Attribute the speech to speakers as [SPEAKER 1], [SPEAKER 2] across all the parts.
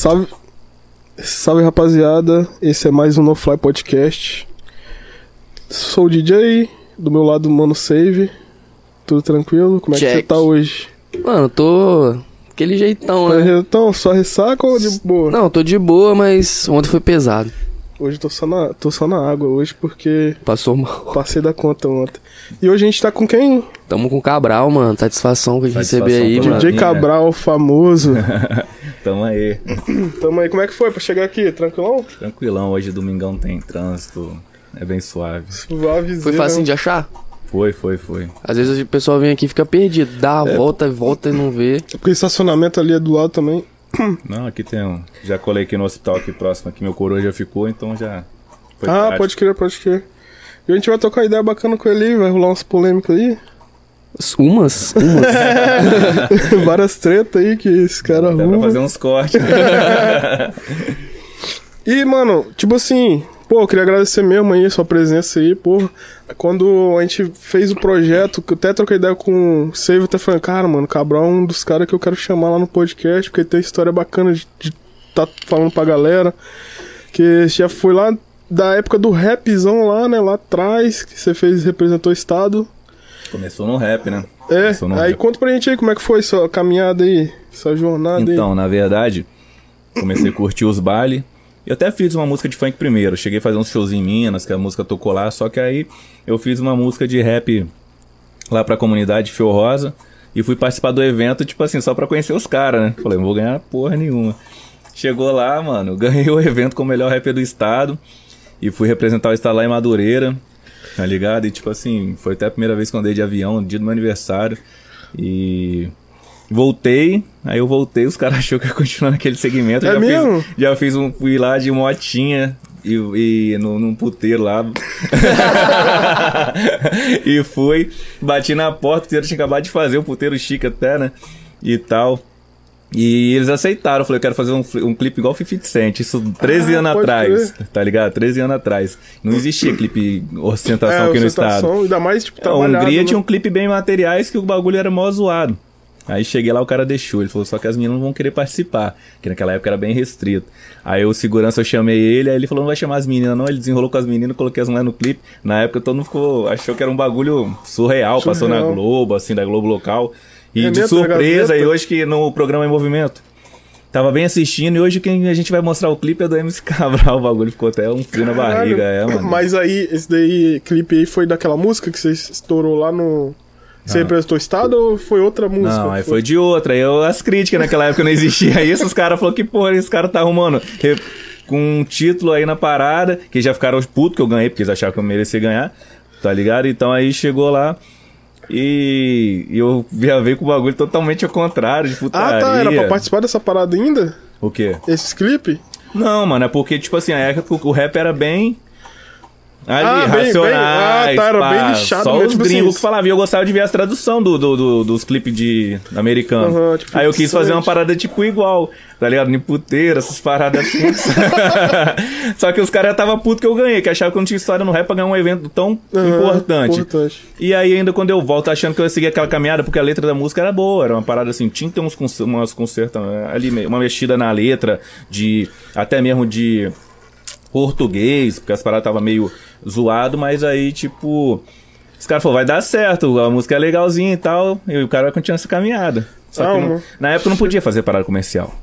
[SPEAKER 1] Salve, salve rapaziada, esse é mais um No Fly Podcast. Sou o DJ, do meu lado Mano Save. Tudo tranquilo? Como é que
[SPEAKER 2] Check.
[SPEAKER 1] você tá hoje?
[SPEAKER 2] Mano, tô. Aquele jeitão,
[SPEAKER 1] Tá
[SPEAKER 2] né?
[SPEAKER 1] Então, só ressaca ou de boa?
[SPEAKER 2] Não, tô de boa, mas ontem foi pesado.
[SPEAKER 1] Hoje tô só, na, tô só na água hoje porque
[SPEAKER 2] Passou mal.
[SPEAKER 1] passei da conta ontem. E hoje a gente tá com quem?
[SPEAKER 2] Tamo com o Cabral, mano. Satisfação que a gente receber aí, mano.
[SPEAKER 1] DJ
[SPEAKER 3] né?
[SPEAKER 1] Cabral, famoso.
[SPEAKER 3] Tamo aí.
[SPEAKER 1] Tamo aí, como é que foi pra chegar aqui? Tranquilão?
[SPEAKER 3] Tranquilão, hoje domingão tem trânsito. É bem suave.
[SPEAKER 1] Suavezinho.
[SPEAKER 2] Foi fácil de achar?
[SPEAKER 3] Foi, foi, foi.
[SPEAKER 2] Às vezes o pessoal vem aqui e fica perdido. Dá a volta, volta e não vê.
[SPEAKER 1] Porque o estacionamento ali é do lado também.
[SPEAKER 3] Não, aqui tem um. Já colei aqui no hospital aqui próximo, aqui meu coroa já ficou, então já. Foi
[SPEAKER 1] ah,
[SPEAKER 3] prático.
[SPEAKER 1] pode crer, pode crer. E a gente vai trocar ideia bacana com ele aí, vai rolar umas polêmicas aí.
[SPEAKER 2] Umas? Umas.
[SPEAKER 1] Várias tretas aí que esse cara
[SPEAKER 3] Dá pra
[SPEAKER 1] arruma.
[SPEAKER 3] fazer uns cortes.
[SPEAKER 1] E, mano, tipo assim, pô, eu queria agradecer mesmo aí sua presença aí, pô. Quando a gente fez o projeto, que eu até troquei ideia com o Save, até falei, cara, mano, Cabral é um dos caras que eu quero chamar lá no podcast, porque tem história bacana de, de tá falando pra galera. Que já foi lá da época do rapzão lá, né, lá atrás, que você fez, representou o estado.
[SPEAKER 3] Começou no rap, né?
[SPEAKER 1] É, aí
[SPEAKER 3] rap.
[SPEAKER 1] conta pra gente aí como é que foi sua caminhada aí, sua jornada aí.
[SPEAKER 3] Então, na verdade, comecei a curtir os bailes. Eu até fiz uma música de funk primeiro. Cheguei a fazer uns shows em Minas, que a música tocou lá. Só que aí eu fiz uma música de rap lá pra comunidade Fio Rosa. E fui participar do evento, tipo assim, só pra conhecer os caras, né? Falei, não vou ganhar porra nenhuma. Chegou lá, mano, ganhei o evento com o melhor rapper do estado. E fui representar o estado lá em Madureira, tá ligado? E tipo assim, foi até a primeira vez que eu andei de avião, no dia do meu aniversário. E voltei, aí eu voltei, os caras achou que ia continuar naquele segmento.
[SPEAKER 1] É
[SPEAKER 3] já
[SPEAKER 1] mesmo?
[SPEAKER 3] Fiz, já fiz um, fui lá de motinha e, e no, num puteiro lá. e fui, bati na porta, o puteiro tinha acabado de fazer, um puteiro chique até, né? E tal. E eles aceitaram, eu falei, eu quero fazer um, um clipe igual o 50 Cent, isso 13
[SPEAKER 1] Ah,
[SPEAKER 3] anos atrás,
[SPEAKER 1] crer.
[SPEAKER 3] tá ligado? 13 anos atrás. Não existia clipe ostentação
[SPEAKER 1] é,
[SPEAKER 3] aqui no
[SPEAKER 1] ostentação,
[SPEAKER 3] estado.
[SPEAKER 1] Ainda mais, tipo,
[SPEAKER 3] A Hungria
[SPEAKER 1] né?
[SPEAKER 3] tinha um clipe bem materiais que o bagulho era mó zoado. Aí cheguei lá, o cara deixou. Ele falou, só que as meninas não vão querer participar. Que naquela época era bem restrito. Aí o segurança, eu chamei ele, aí ele falou, não vai chamar as meninas não. Ele desenrolou com as meninas, coloquei as mulheres no clipe. Na época todo mundo ficou, achou que era um bagulho surreal, passou na
[SPEAKER 1] Surreal.
[SPEAKER 3] Globo, assim, da Globo local. E
[SPEAKER 1] É
[SPEAKER 3] de surpresa, e hoje que no programa Em Movimento. Tava bem assistindo e hoje quem a gente vai mostrar o clipe é do MC Cabral. O bagulho ficou até um frio na barriga, é, mano.
[SPEAKER 1] Mas aí, esse daí, clipe aí foi daquela música que você estourou lá no. Você representou o estado ou foi outra música?
[SPEAKER 3] Não, aí foi de outra. Aí eu, as críticas naquela época não existia isso. Os caras falaram que, porra, esse cara tá arrumando re- com um título aí na parada, que já ficaram putos que eu ganhei, porque eles achavam que eu merecia ganhar, tá ligado? Então aí chegou lá e, eu já veio com o bagulho totalmente ao contrário, de
[SPEAKER 1] Ah,
[SPEAKER 3] putaria.
[SPEAKER 1] tá. Era pra participar dessa parada ainda?
[SPEAKER 3] O quê?
[SPEAKER 1] Esses clipes?
[SPEAKER 3] Não, mano, é porque, tipo assim, a época o rap era bem. Ali,
[SPEAKER 1] Ah, bem-
[SPEAKER 3] racionais.
[SPEAKER 1] bem- ah, tá, era
[SPEAKER 3] pá,
[SPEAKER 1] bem lixado
[SPEAKER 3] Só os
[SPEAKER 1] tipo
[SPEAKER 3] gringos
[SPEAKER 1] assim,
[SPEAKER 3] que falavam. E eu gostava de ver as traduções do, do, do- dos clipes de americano.
[SPEAKER 1] Aham, tipo,
[SPEAKER 3] Aí eu quis fazer uma parada tipo igual, tá ligado? Niputeira, essas paradas assim. Só que os caras já tava puto que eu ganhei, que achavam que eu não tinha história no rap pra ganhar um evento tão
[SPEAKER 1] Aham,
[SPEAKER 3] importante.
[SPEAKER 1] importante.
[SPEAKER 3] E aí, ainda quando eu volto achando que eu ia seguir aquela caminhada, porque a letra da música era boa, era uma parada assim, tinha que ter uns, cons- umas concertos ali, meio- uma mexida na letra, de até mesmo de português, porque as paradas tava meio zoado, mas aí, tipo, os caras falaram, vai dar certo, a música é legalzinha e tal, e o cara vai continuar essa caminhada. Só que não- na época eu não podia fazer parada comercial.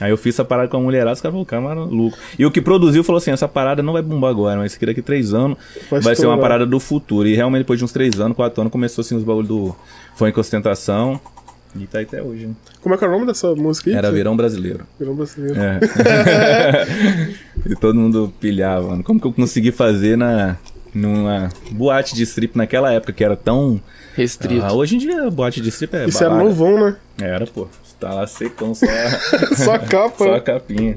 [SPEAKER 3] Aí eu fiz essa parada com a mulherada, os caras falaram, cara, maluco. E o que produziu falou assim, essa parada não vai bombar agora, mas isso aqui daqui três anos
[SPEAKER 1] Vai
[SPEAKER 3] vai, ser uma parada do futuro. E realmente depois de uns três anos, quatro anos, começou assim os bagulhos do funk ostentação. E tá aí até hoje, né?
[SPEAKER 1] Como é que é o nome dessa música aí?
[SPEAKER 3] Era verão brasileiro.
[SPEAKER 1] Verão brasileiro.
[SPEAKER 3] É. e todo mundo pilhava, mano. Como que eu consegui fazer na numa boate de strip naquela época que era tão
[SPEAKER 2] Restrito.
[SPEAKER 3] Ah, hoje em dia boate de strip é
[SPEAKER 1] Isso era
[SPEAKER 3] balada.
[SPEAKER 1] novão, né?
[SPEAKER 3] Era, pô. Tá lá secão só
[SPEAKER 1] Só a capa.
[SPEAKER 3] só a capinha.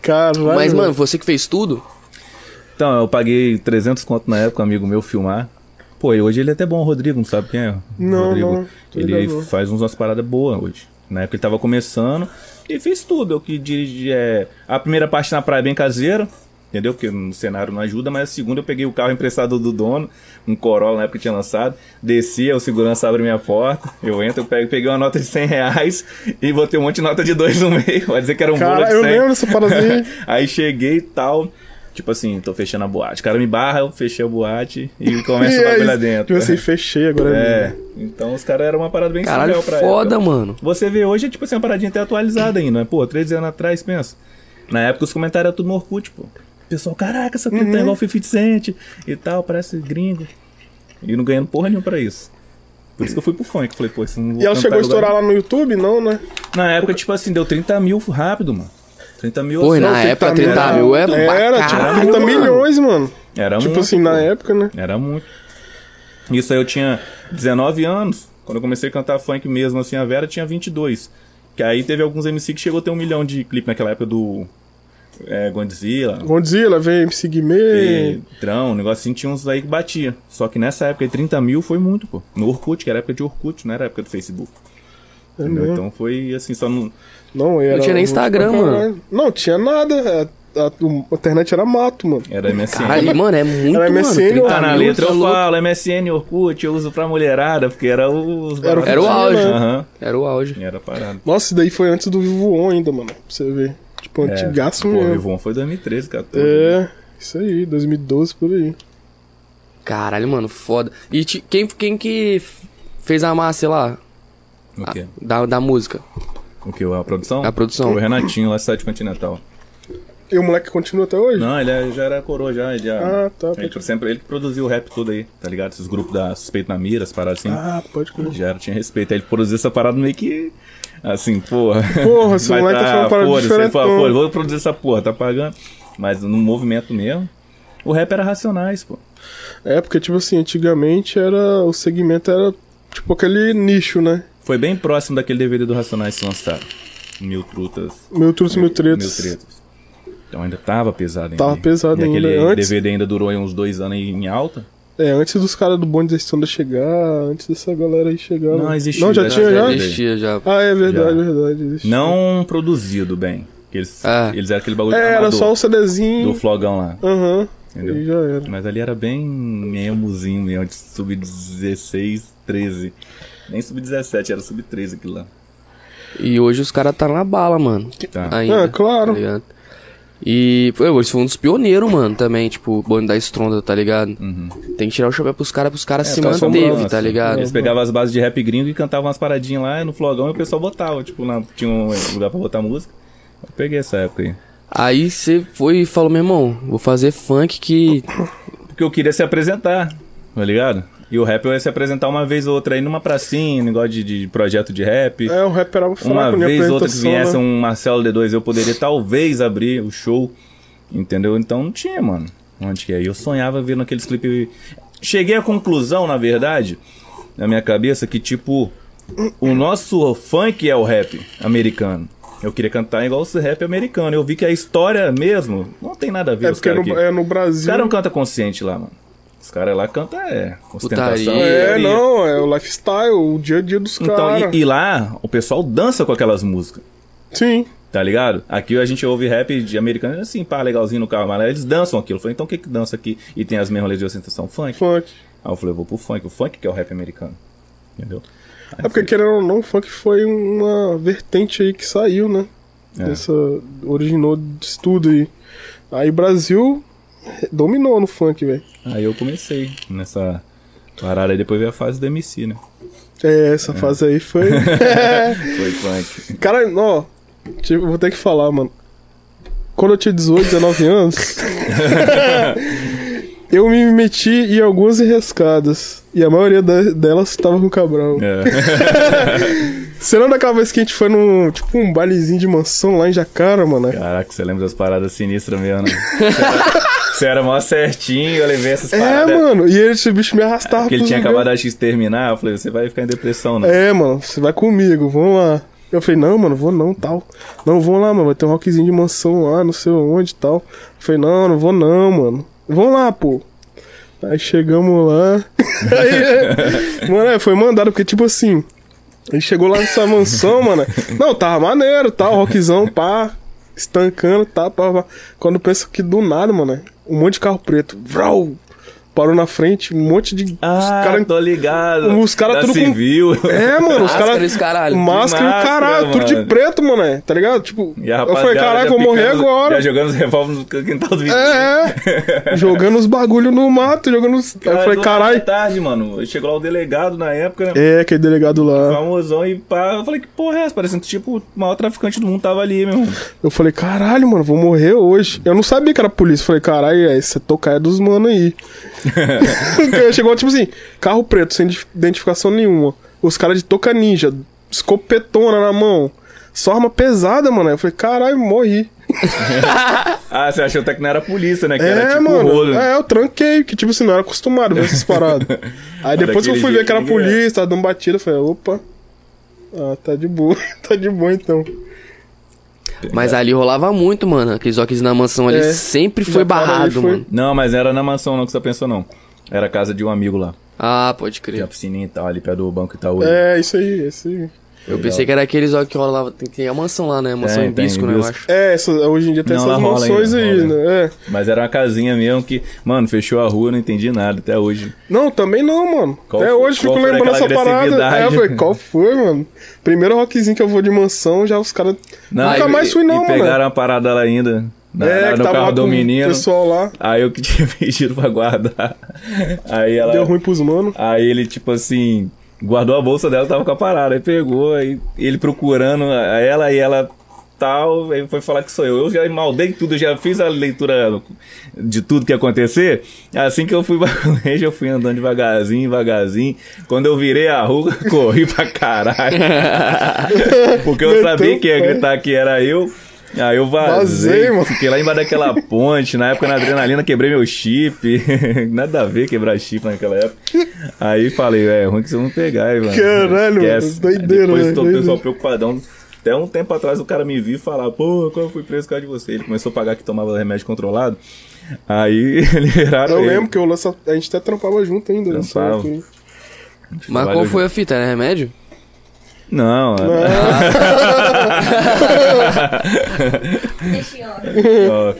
[SPEAKER 1] Caralho.
[SPEAKER 2] Mas, mano, você que fez tudo?
[SPEAKER 3] Então, eu paguei 300 conto na época, um amigo meu filmar. Pô, e hoje ele é até bom, o Rodrigo, não sabe quem é?
[SPEAKER 1] Não,
[SPEAKER 3] Rodrigo.
[SPEAKER 1] não,
[SPEAKER 3] Ele faz umas paradas boas hoje. Na época ele tava começando e fiz tudo. Eu que dirigi é, a primeira parte na praia bem caseira. entendeu? Porque no cenário não ajuda, mas a segunda eu peguei o carro emprestado do dono, um Corolla na época que tinha lançado, desci, o segurança abre minha porta, eu entro, eu pego, peguei uma nota de 100 reais e botei um monte de nota de dois no meio, vai dizer que era um bolo
[SPEAKER 1] Cara,
[SPEAKER 3] de
[SPEAKER 1] eu
[SPEAKER 3] 100.
[SPEAKER 1] lembro dessa parazinha.
[SPEAKER 3] Aí cheguei e tal, tipo assim, tô fechando a boate. O cara me barra, eu fechei a boate e começa o
[SPEAKER 1] E
[SPEAKER 3] bagulho lá dentro.
[SPEAKER 1] Tipo assim, fechei agora.
[SPEAKER 3] É, então os caras eram uma parada bem
[SPEAKER 2] Caralho,
[SPEAKER 3] surreal pra
[SPEAKER 2] foda,
[SPEAKER 3] época.
[SPEAKER 2] mano.
[SPEAKER 3] Você vê hoje, é tipo assim, uma paradinha até atualizada ainda, né? Pô, três anos atrás, pensa. Na época os comentários eram tudo no Orkut, pô. O Pessoal, caraca, essa clipe tá igual 50 Cent e tal, parece gringo. E não ganhando porra nenhuma pra isso. Por isso que eu fui pro funk. Falei, pô, isso não vou
[SPEAKER 1] E ela chegou a estourar lá no YouTube? Não, né?
[SPEAKER 3] Na época, tipo assim, deu 30 mil rápido, mano. 30 mil
[SPEAKER 2] Pô, e
[SPEAKER 3] assim,
[SPEAKER 2] na época 30 mil é pra
[SPEAKER 1] Era, tipo,
[SPEAKER 2] caralho,
[SPEAKER 1] 30
[SPEAKER 2] mano.
[SPEAKER 1] milhões, mano.
[SPEAKER 3] Era
[SPEAKER 1] tipo
[SPEAKER 3] muito,
[SPEAKER 1] assim, na época, né?
[SPEAKER 3] Era muito. Isso aí eu tinha 19 anos. Quando eu comecei a cantar funk mesmo, assim, a Vera tinha 22. Que aí teve alguns MC que chegou a ter um milhão de clipe naquela época do é, Godzilla,
[SPEAKER 1] Godzilla, vem MC Guimê.
[SPEAKER 3] Pedrão, um negócio assim, tinha uns aí que batia. Só que nessa época, aí, 30 mil foi muito, pô. No Orkut, que era época de Orkut, não era época do Facebook.
[SPEAKER 1] É.
[SPEAKER 3] Então foi assim, só não.
[SPEAKER 1] Não era.
[SPEAKER 2] tinha nem Instagram,
[SPEAKER 1] caralho.
[SPEAKER 2] mano.
[SPEAKER 1] Não, tinha nada. A, a- o- a internet era mato, mano.
[SPEAKER 3] Era MSN.
[SPEAKER 2] Caralho, mano, é muito,
[SPEAKER 1] Era
[SPEAKER 2] mano.
[SPEAKER 1] MSN,
[SPEAKER 2] 30
[SPEAKER 3] Tá na letra
[SPEAKER 2] tá
[SPEAKER 3] eu falo, MSN, Orkut, eu uso pra mulherada, porque era os.
[SPEAKER 1] Era
[SPEAKER 2] Era o auge.
[SPEAKER 1] né?
[SPEAKER 3] Aham.
[SPEAKER 2] Era o auge.
[SPEAKER 3] Era parado.
[SPEAKER 1] Nossa, isso daí foi antes do Vivo On ainda, mano. Pra você ver. Tipo, antigaço
[SPEAKER 3] Pô, o
[SPEAKER 1] mesmo.
[SPEAKER 3] Vivon foi 2013, 14.
[SPEAKER 1] É, isso aí, 2012 por aí.
[SPEAKER 2] Caralho, mano, foda. E quem, quem que fez a massa lá?
[SPEAKER 3] O quê?
[SPEAKER 2] Da, da música?
[SPEAKER 3] O que? A produção?
[SPEAKER 2] A produção.
[SPEAKER 3] O Renatinho, lá da Cidade Continental.
[SPEAKER 1] E o moleque continua até hoje?
[SPEAKER 3] Não, ele é- já era coroa já. Ele já
[SPEAKER 1] Ah, tá,
[SPEAKER 3] Ele,
[SPEAKER 1] pode-
[SPEAKER 3] sempre, ele que produziu o rap todo aí, tá ligado? Esses grupos da Suspeito na Mira, as paradas assim.
[SPEAKER 1] Ah, pode crer.
[SPEAKER 3] Já era, tinha respeito. Aí ele produziu essa parada meio que. Assim, porra.
[SPEAKER 1] Porra, esse moleque tá falando parada
[SPEAKER 3] ele
[SPEAKER 1] diferente.
[SPEAKER 3] "Foda-se, vou produzir essa porra, tá pagando. Mas no movimento mesmo, o rap era racionais, pô.
[SPEAKER 1] É, porque, tipo assim, antigamente era. O segmento era tipo aquele nicho, né?
[SPEAKER 3] Foi bem próximo daquele DVD do Racionais que lançaram. Mil trutas.
[SPEAKER 1] Mil trutos, mil tretos.
[SPEAKER 3] Mil tretas. Então ainda tava pesado ainda.
[SPEAKER 1] Tava pesado
[SPEAKER 3] e aquele
[SPEAKER 1] ainda. Antes-
[SPEAKER 3] DVD ainda durou aí uns dois anos aí em alta.
[SPEAKER 1] É, antes dos caras do bonde da Estônia chegar, antes dessa galera aí chegar.
[SPEAKER 3] Não,
[SPEAKER 1] né?
[SPEAKER 3] existia,
[SPEAKER 1] Não, já
[SPEAKER 3] já-
[SPEAKER 1] tinha
[SPEAKER 3] já
[SPEAKER 1] já?
[SPEAKER 2] Existia já.
[SPEAKER 1] Ah, é verdade,
[SPEAKER 3] Já.
[SPEAKER 1] verdade. existia.
[SPEAKER 3] Não produzido bem. Eles,
[SPEAKER 2] Ah.
[SPEAKER 3] eles eram aquele bagulho
[SPEAKER 1] É, era só o CDzinho.
[SPEAKER 3] do flogão lá.
[SPEAKER 1] Aham.
[SPEAKER 3] Entendeu?
[SPEAKER 1] E já era.
[SPEAKER 3] Mas ali era bem memozinho mesmo, de sub-16, 13. Nem sub-17, era sub-13 aquilo lá.
[SPEAKER 2] E hoje os caras tá na bala, mano.
[SPEAKER 3] Tá.
[SPEAKER 2] Ainda,
[SPEAKER 1] Ah, claro.
[SPEAKER 2] Tá? E pô, eles foram um dos pioneiros, mano, também, tipo, o bonde da Estronda, tá ligado?
[SPEAKER 3] Uhum.
[SPEAKER 2] Tem que tirar o chapéu pros caras, pros caras se
[SPEAKER 3] tá
[SPEAKER 2] manteve,
[SPEAKER 3] assombrando,
[SPEAKER 2] tá ligado?
[SPEAKER 3] Eles pegavam as bases de rap gringo e cantavam umas paradinhas lá no flogão e o pessoal botava. Tipo, lá, tinha um lugar pra botar música. Eu peguei essa época aí.
[SPEAKER 2] Aí você foi e falou, meu irmão, vou fazer funk que.
[SPEAKER 3] Porque eu queria se apresentar, tá ligado? E o rap eu ia se apresentar uma vez ou outra aí numa pracinha, negócio de, de projeto de rap.
[SPEAKER 1] É, o rap era fraco,
[SPEAKER 3] uma vez ou outra que viesse
[SPEAKER 1] né?
[SPEAKER 3] um Marcelo D2, eu poderia talvez abrir o show. Entendeu? Então não tinha, mano. Onde que é? E Eu sonhava vendo aqueles clipes. Cheguei à conclusão, na verdade, na minha cabeça, que tipo, o nosso funk é o rap americano. Eu queria cantar igual o rap americano. Eu vi que a história mesmo não tem nada a ver
[SPEAKER 1] É porque no, é, no
[SPEAKER 3] Os
[SPEAKER 1] Brasil.
[SPEAKER 3] caras não cantam consciente lá, mano. Os caras lá cantam, é, ostentação.
[SPEAKER 2] Putaria.
[SPEAKER 1] É, não, é o lifestyle, o dia a dia dos
[SPEAKER 3] Então,
[SPEAKER 1] caras.
[SPEAKER 3] e, e lá, o pessoal dança com aquelas músicas.
[SPEAKER 1] Sim.
[SPEAKER 3] Tá ligado? Aqui a gente ouve rap de americano assim, pá, legalzinho no carro, mas eles dançam aquilo. Eu falei, então o que que dança aqui e tem as mesmas leis de ostentação? Funk.
[SPEAKER 1] Funk.
[SPEAKER 3] Aí eu falei, eu vou pro funk. O funk que é o rap americano. Entendeu? Aí
[SPEAKER 1] É porque, querendo ou não, o funk foi uma vertente aí que saiu, né?
[SPEAKER 3] É.
[SPEAKER 1] Essa, originou disso tudo aí. Aí Brasil dominou no funk, velho.
[SPEAKER 3] Aí eu comecei nessa parada. Aí depois veio a fase do MC, né?
[SPEAKER 1] É, essa fase aí foi.
[SPEAKER 3] Foi funk.
[SPEAKER 1] Cara, ó, tipo, vou ter que falar, mano. Quando eu tinha 18, 19 anos, eu me meti em algumas enrascadas. E a maioria de- delas estava com o Cabral.
[SPEAKER 3] É.
[SPEAKER 1] Você lembra daquela vez que a gente foi num, tipo, um bailezinho de mansão lá em Jacara, mano?
[SPEAKER 3] Caraca, você lembra das paradas sinistras mesmo, né? Você era, você era mó certinho, eu levei essas
[SPEAKER 1] É,
[SPEAKER 3] paradas.
[SPEAKER 1] mano, e ele, esse bicho me arrastava
[SPEAKER 3] Porque ele tinha
[SPEAKER 1] lugares.
[SPEAKER 3] acabado de terminar, eu falei, você vai ficar em depressão, né?
[SPEAKER 1] É, mano, você vai comigo, vamos lá. Eu falei, não, mano, vou não, tal. Não, vou lá, mano, vai ter um rockzinho de mansão lá, não sei onde e tal. Eu falei, não, não vou não, mano. Vamos lá, pô. Aí chegamos lá. Aí, mano, é, foi mandado, porque tipo assim, ele chegou lá nessa mansão, mano. Não, tava maneiro, tal, rockzão, pá. estancando, tá? Pá, pá. Quando pensa que do nada, mano, um monte de carro preto. Vrau! Parou na frente, um monte de.
[SPEAKER 3] Ah,
[SPEAKER 1] os cara,
[SPEAKER 3] tô ligado.
[SPEAKER 1] Os caras tudo com-
[SPEAKER 3] civil.
[SPEAKER 1] É, mano, os
[SPEAKER 2] Máscara
[SPEAKER 1] caras.
[SPEAKER 2] os caralho.
[SPEAKER 1] Máscara e o
[SPEAKER 3] Máscara,
[SPEAKER 1] caralho, tudo de
[SPEAKER 3] mano.
[SPEAKER 1] preto, mano, é, tá ligado? Tipo,
[SPEAKER 3] E a
[SPEAKER 1] eu falei, caralho, vou morrer
[SPEAKER 3] picando-
[SPEAKER 1] agora.
[SPEAKER 3] Já jogando os revólveres no quintal do vizinho.
[SPEAKER 1] É, é. jogando os bagulho no mato, jogando os. Aí eu falei, caralho.
[SPEAKER 3] tarde, mano. Chegou lá o delegado na época, né?
[SPEAKER 1] É, aquele delegado lá.
[SPEAKER 3] Famosão e pá. Eu falei, que porra é essa? Parecendo tipo o maior traficante do mundo tava ali, meu irmão.
[SPEAKER 1] Eu falei, caralho, mano, vou morrer hoje. Eu não sabia que era polícia. Eu falei, caralho, é, essa tocaia dos mano aí. Chegou, tipo assim, carro preto, sem identificação nenhuma. Os caras de toca ninja, escopetona na mão. Só arma pesada, mano. Aí Eu falei, caralho, morri.
[SPEAKER 3] Ah, você achou até que não era polícia, né? Que era
[SPEAKER 1] é,
[SPEAKER 3] tipo
[SPEAKER 1] mano.
[SPEAKER 3] rolo.
[SPEAKER 1] É, eu tranquei, que tipo assim, não era acostumado a ver essas paradas. Aí depois que eu fui ver que era polícia, tava dando batida, eu falei, opa. Ah, tá de boa, tá de boa então.
[SPEAKER 2] Mas ali rolava muito, mano. Aqueles óculos na mansão ali
[SPEAKER 1] É.
[SPEAKER 2] sempre foi barrado,
[SPEAKER 1] foi-
[SPEAKER 2] mano.
[SPEAKER 3] Não, mas era na mansão não que você pensou, não. Era a casa de um amigo lá.
[SPEAKER 2] Ah, pode
[SPEAKER 3] Tinha
[SPEAKER 2] crer.
[SPEAKER 3] a piscininha e tal, ali perto do banco Itaú.
[SPEAKER 1] É, isso aí, esse aí.
[SPEAKER 2] Eu pensei que era aqueles óculos que rolava. Tem, tem a mansão lá, né? Mansão
[SPEAKER 3] Tem,
[SPEAKER 2] em Bisco, né? Eu acho.
[SPEAKER 1] É, essa, hoje em dia tem
[SPEAKER 3] Não,
[SPEAKER 1] essas
[SPEAKER 3] lá rola
[SPEAKER 1] mansões
[SPEAKER 3] ainda,
[SPEAKER 1] aí,
[SPEAKER 3] rola.
[SPEAKER 1] né? É.
[SPEAKER 3] Mas era uma casinha mesmo que, mano, fechou a rua, eu não entendi nada até hoje.
[SPEAKER 1] Não, também não, mano.
[SPEAKER 3] Qual
[SPEAKER 1] Até
[SPEAKER 3] foi-
[SPEAKER 1] hoje fico lembrando essa parada. É, qual foi, mano? Primeiro rockzinho que eu vou de mansão, já os caras.
[SPEAKER 3] Não,
[SPEAKER 1] Nunca
[SPEAKER 3] e-
[SPEAKER 1] mais fui,
[SPEAKER 3] e
[SPEAKER 1] não, mano.
[SPEAKER 3] pegaram uma parada lá ainda. Na,
[SPEAKER 1] é,
[SPEAKER 3] na-
[SPEAKER 1] que
[SPEAKER 3] no
[SPEAKER 1] tava
[SPEAKER 3] carro
[SPEAKER 1] lá
[SPEAKER 3] do menino.
[SPEAKER 1] o pessoal lá.
[SPEAKER 3] Aí eu que tinha pedido pra guardar. Aí ela.
[SPEAKER 1] Deu ruim pros mano.
[SPEAKER 3] Aí ele, tipo assim, guardou a bolsa dela, tava com a parada. Aí pegou, aí ele procurando a- ela e ela tal. Aí foi falar que sou eu. Eu já maldei tudo, já fiz a leitura de tudo que ia acontecer. Assim que eu fui pra colégio, eu fui andando devagarzinho, devagarzinho. Quando eu virei a rua, corri pra caralho. Porque eu sabia que ia gritar que era eu. Aí eu vazei,
[SPEAKER 1] Vazei, mano.
[SPEAKER 3] fiquei lá embaixo daquela ponte. Na época, na adrenalina, quebrei meu chip. Nada a ver quebrar chip naquela época. Aí falei, é ruim que vocês vão pegar, hein, mano.
[SPEAKER 1] Caralho, mano, doideira,
[SPEAKER 3] Depois
[SPEAKER 1] né?
[SPEAKER 3] tô o pessoal preocupadão. Até um tempo atrás o cara me viu e falar, pô, quando eu fui preso por causa de você. Ele começou a pagar que tomava remédio controlado. Aí liberaram
[SPEAKER 1] Eu
[SPEAKER 3] ele.
[SPEAKER 1] lembro que eu lança, a gente até trampava junto ainda. nessa
[SPEAKER 3] Trampava.
[SPEAKER 1] aí.
[SPEAKER 2] Mas qual foi a fita? Era remédio?
[SPEAKER 3] Não, ó,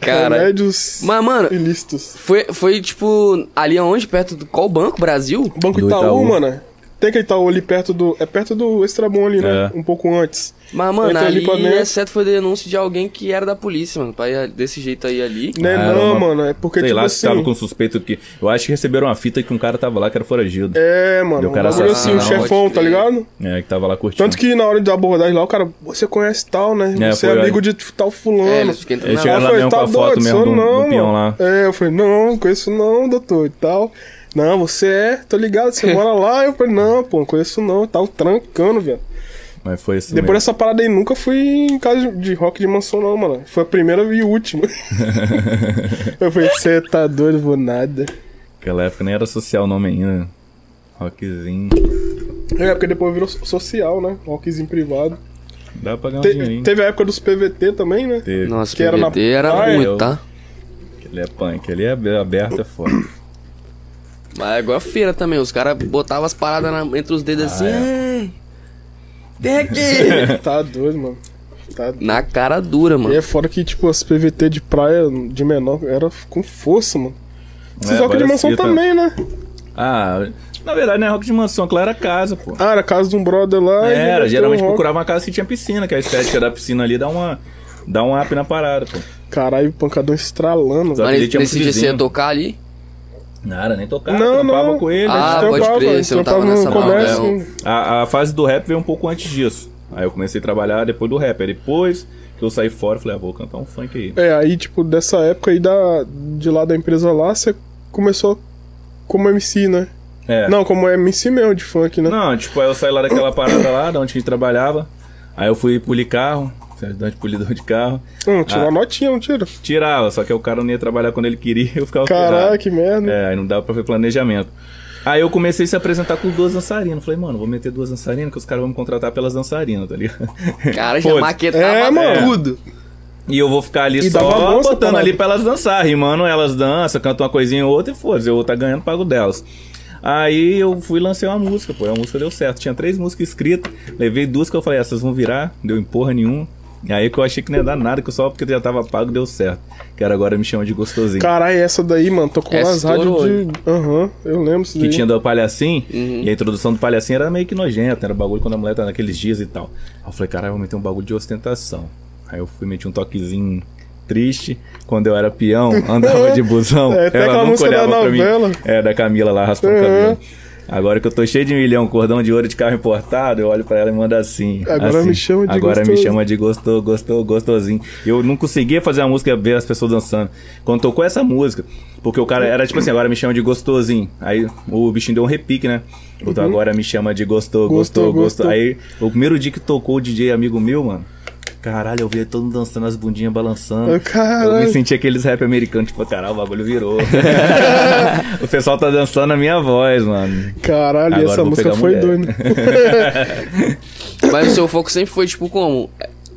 [SPEAKER 2] Cara.
[SPEAKER 1] Remédios
[SPEAKER 2] Mas, mano,
[SPEAKER 1] ilícitos.
[SPEAKER 2] foi, foi tipo ali aonde? Perto do qual banco? Brasil?
[SPEAKER 1] Banco
[SPEAKER 3] Do
[SPEAKER 1] Itaú,
[SPEAKER 3] Itaú.
[SPEAKER 1] mano. Tem aquele Itaú ali perto do. É perto do Extrabom ali, né?
[SPEAKER 3] É.
[SPEAKER 1] Um pouco antes.
[SPEAKER 2] Mas, mano,
[SPEAKER 1] Entra ali
[SPEAKER 2] ali,
[SPEAKER 1] dentro.
[SPEAKER 2] exceto foi denúncia de alguém que era da polícia, mano. Pra ir desse jeito aí ali.
[SPEAKER 1] Né,
[SPEAKER 3] Ah,
[SPEAKER 1] não,
[SPEAKER 3] uma-
[SPEAKER 1] mano. É porque,
[SPEAKER 3] sei
[SPEAKER 1] tipo
[SPEAKER 3] lá,
[SPEAKER 1] assim.
[SPEAKER 3] se tava com suspeito que. Eu acho que receberam uma fita que um cara tava lá que era foragido.
[SPEAKER 1] É, mano. Um
[SPEAKER 3] cara
[SPEAKER 1] bagulho assim, o
[SPEAKER 3] não,
[SPEAKER 1] chefão, tá ligado?
[SPEAKER 3] É, que tava lá curtindo.
[SPEAKER 1] Tanto que na hora da abordagem lá, o cara, você conhece tal, né?
[SPEAKER 3] É,
[SPEAKER 1] você é amigo
[SPEAKER 3] olha.
[SPEAKER 1] de tal fulano.
[SPEAKER 2] É, eles
[SPEAKER 3] chegaram lá
[SPEAKER 1] foi,
[SPEAKER 3] mesmo com a foto mesmo do peão lá.
[SPEAKER 1] É, eu falei, não, conheço não, doutor, e tal. Não, você é, tô ligado, você mora lá. Eu falei, não, pô, não conheço não, e tal, trancando, velho.
[SPEAKER 3] Mas foi isso
[SPEAKER 1] Depois
[SPEAKER 3] mesmo.
[SPEAKER 1] dessa parada aí, nunca fui em casa de rock de mansão, não, mano. Foi a primeira e última. eu falei, você tá doido, vou nada.
[SPEAKER 3] Naquela época nem era social o nome ainda. Rockzinho.
[SPEAKER 1] É, porque depois virou so- social, né? Rockzinho privado.
[SPEAKER 3] Dá pra ganhar um
[SPEAKER 1] Te-
[SPEAKER 3] dinheirinho.
[SPEAKER 1] teve a época dos PVT também, né?
[SPEAKER 3] Teve.
[SPEAKER 2] Nossa,
[SPEAKER 1] Que era na
[SPEAKER 2] PVT era,
[SPEAKER 1] praia,
[SPEAKER 2] muito, tá?
[SPEAKER 3] Aquele é punk, ali é ab- aberto, é foda.
[SPEAKER 2] Mas é igual a feira também. Os caras botavam as paradas na- entre os dedos assim. "Ei, Vem aqui!
[SPEAKER 1] Tá doido, mano. Tá doido.
[SPEAKER 2] na cara dura,
[SPEAKER 1] E
[SPEAKER 2] mano.
[SPEAKER 1] é fora que, tipo, as PVT de praia de menor era com força, mano. Esses
[SPEAKER 3] É,
[SPEAKER 1] rock de mansão
[SPEAKER 3] fitas.
[SPEAKER 1] também, né?
[SPEAKER 3] Ah, na verdade não é rock de mansão, aquela era casa, pô.
[SPEAKER 1] Ah, era casa de um brother lá. e
[SPEAKER 3] Era, geralmente
[SPEAKER 1] um
[SPEAKER 3] procurava uma casa que tinha piscina, que a estética da piscina ali dá uma. Dá um up na parada, pô.
[SPEAKER 1] Caralho, pancadão estralando. Velho.
[SPEAKER 2] Mas
[SPEAKER 3] tinha
[SPEAKER 2] nesse dia você ia tocar ali?
[SPEAKER 3] Nada, nem tocava,
[SPEAKER 1] Não,
[SPEAKER 3] trampava
[SPEAKER 1] não.
[SPEAKER 3] com ele.
[SPEAKER 2] Ah,
[SPEAKER 1] A gente
[SPEAKER 2] pode
[SPEAKER 1] trampava,
[SPEAKER 2] crer,
[SPEAKER 1] a gente
[SPEAKER 2] você não
[SPEAKER 1] trampava
[SPEAKER 2] tava
[SPEAKER 1] no
[SPEAKER 2] nessa
[SPEAKER 1] comércio.
[SPEAKER 2] não,
[SPEAKER 3] A, a fase do rap veio um pouco antes disso. Aí eu comecei a trabalhar depois do rap. Aí depois que eu saí fora, eu falei, ah, vou cantar um funk aí.
[SPEAKER 1] É, aí, tipo, dessa época aí da, de lá da empresa lá, você começou como MC, né?
[SPEAKER 3] É.
[SPEAKER 1] Não, como MC mesmo de funk, né?
[SPEAKER 3] Não, tipo, aí eu saí lá daquela parada lá, da onde a gente trabalhava. Aí eu fui polir carro, ajudante polidor de carro.
[SPEAKER 1] Hum, tira
[SPEAKER 3] Ah.
[SPEAKER 1] uma notinha, não tira?
[SPEAKER 3] Tirava, só que o cara não ia trabalhar quando ele queria, eu ficava ferrado.
[SPEAKER 1] que merda.
[SPEAKER 3] É, aí não dava pra ver planejamento. Aí eu comecei a se apresentar com duas dançarinas. Falei, mano, vou meter duas dançarinas que os caras vão me contratar pelas dançarinas, tá ligado?
[SPEAKER 2] Cara, já maquetava
[SPEAKER 1] É, mano.
[SPEAKER 2] tudo.
[SPEAKER 3] E eu vou ficar ali
[SPEAKER 1] E
[SPEAKER 3] só botando ali pra elas dançar, rimando, elas dançam, cantam uma coisinha ou outra e foda-se, eu vou estar ganhando, pago delas. Aí eu fui e lancei uma música, pô, a música deu certo. Tinha três músicas escritas, levei duas que eu falei, essas vão virar, deu em porra nenhuma. E aí que eu achei que não ia dar nada, que só porque já tava pago deu certo. Que era agora me chama de gostosinho.
[SPEAKER 1] Caralho, essa daí, mano, tocou
[SPEAKER 2] Essa
[SPEAKER 1] nas rádios
[SPEAKER 2] estourou,
[SPEAKER 1] de. Aham, eu lembro isso
[SPEAKER 3] que
[SPEAKER 1] daí.
[SPEAKER 3] tinha do Palhacim,
[SPEAKER 2] Uhum.
[SPEAKER 3] e a introdução do Palhacim era meio que nojenta, era bagulho quando a mulher tá naqueles dias e tal. Aí eu falei, caralho, vou meter um bagulho de ostentação. Aí eu fui meter um toquezinho triste, quando eu era peão, andava de busão,
[SPEAKER 1] É, até
[SPEAKER 3] ela nunca
[SPEAKER 1] da
[SPEAKER 3] olhava pra mim. É, da Camila lá, raspando o
[SPEAKER 1] Uhum.
[SPEAKER 3] cabelo. Agora que eu tô cheio de milhão, cordão de ouro de carro importado, eu olho pra ela e mando assim.
[SPEAKER 1] Agora
[SPEAKER 3] assim.
[SPEAKER 1] me chama de
[SPEAKER 3] Agora me
[SPEAKER 1] gostoso.
[SPEAKER 3] chama de gostou, gostou, gostosinho. Eu não conseguia fazer a música ver as pessoas dançando. Quando tocou essa música, porque o cara era tipo assim, agora me chama de gostosinho. Aí o bichinho deu um repique, né? Botou agora me chama de gostou,
[SPEAKER 1] Uhum. Gostou,
[SPEAKER 3] gostou.
[SPEAKER 1] gostou.
[SPEAKER 3] Aí o primeiro dia que tocou o DJ amigo meu, mano. Caralho, eu vi todo mundo dançando as bundinhas balançando.
[SPEAKER 1] Caralho.
[SPEAKER 3] Eu me senti aqueles rap americanos, tipo, caralho, o bagulho virou. o pessoal tá dançando a minha voz, mano.
[SPEAKER 1] Caralho,
[SPEAKER 3] Agora
[SPEAKER 1] essa
[SPEAKER 3] eu
[SPEAKER 1] música foi doida.
[SPEAKER 2] Mas o seu foco sempre foi, tipo, como?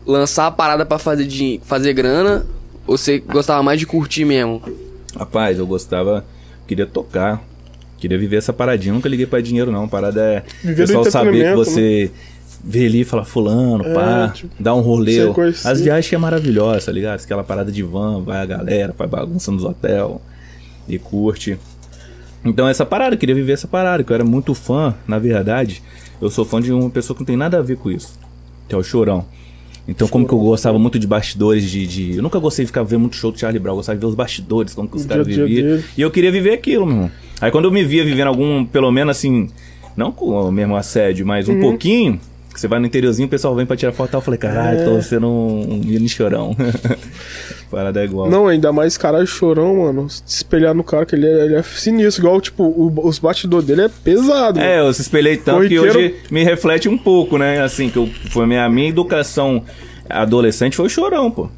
[SPEAKER 2] Lançar a parada pra fazer, de, fazer grana? Ou você gostava mais de curtir mesmo?
[SPEAKER 3] Rapaz, eu gostava, queria tocar, queria viver essa paradinha. Nunca liguei pra dinheiro, não. A parada é o
[SPEAKER 1] Viver
[SPEAKER 3] pessoal saber que você vê ali e fala, fulano,
[SPEAKER 1] É,
[SPEAKER 3] pá,
[SPEAKER 1] tipo,
[SPEAKER 3] dá um rolê.
[SPEAKER 1] conhecido.
[SPEAKER 3] As viagens que é maravilhosa, tá ligado? Aquela parada de van, vai a galera, faz bagunça nos hotel e curte. Então essa parada, eu queria viver essa parada, que eu era muito fã, na verdade. Eu sou fã de uma pessoa que não tem nada a ver com isso, que é o Chorão. Então, como que eu gostava muito de bastidores, de, de- Eu nunca gostei de ficar vendo muito show do Charlie Brown, eu gostava de ver os bastidores, como que os
[SPEAKER 1] O
[SPEAKER 3] caras viviam. E eu queria viver aquilo, meu irmão. Aí quando eu me via vivendo algum, pelo menos assim, não com o mesmo assédio, mas
[SPEAKER 1] Uhum.
[SPEAKER 3] um pouquinho, que você vai no interiorzinho, o pessoal vem pra tirar foto e eu falei, caralho,
[SPEAKER 1] É.
[SPEAKER 3] tô sendo um, um menino chorão. Parada é igual.
[SPEAKER 1] Não, ainda mais caralho chorão, mano. Se espelhar no cara, que ele é, ele é sinistro. Igual, tipo, o- os bastidores dele é pesado.
[SPEAKER 3] É, eu se espelhei tanto que
[SPEAKER 1] Corriqueiro-
[SPEAKER 3] hoje me reflete um pouco, né? Assim, que eu, foi minha, minha educação adolescente foi chorão, pô.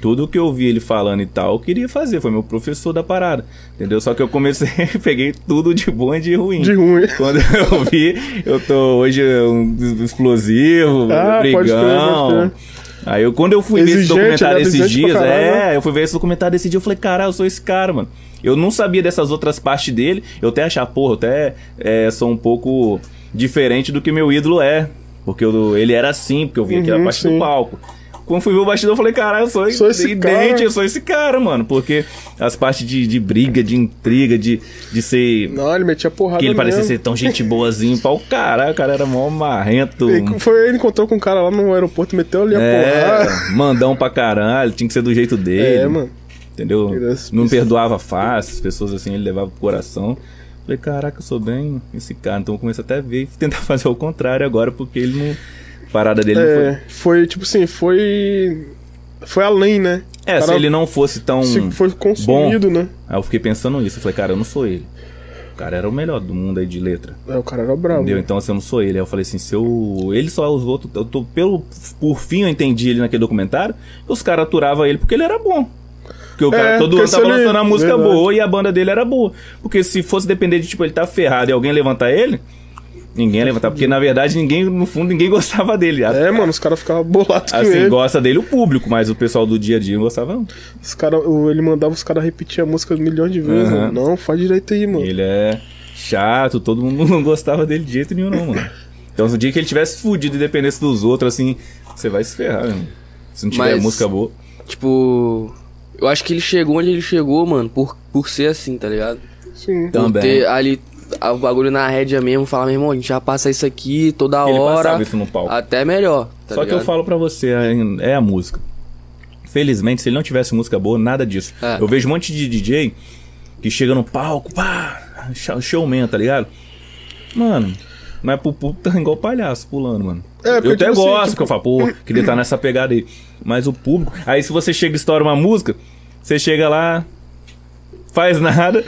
[SPEAKER 3] Tudo que eu vi ele falando e tal, eu queria fazer. Foi meu professor da parada. Entendeu? Só que eu comecei, peguei tudo de bom e de ruim.
[SPEAKER 1] De ruim.
[SPEAKER 3] Quando eu vi, eu tô hoje um explosivo,
[SPEAKER 1] Ah, pode
[SPEAKER 3] brigão.
[SPEAKER 1] pode crer.
[SPEAKER 3] Aí eu, quando eu fui ver esse
[SPEAKER 1] Exigente,
[SPEAKER 3] documentário
[SPEAKER 1] é
[SPEAKER 3] esses
[SPEAKER 1] exigente
[SPEAKER 3] dias,
[SPEAKER 1] caralho, né?
[SPEAKER 3] é, eu fui ver esse documentário esse dia, eu falei, caralho, eu sou esse cara, mano. Eu não sabia dessas outras partes dele. Eu até achava, porra, eu até é, sou um pouco diferente do que meu ídolo é. Porque eu- ele era assim, porque eu vi aquela
[SPEAKER 1] Uhum,
[SPEAKER 3] parte
[SPEAKER 1] sim.
[SPEAKER 3] do palco. Quando fui ver o bastidor, eu falei, caralho, eu sou,
[SPEAKER 1] Sou esse
[SPEAKER 3] idêntico,
[SPEAKER 1] cara.
[SPEAKER 3] eu sou esse cara, mano. Porque as partes de, de briga, de intriga, de, de ser.
[SPEAKER 1] Não, ele metia porrada
[SPEAKER 3] que ele parecia ser tão gente boazinho pra o caralho, o cara era mó marrento.
[SPEAKER 1] Ele, foi, ele encontrou com um cara lá no aeroporto, meteu ali a porrada.
[SPEAKER 3] É, mandão pra caralho, tinha que ser do jeito dele.
[SPEAKER 1] É, mano.
[SPEAKER 3] Entendeu?
[SPEAKER 1] É-
[SPEAKER 3] Não perdoava fácil, as pessoas assim, ele levava pro coração. Falei, caraca, eu sou bem esse cara. Então eu comecei até a ver e tentar fazer o contrário agora, porque ele não. Parada dele
[SPEAKER 1] É, foi tipo assim, foi. Foi além, né?
[SPEAKER 3] foi. É, se
[SPEAKER 1] Cara,
[SPEAKER 3] ele não fosse tão.
[SPEAKER 1] se foi consumido, né?
[SPEAKER 3] Aí eu fiquei pensando nisso. Eu falei, cara, eu não sou ele. O cara era o melhor do mundo aí de letra.
[SPEAKER 1] É, o cara era bravo.
[SPEAKER 3] Entendeu? Então, assim, eu não sou ele. Aí eu falei assim, se eu. Ele só os outros. Eu tô, pelo, por fim, eu entendi ele naquele documentário. que Os caras aturavam ele porque ele era bom. Porque o cara,
[SPEAKER 1] É,
[SPEAKER 3] todo mundo tava
[SPEAKER 1] se
[SPEAKER 3] lançando a música
[SPEAKER 1] Verdade.
[SPEAKER 3] boa e a banda dele era boa. Porque se fosse depender de, tipo, ele tá ferrado e alguém levantar ele, ninguém ia levantar. Porque, na verdade, ninguém, no fundo, ninguém gostava dele.
[SPEAKER 1] É, mano, os caras ficavam bolados com
[SPEAKER 3] Assim,
[SPEAKER 1] ele.
[SPEAKER 3] gosta dele o público, mas o pessoal do dia a dia não gostava, não.
[SPEAKER 1] Os cara, ele mandava os caras repetir a música milhões de vezes, mano. Não, faz direito aí, mano.
[SPEAKER 3] Ele é chato, todo mundo não gostava dele de jeito nenhum, não, mano. Então, no dia que ele tivesse fudido e dependesse dos outros, assim, você vai se ferrar, meu. Se não tiver
[SPEAKER 2] Mas-
[SPEAKER 3] música boa.
[SPEAKER 2] Tipo, eu acho que ele chegou onde ele chegou, mano, por, por ser assim, tá ligado?
[SPEAKER 1] Sim.
[SPEAKER 3] Também.
[SPEAKER 2] Por ter ali o bagulho na rédea mesmo, falar, meu irmão, a gente já passa isso aqui toda
[SPEAKER 3] Ele
[SPEAKER 2] hora.
[SPEAKER 3] passava isso no palco.
[SPEAKER 2] Até melhor. tá
[SPEAKER 3] Só que
[SPEAKER 2] ligado?
[SPEAKER 3] eu falo pra você, é é a música. Felizmente, se ele não tivesse música boa, nada disso.
[SPEAKER 2] É.
[SPEAKER 3] Eu vejo um monte de DJ que chega no palco, pá, show- showman, tá ligado? Mano, não é pro público, tá igual palhaço pulando, mano.
[SPEAKER 1] É,
[SPEAKER 3] eu até
[SPEAKER 1] tipo assim,
[SPEAKER 3] gosto,
[SPEAKER 1] tipo-
[SPEAKER 3] que eu falo, pô, queria estar nessa pegada aí. Mas o público. Aí se você chega e estoura uma música, você chega lá, faz nada,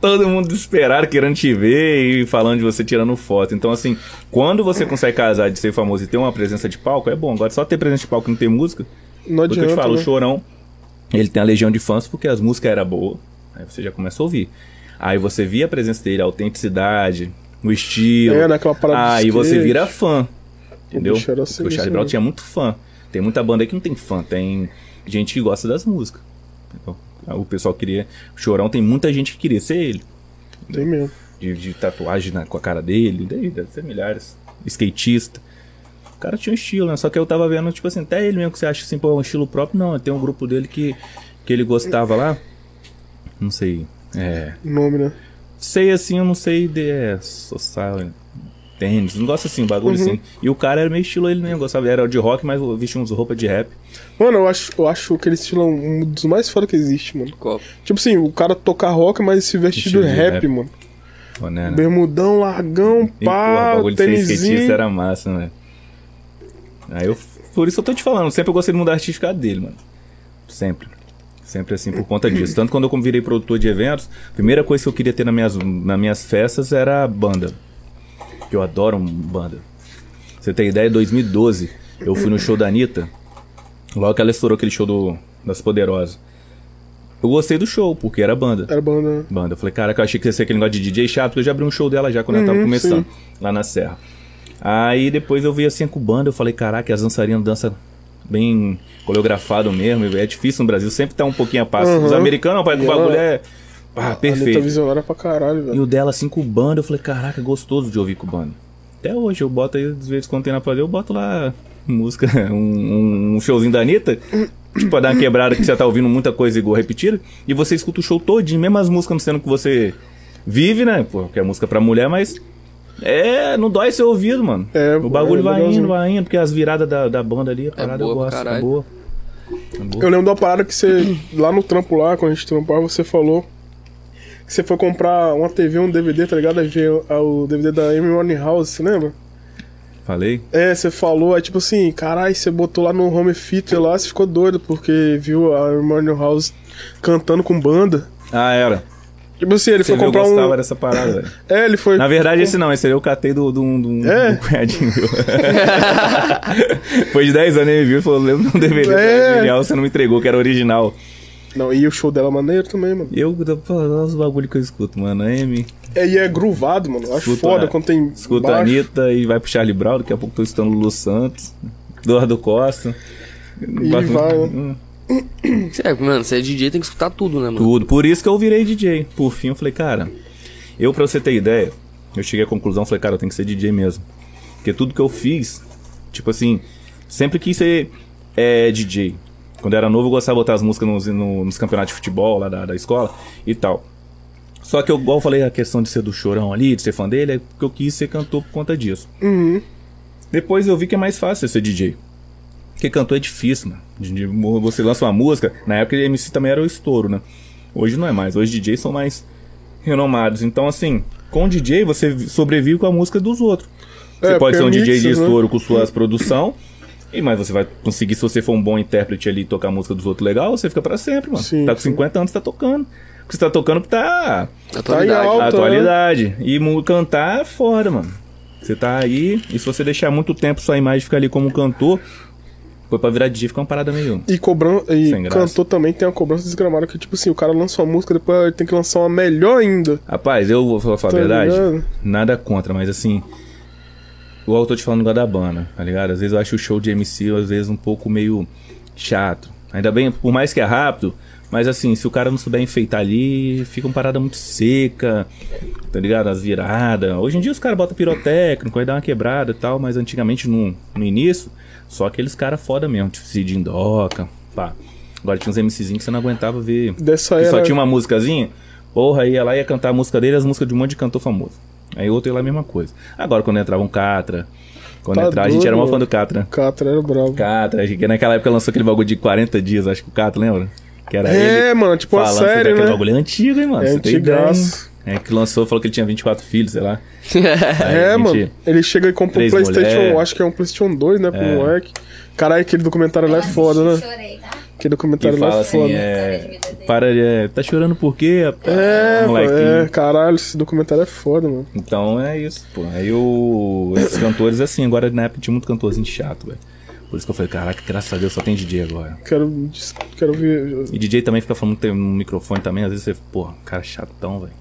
[SPEAKER 3] todo mundo desesperado querendo te ver e falando de você tirando foto. Então, assim, quando você consegue casar de ser famoso e ter uma presença de palco, é bom. Agora, só ter presença de palco e não ter música,
[SPEAKER 1] Não
[SPEAKER 3] porque eu
[SPEAKER 1] adianta.
[SPEAKER 3] te falo,
[SPEAKER 1] né?
[SPEAKER 3] o Chorão, ele tem a legião de fãs porque as músicas eram boas. Aí você já começa a ouvir. Aí você via a presença dele, a autenticidade, o estilo.
[SPEAKER 1] É, naquela parada
[SPEAKER 3] Aí você vira fã. Entendeu?
[SPEAKER 1] bicho era
[SPEAKER 3] Porque o
[SPEAKER 1] sinistro
[SPEAKER 3] Charlie Brown tinha muito fã. Tem muita banda aí que não tem fã, tem gente que gosta das músicas. Então, o pessoal queria. O Chorão tem muita gente que queria ser ele.
[SPEAKER 1] Tem mesmo.
[SPEAKER 3] De, de tatuagem na- com a cara dele. Daí deve ser milhares. Skatista. O cara tinha um estilo, né? Só que eu tava vendo, tipo assim, até ele mesmo que você acha assim, pô, um estilo próprio, não. Tem um grupo dele que, que ele gostava lá. Não sei. É.
[SPEAKER 1] Nome, né?
[SPEAKER 3] Sei assim, eu não sei de. É, social, tênis, não gosta assim, bagulho
[SPEAKER 1] Uhum.
[SPEAKER 3] assim. E o cara era meio estilo ele mesmo, gostava, era de rock, mas vestia uns roupas de rap.
[SPEAKER 1] Mano, eu acho, eu acho aquele estilo um dos mais foda que existe, mano.
[SPEAKER 2] Qual?
[SPEAKER 1] Tipo assim, o cara tocar rock, mas se vestir de rap,
[SPEAKER 3] rap.
[SPEAKER 1] mano.
[SPEAKER 3] Ó, né, né?
[SPEAKER 1] Bermudão, largão,
[SPEAKER 3] E, pô,
[SPEAKER 1] pá,
[SPEAKER 3] o bagulho de ser skatista
[SPEAKER 1] tênisinho.
[SPEAKER 3] era massa, né? Aí eu. Por isso que eu tô te falando, sempre eu gostei de mudar a artística dele, mano. Sempre. Sempre assim, por conta disso. Tanto quando eu virei produtor de eventos, a primeira coisa que eu queria ter nas minhas, nas minhas festas era a banda. Que eu adoro um banda. Você tem ideia, em 2012, eu fui no show da Anitta. Logo que ela estourou aquele show do, das Poderosas. Eu gostei do show, porque era banda.
[SPEAKER 1] Era banda.
[SPEAKER 3] Banda. Eu falei, caraca, eu achei que ia ser aquele negócio de DJ chato, porque eu já abri um show dela já quando ela tava
[SPEAKER 1] Uhum,
[SPEAKER 3] começando,
[SPEAKER 1] sim.
[SPEAKER 3] lá na Serra. Aí depois eu vi assim com banda, eu falei, caraca, as dançarinas dançam bem coreografado mesmo, é difícil no Brasil, sempre tá um pouquinho a passo.
[SPEAKER 1] Uhum.
[SPEAKER 3] Os americanos, que o bagulho é pá,
[SPEAKER 1] A Anitta
[SPEAKER 3] perfeito.
[SPEAKER 1] visionária pra caralho,
[SPEAKER 3] E
[SPEAKER 1] velho.
[SPEAKER 3] o dela assim com banda, eu falei, caraca, gostoso de ouvir com banda. Até hoje eu boto aí, às vezes quando tem na fazer, eu boto lá música, um, um- showzinho da Anitta, tipo, pra dar uma quebrada que você tá ouvindo muita coisa igual repetida, e você escuta o show todinho, mesmo as músicas não sendo que você vive, né? Pô, que é música pra mulher, mas. É, não dói seu ouvido, mano.
[SPEAKER 1] É,
[SPEAKER 3] o bagulho
[SPEAKER 1] é
[SPEAKER 3] vai
[SPEAKER 1] legalzinho.
[SPEAKER 3] indo, vai indo, porque as viradas da, da banda ali, a parada
[SPEAKER 2] boa
[SPEAKER 3] eu gosto, é boa. É boa.
[SPEAKER 1] Eu lembro da parada que você, lá no trampo lá, quando a gente trampava, você falou que você foi comprar uma TV, um DVD, tá ligado? O DVD da Amy House, você lembra?
[SPEAKER 3] Falei?
[SPEAKER 1] É, você falou, aí tipo assim, caralho, você botou lá no home theater lá, você ficou doido, porque viu a Amy House cantando com banda.
[SPEAKER 3] Ah, era.
[SPEAKER 1] Tipo assim, ele
[SPEAKER 3] Você
[SPEAKER 1] foi
[SPEAKER 3] viu, eu
[SPEAKER 1] comprar
[SPEAKER 3] gostava
[SPEAKER 1] um.
[SPEAKER 3] dessa parada, velho.
[SPEAKER 1] É, ele foi.
[SPEAKER 3] Na verdade, esse não, esse aí eu catei do, do, do,
[SPEAKER 1] É?
[SPEAKER 3] do cunhadinho meu. Foi de 10 anos ele viu e falou: lembra um DVD
[SPEAKER 1] É.
[SPEAKER 3] genial, você não me entregou, que era original.
[SPEAKER 1] Não, e o show dela é maneiro também, mano.
[SPEAKER 3] E eu, olha os bagulho que eu escuto, mano. A Amy,
[SPEAKER 1] É, e é gruvado, mano. Eu Acho
[SPEAKER 3] Escuta,
[SPEAKER 1] foda quando tem.
[SPEAKER 3] escuta a
[SPEAKER 1] baixo.
[SPEAKER 3] Anitta e vai pro Charlie Brown, daqui a pouco tô escutando Lulu Santos, Eduardo Costa.
[SPEAKER 1] E vai, né?
[SPEAKER 3] Hum,
[SPEAKER 2] é, mano, você é DJ, tem que escutar tudo, né, mano?
[SPEAKER 3] Tudo. Por isso que eu virei DJ. Por fim, eu falei, cara, eu pra você ter ideia, eu cheguei à conclusão, falei, cara, eu tenho que ser DJ mesmo. Porque tudo que eu fiz, tipo assim, sempre quis ser é, DJ. Quando eu era novo, eu gostava de botar as músicas nos, no- nos campeonatos de futebol lá da, da escola e tal. Só que eu, igual eu falei, a questão de ser do chorão ali, de ser fã dele, é porque eu quis ser cantor por conta disso.
[SPEAKER 1] Uhum.
[SPEAKER 3] Depois eu vi que é mais fácil ser DJ. Porque cantor é difícil, mano. Você lança uma música, na época MC também era o estouro, né? Hoje não é mais. Hoje DJs são mais renomados. Então, assim, com DJ você sobrevive com a música dos outros. Você
[SPEAKER 1] É,
[SPEAKER 3] pode ser um
[SPEAKER 1] é
[SPEAKER 3] DJ de
[SPEAKER 1] né?
[SPEAKER 3] estouro com suas produção. E mas você vai conseguir, se você for um bom intérprete ali, tocar a música dos outros legal, você fica pra sempre, mano.
[SPEAKER 1] Sim,
[SPEAKER 3] tá com
[SPEAKER 1] sim.
[SPEAKER 3] 50 anos, tá tocando. Porque você tá tocando porque tá
[SPEAKER 2] Atualidade.
[SPEAKER 1] alta,
[SPEAKER 3] a
[SPEAKER 1] né?
[SPEAKER 3] atualidade. E mu- cantar é foda, mano. Você tá aí, e se você deixar muito tempo sua imagem ficar ali como cantor, foi pra virar DJ fica uma parada meio.
[SPEAKER 1] E cobran... e cantor também tem uma cobrança desgramada que, tipo assim, o cara lança uma música, depois ele tem que lançar uma melhor ainda.
[SPEAKER 3] Rapaz, eu vou falar, falar a
[SPEAKER 1] Tá
[SPEAKER 3] verdade,
[SPEAKER 1] ligado?
[SPEAKER 3] nada contra, mas assim. Igual eu tô te falando igual da banda, tá ligado? Às vezes eu acho o show de MC, às vezes, um pouco meio chato. Ainda bem, por mais que é rápido, mas assim, se o cara não souber enfeitar ali, fica uma parada muito seca, tá ligado? As viradas. Hoje em dia os caras botam pirotécnico, aí dá uma quebrada e tal, mas antigamente no, no início, só aqueles caras foda mesmo, tipo Cid Indoca, pá. Agora tinha uns MCzinhos que você não aguentava ver.
[SPEAKER 1] Dessa
[SPEAKER 3] Que só
[SPEAKER 1] era.
[SPEAKER 3] tinha uma musicazinha, porra, ia lá ia cantar a música dele, as músicas de um monte de cantor famoso. Aí outro ia lá a mesma coisa. Agora quando entrava um Catra, quando
[SPEAKER 1] Tá
[SPEAKER 3] entrava, a gente era uma fã do Catra.
[SPEAKER 1] Catra era bravo.
[SPEAKER 3] Catra, que naquela época lançou aquele bagulho de 40 dias, acho que o Catra, lembra? Que era
[SPEAKER 1] É,
[SPEAKER 3] ele
[SPEAKER 1] mano, tipo
[SPEAKER 3] falando
[SPEAKER 1] série,
[SPEAKER 3] aquele
[SPEAKER 1] né?
[SPEAKER 3] bagulho é antigo, hein, mano?
[SPEAKER 1] É antigaço.
[SPEAKER 3] É, que lançou, falou que ele tinha 24 filhos, sei lá. Aí
[SPEAKER 1] É,
[SPEAKER 3] a
[SPEAKER 1] mano. Ele chega e compra um PlayStation,
[SPEAKER 3] mulher.
[SPEAKER 1] acho que é um PlayStation 2, né, pro
[SPEAKER 3] É.
[SPEAKER 1] moleque. Caralho, aquele documentário lá é foda, né?
[SPEAKER 4] Chorei, tá?
[SPEAKER 1] Aquele
[SPEAKER 3] Que
[SPEAKER 1] documentário lá
[SPEAKER 3] fala
[SPEAKER 1] é
[SPEAKER 3] assim,
[SPEAKER 1] foda.
[SPEAKER 3] é. Para de. é, Tá chorando por quê? rapaz?
[SPEAKER 1] É, pô,
[SPEAKER 3] Molequinho.
[SPEAKER 1] é, caralho, esse documentário é foda, mano.
[SPEAKER 3] Então é isso, pô. Aí o. Esses cantores, assim, agora na época tinha muito cantorzinho chato, velho. Por isso que eu falei, caraca, graças a Deus só tem DJ agora.
[SPEAKER 1] Quero, quero ver.
[SPEAKER 3] E DJ também fica falando no microfone também, às vezes você, pô, cara chatão, velho.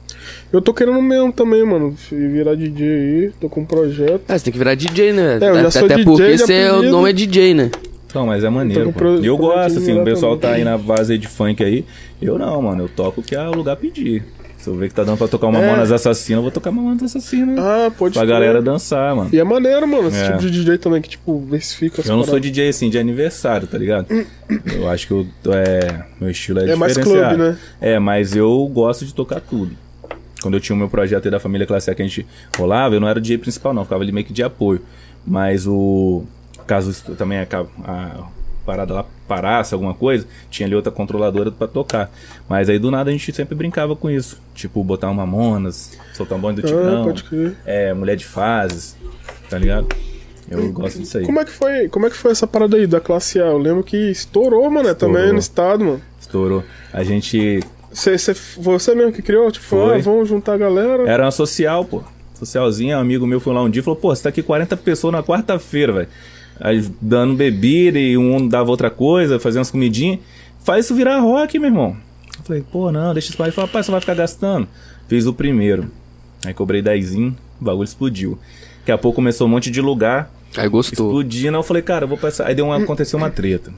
[SPEAKER 1] Eu tô querendo mesmo também, mano. Virar DJ aí, tô com um projeto.
[SPEAKER 2] É, você tem que virar DJ, né?
[SPEAKER 1] É, eu já
[SPEAKER 2] até
[SPEAKER 1] sou
[SPEAKER 2] até
[SPEAKER 1] DJ
[SPEAKER 2] porque você é, o
[SPEAKER 1] apelido.
[SPEAKER 2] nome é DJ, né?
[SPEAKER 3] Então, mas é maneiro,
[SPEAKER 1] com pro-
[SPEAKER 3] E eu gosto, assim, o pessoal
[SPEAKER 1] também.
[SPEAKER 3] tá aí na base de funk aí. Eu não, mano, eu toco o que é o lugar pedir. Se eu ver que tá dando pra tocar uma
[SPEAKER 1] É.
[SPEAKER 3] Mamonas Assassina, eu vou tocar Mamonas Assassina.
[SPEAKER 1] Ah, pode
[SPEAKER 3] pra galera dançar, mano.
[SPEAKER 1] E é maneiro, mano, esse
[SPEAKER 3] É.
[SPEAKER 1] tipo de DJ também que, tipo, versifica as
[SPEAKER 3] Eu não sou. DJ assim de aniversário, tá ligado? Eu acho que eu, é, meu estilo é,
[SPEAKER 1] É mais
[SPEAKER 3] diferenciado.
[SPEAKER 1] clube, né?
[SPEAKER 3] É, mas eu gosto de tocar tudo. Quando eu tinha o meu projeto aí da família Classe A que a gente rolava, eu não era o DJ principal, não, ficava ali meio que de apoio. Mas o. Caso também a, a parada lá parasse, alguma coisa, tinha ali outra controladora pra tocar. Mas aí do nada a gente sempre brincava com isso. Tipo, botar um Mamonas, soltar um bonde do
[SPEAKER 1] Ah,
[SPEAKER 3] Tigrão.
[SPEAKER 1] crer.
[SPEAKER 3] É, mulher de fases, tá ligado? Eu gosto disso aí.
[SPEAKER 1] Como é que foi, como é que foi essa parada aí da classe A? Eu lembro que estourou, mano, também
[SPEAKER 3] Estourou.
[SPEAKER 1] no estado, mano.
[SPEAKER 3] Estourou. A gente
[SPEAKER 1] Cê, cê- você mesmo que criou? Tipo,
[SPEAKER 3] Foi.
[SPEAKER 1] ah, vamos juntar a galera.
[SPEAKER 3] Era uma social, pô. Socialzinha, um amigo meu foi lá um dia e falou, pô, você tá aqui 40 pessoas na quarta-feira, velho. Aí dando bebida e um dava outra coisa, fazendo as comidinhas. Faz isso virar rock, meu irmão. Eu falei, pô, não, deixa isso pra Ele falou, rapaz, você vai ficar gastando. Fiz o primeiro. Aí cobrei 10, o bagulho explodiu. Daqui a pouco começou um monte de lugar.
[SPEAKER 2] Aí gostou.
[SPEAKER 3] Explodindo, eu falei, cara, eu vou passar. Aí deu uma, aconteceu uma treta.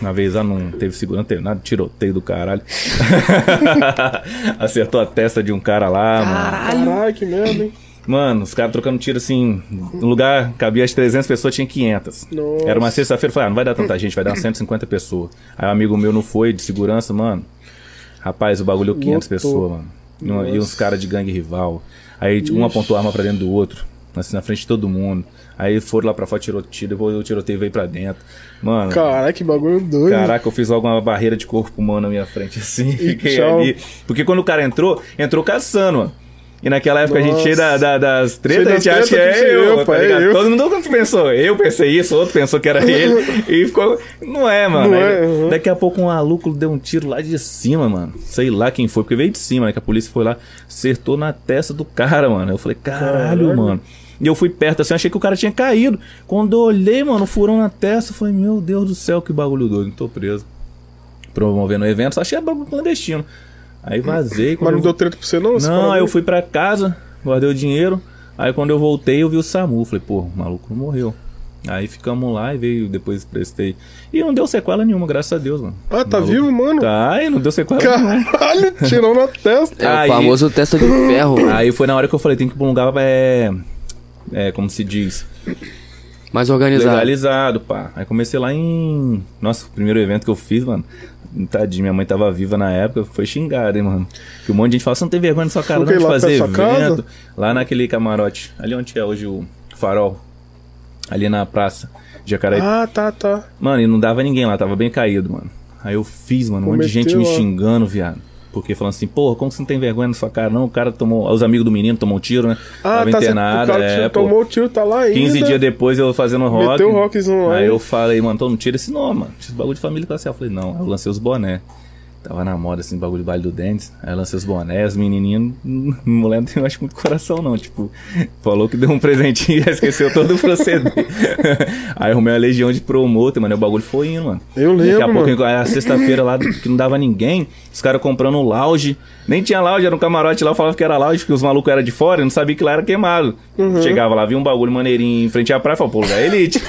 [SPEAKER 3] Uma vez lá não teve segurança, não teve nada, tiroteio do caralho. Acertou a testa de um cara lá, mano.
[SPEAKER 1] Caralho, que merda, hein?
[SPEAKER 3] Mano, os caras trocando tiro assim. No lugar cabia as 300 pessoas, tinha 500.
[SPEAKER 1] Nossa.
[SPEAKER 3] Era uma sexta-feira, falei, ah, não vai dar tanta gente, vai dar 150 pessoas. Aí um amigo meu não foi, de segurança, mano. Rapaz, o bagulho deu 500
[SPEAKER 1] Lotou.
[SPEAKER 3] pessoas, mano. E uma- E uns caras de gangue rival. Aí tipo, um apontou a arma pra dentro do outro. Assim, na frente de todo mundo. Aí foram lá pra fora, tirou tiro, depois o tiroteio veio pra dentro. Mano,
[SPEAKER 1] Caralho, que bagulho doido.
[SPEAKER 3] Caraca, eu fiz logo uma barreira de corpo humano na minha frente, assim. Fiquei
[SPEAKER 1] tchau.
[SPEAKER 3] ali. Porque quando o cara entrou, entrou caçando, mano. E naquela época a gente
[SPEAKER 1] Nossa.
[SPEAKER 3] cheio da, da- das tretas, a gente acha que é eu,
[SPEAKER 1] eu,
[SPEAKER 3] tá ligado?
[SPEAKER 1] eu.
[SPEAKER 3] Todo mundo pensou, eu pensei isso, outro pensou que era ele. e ficou. Não é, mano.
[SPEAKER 1] Não é, uhum.
[SPEAKER 3] Daqui a pouco um maluco deu um tiro lá de cima, mano. Sei lá quem foi, porque veio de cima, né? Que a polícia foi lá, acertou na testa do cara, mano. Eu falei, caralho,
[SPEAKER 1] Caralho.
[SPEAKER 3] mano. E eu fui perto assim, achei que o cara tinha caído. Quando eu olhei, mano, um furão na testa, eu falei, meu Deus do céu, que bagulho doido, tô preso. Promovendo o evento, só achei bagulho clandestino. Aí vazei.
[SPEAKER 1] Mas não
[SPEAKER 3] eu-
[SPEAKER 1] deu treta pra você, não?
[SPEAKER 3] Não, aí eu fui pra casa, guardei o dinheiro. Aí quando eu voltei, eu vi o SAMU. Falei, pô, o maluco não morreu. Aí ficamos lá e veio, depois prestei. E não deu sequela nenhuma, graças a Deus, mano.
[SPEAKER 1] Ah, tá
[SPEAKER 3] Maluco.
[SPEAKER 1] vivo, mano?
[SPEAKER 3] Tá, e não deu sequela nenhuma.
[SPEAKER 1] Caralho, tirou na testa.
[SPEAKER 2] É
[SPEAKER 3] Aí-
[SPEAKER 2] o famoso testa de ferro.
[SPEAKER 3] Aí foi na hora que eu falei, tem que ir pra um lugar, é... É, como se diz...
[SPEAKER 2] Mais organizado.
[SPEAKER 3] Legalizado, pá. Aí comecei lá em... Nossa, o primeiro evento que eu fiz, mano... Tadinho, minha mãe tava viva na época, foi xingada, hein, mano. Que um monte de gente fala, você não tem vergonha na sua cara, não,
[SPEAKER 1] Foi
[SPEAKER 3] de fazer
[SPEAKER 1] sua casa?
[SPEAKER 3] evento. Lá naquele camarote, ali onde é hoje o farol. Ali na praça, Jacareí.
[SPEAKER 1] Ah, tá, tá.
[SPEAKER 3] Mano, e não dava ninguém lá, tava bem caído, mano. Aí eu fiz, mano, um monte de gente me
[SPEAKER 1] Cometeu
[SPEAKER 3] xingando, viado. Porque falando assim, porra, como você não tem vergonha na sua cara, não? O cara tomou. Os amigos do menino tomou um tiro, né?
[SPEAKER 1] Ah,
[SPEAKER 3] tava
[SPEAKER 1] tá.
[SPEAKER 3] internado,
[SPEAKER 1] o cara
[SPEAKER 3] é, pô.
[SPEAKER 1] tomou o tiro, tá lá ainda.
[SPEAKER 3] 15 dias depois eu fazendo rock.
[SPEAKER 1] Meteu o rockzão lá,
[SPEAKER 3] Aí eu falei, mano, então não tira esse nome, mano. Esse bagulho de família classe A. Eu falei, não. Eu lancei os boné. Tava na moda, assim, bagulho de baile do Dentes. Aí eu lancei os bonés, hum, Mulher não tem, acho, muito coração, não. Tipo, falou que deu um presentinho e esqueceu todo o proceder. aí arrumei uma legião de promotor, mano. E o bagulho foi indo, mano.
[SPEAKER 1] Eu
[SPEAKER 3] Daqui
[SPEAKER 1] lembro,
[SPEAKER 3] a pouco,
[SPEAKER 1] mano.
[SPEAKER 3] aí a sexta-feira lá, que não dava ninguém, os caras comprando um lounge. Nem tinha lounge, era um camarote lá, eu falava que era lounge, porque os malucos eram de fora, eu não sabia que lá era queimado.
[SPEAKER 1] Uhum.
[SPEAKER 3] Chegava lá, via um bagulho maneirinho em frente à praia, falava, pô, lugar é elite.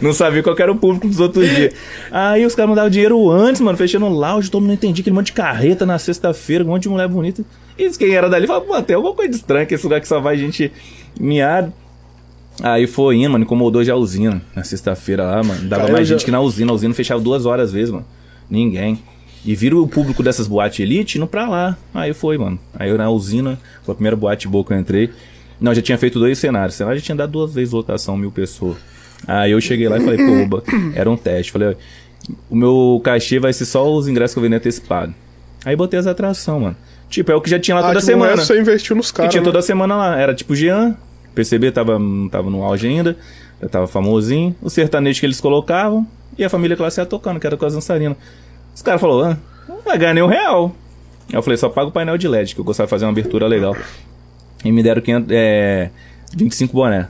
[SPEAKER 3] não sabia qual era o público dos outros dias. Aí os caras me davam dinheiro antes, mano, fechando o lounge, todo mundo entendia, aquele monte de carreta na sexta-feira, um monte de mulher bonita. E quem era dali falava, pô, tem alguma coisa estranha, que esse lugar que só vai gente miado. Aí foi indo, mano, incomodou já a usina. Na sexta-feira lá, mano. Dava
[SPEAKER 1] Cara,
[SPEAKER 3] mais
[SPEAKER 1] já-
[SPEAKER 3] gente que na usina. A usina fechava duas horas às vezes, mano. Ninguém. E viram o público dessas boates elite indo pra lá. Aí foi, mano. Aí eu na usina, foi a primeira boate boa que eu entrei. Não, já tinha feito dois cenários. O cenário já tinha dado duas vezes lotação, mil pessoas. Aí eu cheguei lá e falei, pô, oba, era um teste. Falei, o meu cachê vai ser só os ingressos que eu vender antecipado. Aí botei as atrações, mano. Tipo, é o que já tinha lá
[SPEAKER 1] Ah,
[SPEAKER 3] toda
[SPEAKER 1] tipo,
[SPEAKER 3] semana.
[SPEAKER 1] Você investiu nos
[SPEAKER 3] Que
[SPEAKER 1] caras.
[SPEAKER 3] tinha
[SPEAKER 1] né?
[SPEAKER 3] toda semana lá. Era tipo Jean, PCB tava, tava no auge ainda, já tava famosinho. O sertanejo que eles colocavam e a família classe A tocando, que era com as dançarinas. Os caras falaram, ah, não vai ganhar nem um real. Aí eu falei, só paga o painel de LED, que eu gostava de fazer uma abertura legal. E me deram 500, é, 25 boné.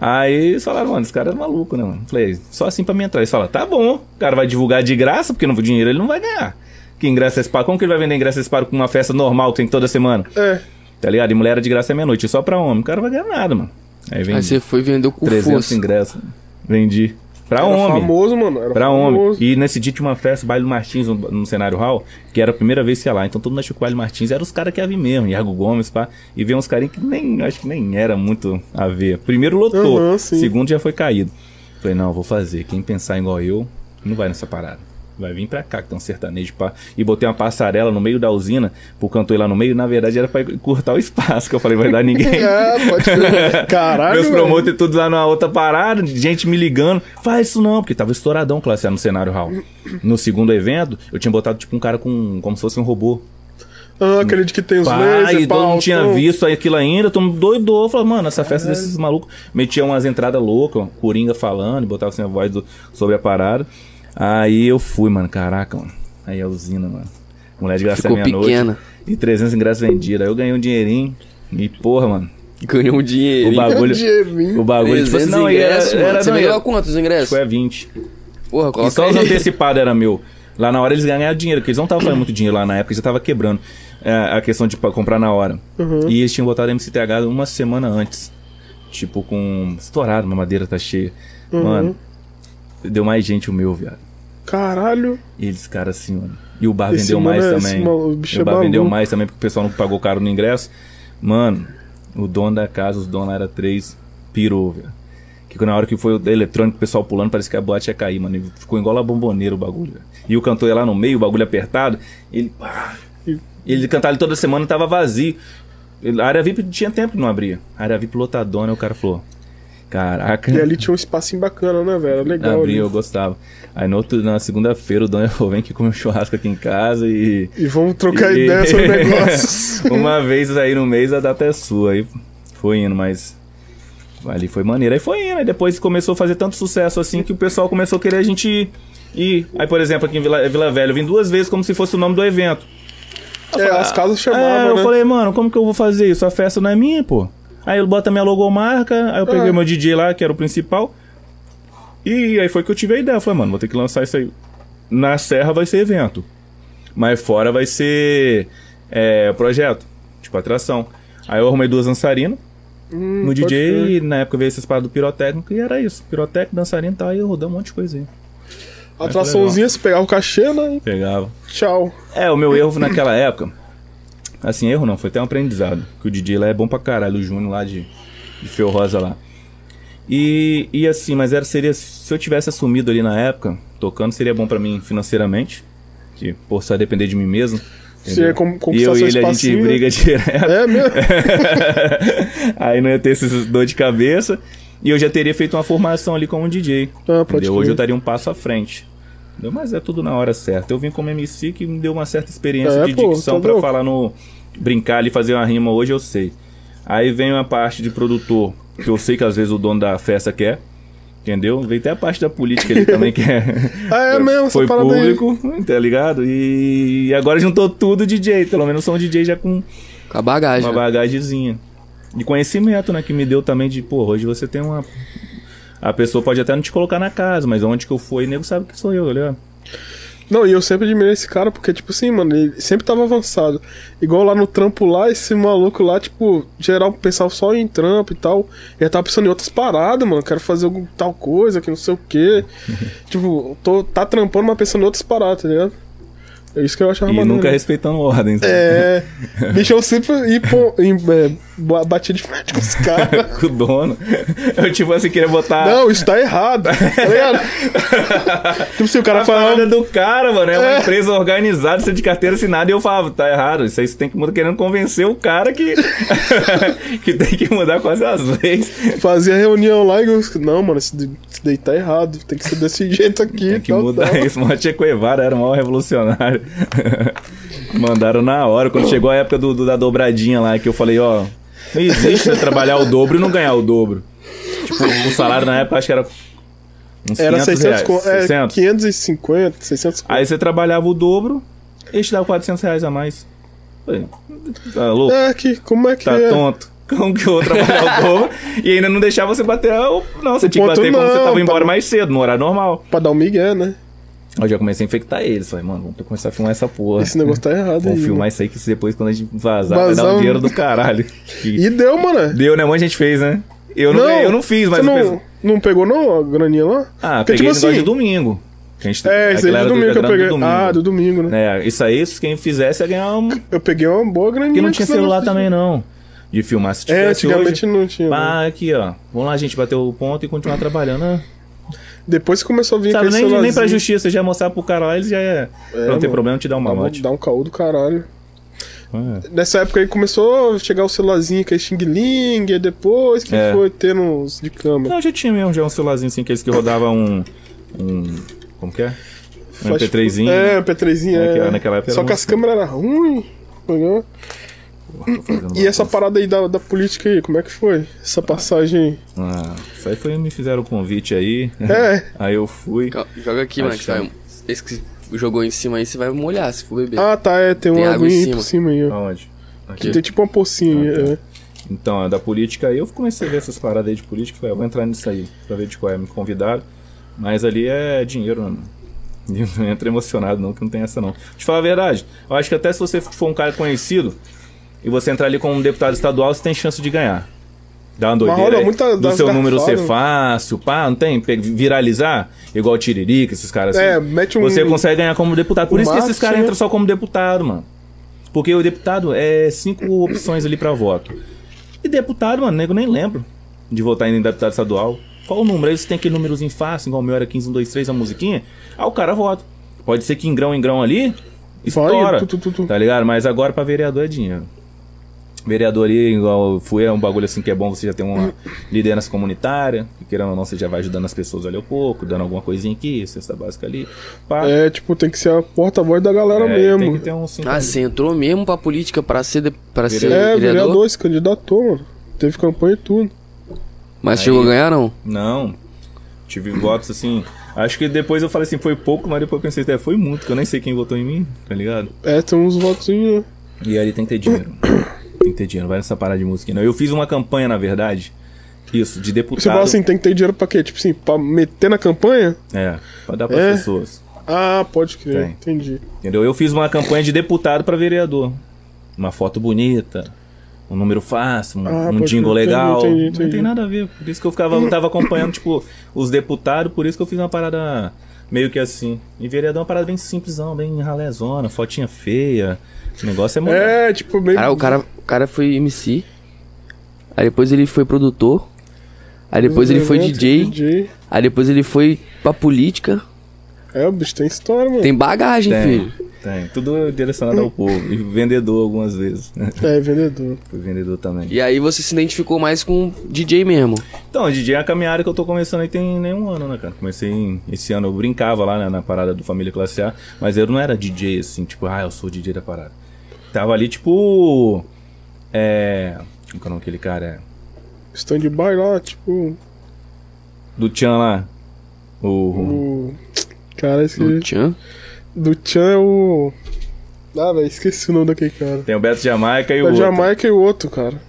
[SPEAKER 3] Aí eles falaram, mano, esse cara é maluco, né, mano? Falei, só assim pra mim entrar. Eles falaram, tá bom, o cara vai divulgar de graça, porque não o dinheiro ele não vai ganhar. Que ingresso é esse par? Como que ele vai vender ingresso esse par com uma festa normal que tem toda semana?
[SPEAKER 1] É.
[SPEAKER 3] Tá ligado? E mulher era de graça é meia-noite. Só pra homem. O cara vai ganhar nada, mano. Aí vendi
[SPEAKER 2] Aí você foi vender com
[SPEAKER 3] 300
[SPEAKER 2] força.
[SPEAKER 3] ingressos. Vendi. Pra
[SPEAKER 1] Era
[SPEAKER 3] homem.
[SPEAKER 1] famoso, mano. Era
[SPEAKER 3] Pra
[SPEAKER 1] famoso.
[SPEAKER 3] homem. E nesse dia tinha uma festa, baile do Martins, no, no cenário hall, que era a primeira vez que ia lá. Então todo mundo achou que o baile Martins era os caras que ia vir mesmo, Iago Gomes, pá. E veio uns carinhos que nem, acho que nem era muito a ver. Primeiro lotou,
[SPEAKER 1] sim.
[SPEAKER 3] segundo já foi caído. Falei, não, vou fazer. Quem pensar igual eu, não vai nessa parada. Vai vir pra cá, que tem um sertanejo, pá. E botei uma passarela no meio da usina, pro cantor ir lá no meio. Na verdade era pra encurtar o espaço, que eu falei, vai dar ninguém.
[SPEAKER 1] É, pode crer. Caralho,
[SPEAKER 3] Meus promotores tudo lá na outra parada, gente me ligando. Faz isso não, porque tava estouradão classe A no cenário hall. No segundo evento, eu tinha botado tipo um cara com. como se fosse um robô.
[SPEAKER 1] Ah, aquele de que tem os
[SPEAKER 3] Pai,
[SPEAKER 1] lasers, pau,
[SPEAKER 3] mundo tinha visto aquilo ainda, mundo doidou. Falei, mano, essa festa desses malucos. Metia umas entradas loucas, Coringa falando, e botava assim a voz do- sobre a parada. Aí eu fui, mano, caraca, mano. Aí a usina, mano. Mulher de graça
[SPEAKER 2] Ficou
[SPEAKER 3] meia-noite.
[SPEAKER 2] pequena.
[SPEAKER 3] E 300 ingressos vendidos. Aí eu ganhei um dinheirinho. E porra, mano.
[SPEAKER 2] Ganhou um dinheiro.
[SPEAKER 3] O bagulho.
[SPEAKER 1] dinheirinho.
[SPEAKER 3] O bagulho, tipo assim, não, era,
[SPEAKER 2] ingressos, mano.
[SPEAKER 3] era,
[SPEAKER 2] Você
[SPEAKER 3] era,
[SPEAKER 2] a quantos ingressos?
[SPEAKER 3] foi a 20.
[SPEAKER 2] Porra,
[SPEAKER 3] E
[SPEAKER 2] coloca
[SPEAKER 3] só os antecipados era meu. Lá na hora eles ganharam dinheiro, porque eles não estavam fazendo muito dinheiro lá na época, já tava quebrando é, a questão de comprar na hora. E eles tinham botado MCTH uma semana antes. Tipo, com. Estourado, uma madeira tá cheia. Mano, deu mais gente o meu, viado.
[SPEAKER 1] Caralho.
[SPEAKER 3] E eles, cara, assim, mano. E o bar
[SPEAKER 1] Esse
[SPEAKER 3] vendeu mais
[SPEAKER 1] é-
[SPEAKER 3] também.
[SPEAKER 1] maluco, o
[SPEAKER 3] E o
[SPEAKER 1] é
[SPEAKER 3] bar vendeu
[SPEAKER 1] maluco.
[SPEAKER 3] mais também, porque o pessoal não pagou caro no ingresso. Mano, o dono da casa, os donos lá era três, pirou, velho. Que na hora que foi o eletrônico, o pessoal pulando, parece que a boate ia cair, mano. E ficou igual a bomboneira o bagulho, velho. E o cantor ia lá no meio, o bagulho apertado. Ele. ele cantava ali toda semana tava vazio. A área VIP tinha tempo que não abria. A área VIP lotadona, e o cara falou. Caraca.
[SPEAKER 1] E ali tinha um espacinho bacana, né, velho? Legal.
[SPEAKER 3] Abri,
[SPEAKER 1] ali.
[SPEAKER 3] eu gostava. Aí no outro, na segunda-feira o dono falou, vem que comer um churrasco aqui em casa e.
[SPEAKER 1] E vamos trocar
[SPEAKER 3] e-
[SPEAKER 1] ideia sobre negócios.
[SPEAKER 3] Uma vez aí no mês a data é sua. Aí foi indo, mas. Ali foi maneiro. Aí foi indo. Aí depois começou a fazer tanto sucesso assim que o pessoal começou a querer a gente ir. Aí, por exemplo, aqui em Vila, Vila Velha, eu vim duas vezes como se fosse o nome do evento.
[SPEAKER 1] É, as casas
[SPEAKER 3] É,
[SPEAKER 1] chamavam,
[SPEAKER 3] eu
[SPEAKER 1] né?
[SPEAKER 3] falei, mano, como que eu vou fazer isso? A festa não é minha, pô. Aí ele bota minha logomarca, aí eu peguei
[SPEAKER 1] Ah.
[SPEAKER 3] meu DJ lá, que era o principal. E aí foi que eu tive a ideia. Eu falei, mano, vou ter que lançar isso aí. Na Serra vai ser evento. Mas fora vai ser é, projeto, tipo atração. Aí eu arrumei duas dançarinas
[SPEAKER 1] Hum,
[SPEAKER 3] no DJ e na época veio essas paradas do pirotécnico e era isso. Pirotécnico, dançarino e tal, aí eu rodei um monte de coisa aí.
[SPEAKER 1] Atraçãozinha, você pegava o cachê, né?
[SPEAKER 3] Pegava.
[SPEAKER 1] Tchau.
[SPEAKER 3] É, o meu erro naquela época. Assim, erro não, foi até um aprendizado. Que o DJ lá é bom pra caralho, o Júnior lá de, de Feu Rosa lá. E, e assim, mas era, seria. Se eu tivesse assumido ali na época, tocando, seria bom pra mim financeiramente. Que, por só depender de mim mesmo.
[SPEAKER 1] Você com-
[SPEAKER 3] e eu e ele a gente briga direto.
[SPEAKER 1] É mesmo?
[SPEAKER 3] Aí não ia ter esses dor de cabeça. E eu já teria feito uma formação ali como DJ.
[SPEAKER 1] Ah?
[SPEAKER 3] Hoje eu estaria um passo à frente. Entendeu? Mas é tudo na hora certa. Eu vim como MC que me deu uma certa experiência
[SPEAKER 1] É,
[SPEAKER 3] de
[SPEAKER 1] pô,
[SPEAKER 3] dicção
[SPEAKER 1] tá
[SPEAKER 3] pra
[SPEAKER 1] louco.
[SPEAKER 3] falar no. brincar ali, fazer uma rima hoje, eu sei. Aí vem uma parte de produtor, que eu sei que às vezes o dono da festa quer. Entendeu? Vem até a parte da política ele também quer.
[SPEAKER 1] Ah, é mesmo,
[SPEAKER 3] Foi
[SPEAKER 1] parada aí.
[SPEAKER 3] público, tá ligado? E agora juntou tudo DJ. Pelo menos sou um DJ já com
[SPEAKER 2] Com a bagagem.
[SPEAKER 3] uma
[SPEAKER 2] né?
[SPEAKER 3] bagagemzinha. De conhecimento, né? Que me deu também de, pô, hoje você tem uma. A pessoa pode até não te colocar na casa, mas onde que eu o nego sabe que sou eu, tá ligado?
[SPEAKER 1] Não, e eu sempre admirei esse cara, porque, tipo assim, mano, ele sempre tava avançado. Igual lá no trampo lá, esse maluco lá, tipo, geral pensava só em trampo e tal. E tava pensando em outras paradas, mano. Quero fazer algum tal coisa, que não sei o quê. tipo, tô, tá trampando, mas pensando em outras paradas, tá ligado? É isso que eu achava
[SPEAKER 3] E
[SPEAKER 1] maneiro.
[SPEAKER 3] nunca respeitando ordens.
[SPEAKER 1] É. Bicho, eu sempre ia pô, em, é, ba- batia de frente com os caras.
[SPEAKER 3] Com o dono. Eu, tipo assim, queria botar.
[SPEAKER 1] Não, isso tá errado, tá ligado? tipo assim, o cara
[SPEAKER 3] parada
[SPEAKER 1] falava.
[SPEAKER 3] do cara, mano. É uma
[SPEAKER 1] É.
[SPEAKER 3] empresa organizada, você de carteira assinada. E eu falava, tá errado. Isso aí você tem que mudar, querendo convencer o cara que. que tem que mudar quase as leis.
[SPEAKER 1] Fazia reunião lá e eu, não, mano, isso, daí- tá errado. Tem que ser desse jeito aqui.
[SPEAKER 3] Tem que
[SPEAKER 1] tal,
[SPEAKER 3] mudar
[SPEAKER 1] tal.
[SPEAKER 3] isso. Mano, Che Guevara era o maior revolucionário. Mandaram na hora. Quando chegou a época do, do- da dobradinha lá, que eu falei, ó, não existe você trabalhar o dobro e não ganhar o dobro. Tipo, o salário na época acho que era uns
[SPEAKER 1] Era
[SPEAKER 3] 500
[SPEAKER 1] 600,
[SPEAKER 3] reais.
[SPEAKER 1] é,
[SPEAKER 3] 600.
[SPEAKER 1] 550, 600
[SPEAKER 3] Aí você trabalhava o dobro, eles te davam 400 reais a mais. Falei, tá louco?
[SPEAKER 1] É, que, como é que
[SPEAKER 3] Tá
[SPEAKER 1] é?
[SPEAKER 3] tonto. Como que eu vou trabalhar o dobro e ainda não deixava você bater. Não, você
[SPEAKER 1] O
[SPEAKER 3] tinha que bater como você
[SPEAKER 1] não,
[SPEAKER 3] tava embora
[SPEAKER 1] pra-
[SPEAKER 3] mais cedo, no horário normal.
[SPEAKER 1] Pra dar um migué, né?
[SPEAKER 3] Eu já comecei a infectar eles. Falei, mano, vamos começar a filmar essa porra.
[SPEAKER 1] Esse negócio tá errado
[SPEAKER 3] Vamos
[SPEAKER 1] aí.
[SPEAKER 3] filmar
[SPEAKER 1] mano.
[SPEAKER 3] isso aí que depois quando a gente vazar, vai dar
[SPEAKER 1] Vazar
[SPEAKER 3] um dinheiro do caralho. E
[SPEAKER 1] deu, mano.
[SPEAKER 3] Deu, né? Um monte de gente fez, né? Eu não,
[SPEAKER 1] Não,
[SPEAKER 3] eu não fiz, mas
[SPEAKER 1] você não- Não pegou não a graninha lá?
[SPEAKER 3] Ah,
[SPEAKER 1] Porque,
[SPEAKER 3] peguei
[SPEAKER 1] tipo
[SPEAKER 3] negócio de
[SPEAKER 1] assim,
[SPEAKER 3] domingo. Que a gente,
[SPEAKER 1] É, esse aí do domingo que eu
[SPEAKER 3] do
[SPEAKER 1] peguei.
[SPEAKER 3] domingo.
[SPEAKER 1] Ah, do domingo, né?
[SPEAKER 3] É, isso aí, se quem fizesse ia ganhar um...
[SPEAKER 1] Eu peguei uma boa graninha.
[SPEAKER 3] Porque não tinha celular também, não. De filmar. Se
[SPEAKER 1] É,
[SPEAKER 3] tivesse
[SPEAKER 1] antigamente
[SPEAKER 3] hoje,
[SPEAKER 1] não tinha. né?
[SPEAKER 3] Pá, aqui, ó. Vamos lá, gente, bater o ponto e continuar trabalhando.
[SPEAKER 1] Depois que começou a vir
[SPEAKER 3] Sabe, nem, nem pra justiça, já mostrar pro cara lá, eles já é. pra não ter
[SPEAKER 1] mano.
[SPEAKER 3] problema te dar um malote.
[SPEAKER 1] Dá um caô do caralho.
[SPEAKER 3] É.
[SPEAKER 1] Nessa época aí começou a chegar o celularzinho que é Xing Ling, e depois que
[SPEAKER 3] É.
[SPEAKER 1] foi tendo uns de câmera.
[SPEAKER 3] Não, já tinha mesmo, já um celularzinho assim, aqueles que rodava um. um como que é? Um
[SPEAKER 1] Flash-
[SPEAKER 3] MP3zinho.
[SPEAKER 1] É, MP3zinho, é.
[SPEAKER 3] Naquela- naquela época
[SPEAKER 1] Só que as câmeras eram ruins. E essa
[SPEAKER 3] bagunça.
[SPEAKER 1] parada aí da, da política aí, como é que foi? Essa passagem.
[SPEAKER 3] Ah, isso aí foi, me fizeram o convite aí.
[SPEAKER 1] É.
[SPEAKER 3] aí eu fui.
[SPEAKER 2] Joga aqui, mano. vai- Esse que jogou em cima aí, você vai molhar se for beber.
[SPEAKER 1] Ah, tá, é, tem,
[SPEAKER 2] Tem
[SPEAKER 1] uma
[SPEAKER 2] água em cima.
[SPEAKER 1] por cima aí, ó.
[SPEAKER 3] Aonde? Aqui.
[SPEAKER 1] Tem tipo uma pocinha aí,
[SPEAKER 3] Ah, tá.
[SPEAKER 1] é.
[SPEAKER 3] Então, da política aí, eu comecei a ver essas paradas aí de política. Falei, ah, vou entrar nisso aí, pra ver de qual é. Me convidaram. Mas ali é dinheiro, mano. E Não entra emocionado, não, que não tem essa não. Te falar a verdade, eu acho que até se você for um cara conhecido e você entrar ali como um deputado estadual, você tem chance de ganhar. Dá uma doideira aí,
[SPEAKER 1] muita
[SPEAKER 3] do seu número ser
[SPEAKER 1] garfadas.
[SPEAKER 3] fácil, pá, não tem? Viralizar, igual o Tiririca, esses caras assim.
[SPEAKER 1] É, mete um-
[SPEAKER 3] Você consegue ganhar como deputado. Por
[SPEAKER 1] um
[SPEAKER 3] isso que esses caras
[SPEAKER 1] né?
[SPEAKER 3] entram só como deputado, mano. Porque o deputado é cinco opções ali pra voto. E deputado, mano, nego nem lembro de votar em deputado estadual. Qual o número? Aí você tem aquele númerozinho fácil, igual o meu era 15, 1, 2, 3, a musiquinha. Aí o cara vota. Pode ser que em grão em grão ali, estoura.
[SPEAKER 1] tu, tu, tu, tu.
[SPEAKER 3] Tá ligado? Mas agora pra vereador é dinheiro. Vereador ali, igual eu fui, é um bagulho assim que é bom você já ter uma liderança comunitária. Que querendo ou não, você já vai ajudando as pessoas ali um pouco, dando alguma coisinha aqui, cesta básica ali. Pá.
[SPEAKER 1] É, tipo, tem que ser a porta-voz da galera
[SPEAKER 3] É, Tem
[SPEAKER 1] mesmo.
[SPEAKER 3] que ter um
[SPEAKER 2] Ah, você entrou mesmo pra política pra ser, de, pra ser
[SPEAKER 1] É,
[SPEAKER 2] vereador?
[SPEAKER 1] vereador, se candidatou, mano. Teve campanha e tudo.
[SPEAKER 2] Mas
[SPEAKER 3] Aí-
[SPEAKER 2] chegou a ganhar, não?
[SPEAKER 3] Não. Tive votos assim. Acho que depois eu falei assim, foi pouco, mas depois eu pensei, até foi muito, que eu nem sei quem votou em mim, tá ligado?
[SPEAKER 1] É, tem uns votozinhos, né?
[SPEAKER 3] E aí tem que ter dinheiro. Tem que ter dinheiro, não vai nessa parada de música. Não. Eu fiz uma campanha, na verdade. Isso, de deputado.
[SPEAKER 1] Você fala assim, tem que ter dinheiro pra quê? Tipo assim, pra meter na campanha?
[SPEAKER 3] É, pra dar pras
[SPEAKER 1] É.
[SPEAKER 3] pessoas.
[SPEAKER 1] Ah, pode crer,
[SPEAKER 3] Tem.
[SPEAKER 1] entendi.
[SPEAKER 3] Entendeu? Eu fiz uma campanha de deputado pra vereador. Uma foto bonita, um número fácil, um,
[SPEAKER 1] Ah,
[SPEAKER 3] um jingle
[SPEAKER 1] crer,
[SPEAKER 3] legal.
[SPEAKER 1] entendi, entendi,
[SPEAKER 3] Não
[SPEAKER 1] entendi.
[SPEAKER 3] tem nada a ver. Por isso que eu ficava, eu tava acompanhando, tipo, os deputados, por isso que eu fiz uma parada meio que assim. E vereador é uma parada bem simplesão, bem ralézona, fotinha feia. O negócio é moderno.
[SPEAKER 1] É, tipo, meio.
[SPEAKER 2] Cara, o cara, cara foi MC. Aí depois ele foi produtor. Aí depois ele foi
[SPEAKER 1] evento,
[SPEAKER 2] DJ. Aí depois ele foi pra política.
[SPEAKER 1] É, o bicho tem história, mano.
[SPEAKER 2] Tem bagagem,
[SPEAKER 3] Tem,
[SPEAKER 2] filho.
[SPEAKER 3] tem. Tudo direcionado ao povo. E vendedor algumas vezes.
[SPEAKER 1] É, vendedor.
[SPEAKER 3] Fui vendedor também.
[SPEAKER 2] E aí você se identificou mais com DJ mesmo.
[SPEAKER 3] Então, o DJ é a caminhada que eu tô começando aí tem nem um ano, né, cara? Comecei em- esse ano, eu brincava lá né, na parada do Família Classe A, mas eu não era DJ assim, tipo, ah, eu sou DJ da parada. Tava ali, tipo. É. Como que é o nome daquele cara? É.
[SPEAKER 1] Stand-by lá, tipo.
[SPEAKER 3] Do Tchan lá. O.
[SPEAKER 1] O. Cara, esse.
[SPEAKER 2] Do Tchan.
[SPEAKER 1] Do Chan é o. Ah, velho, esqueci o nome daquele cara.
[SPEAKER 3] Tem o Beto Jamaica e o.
[SPEAKER 1] Da
[SPEAKER 3] outro,
[SPEAKER 1] Jamaica e o outro, cara.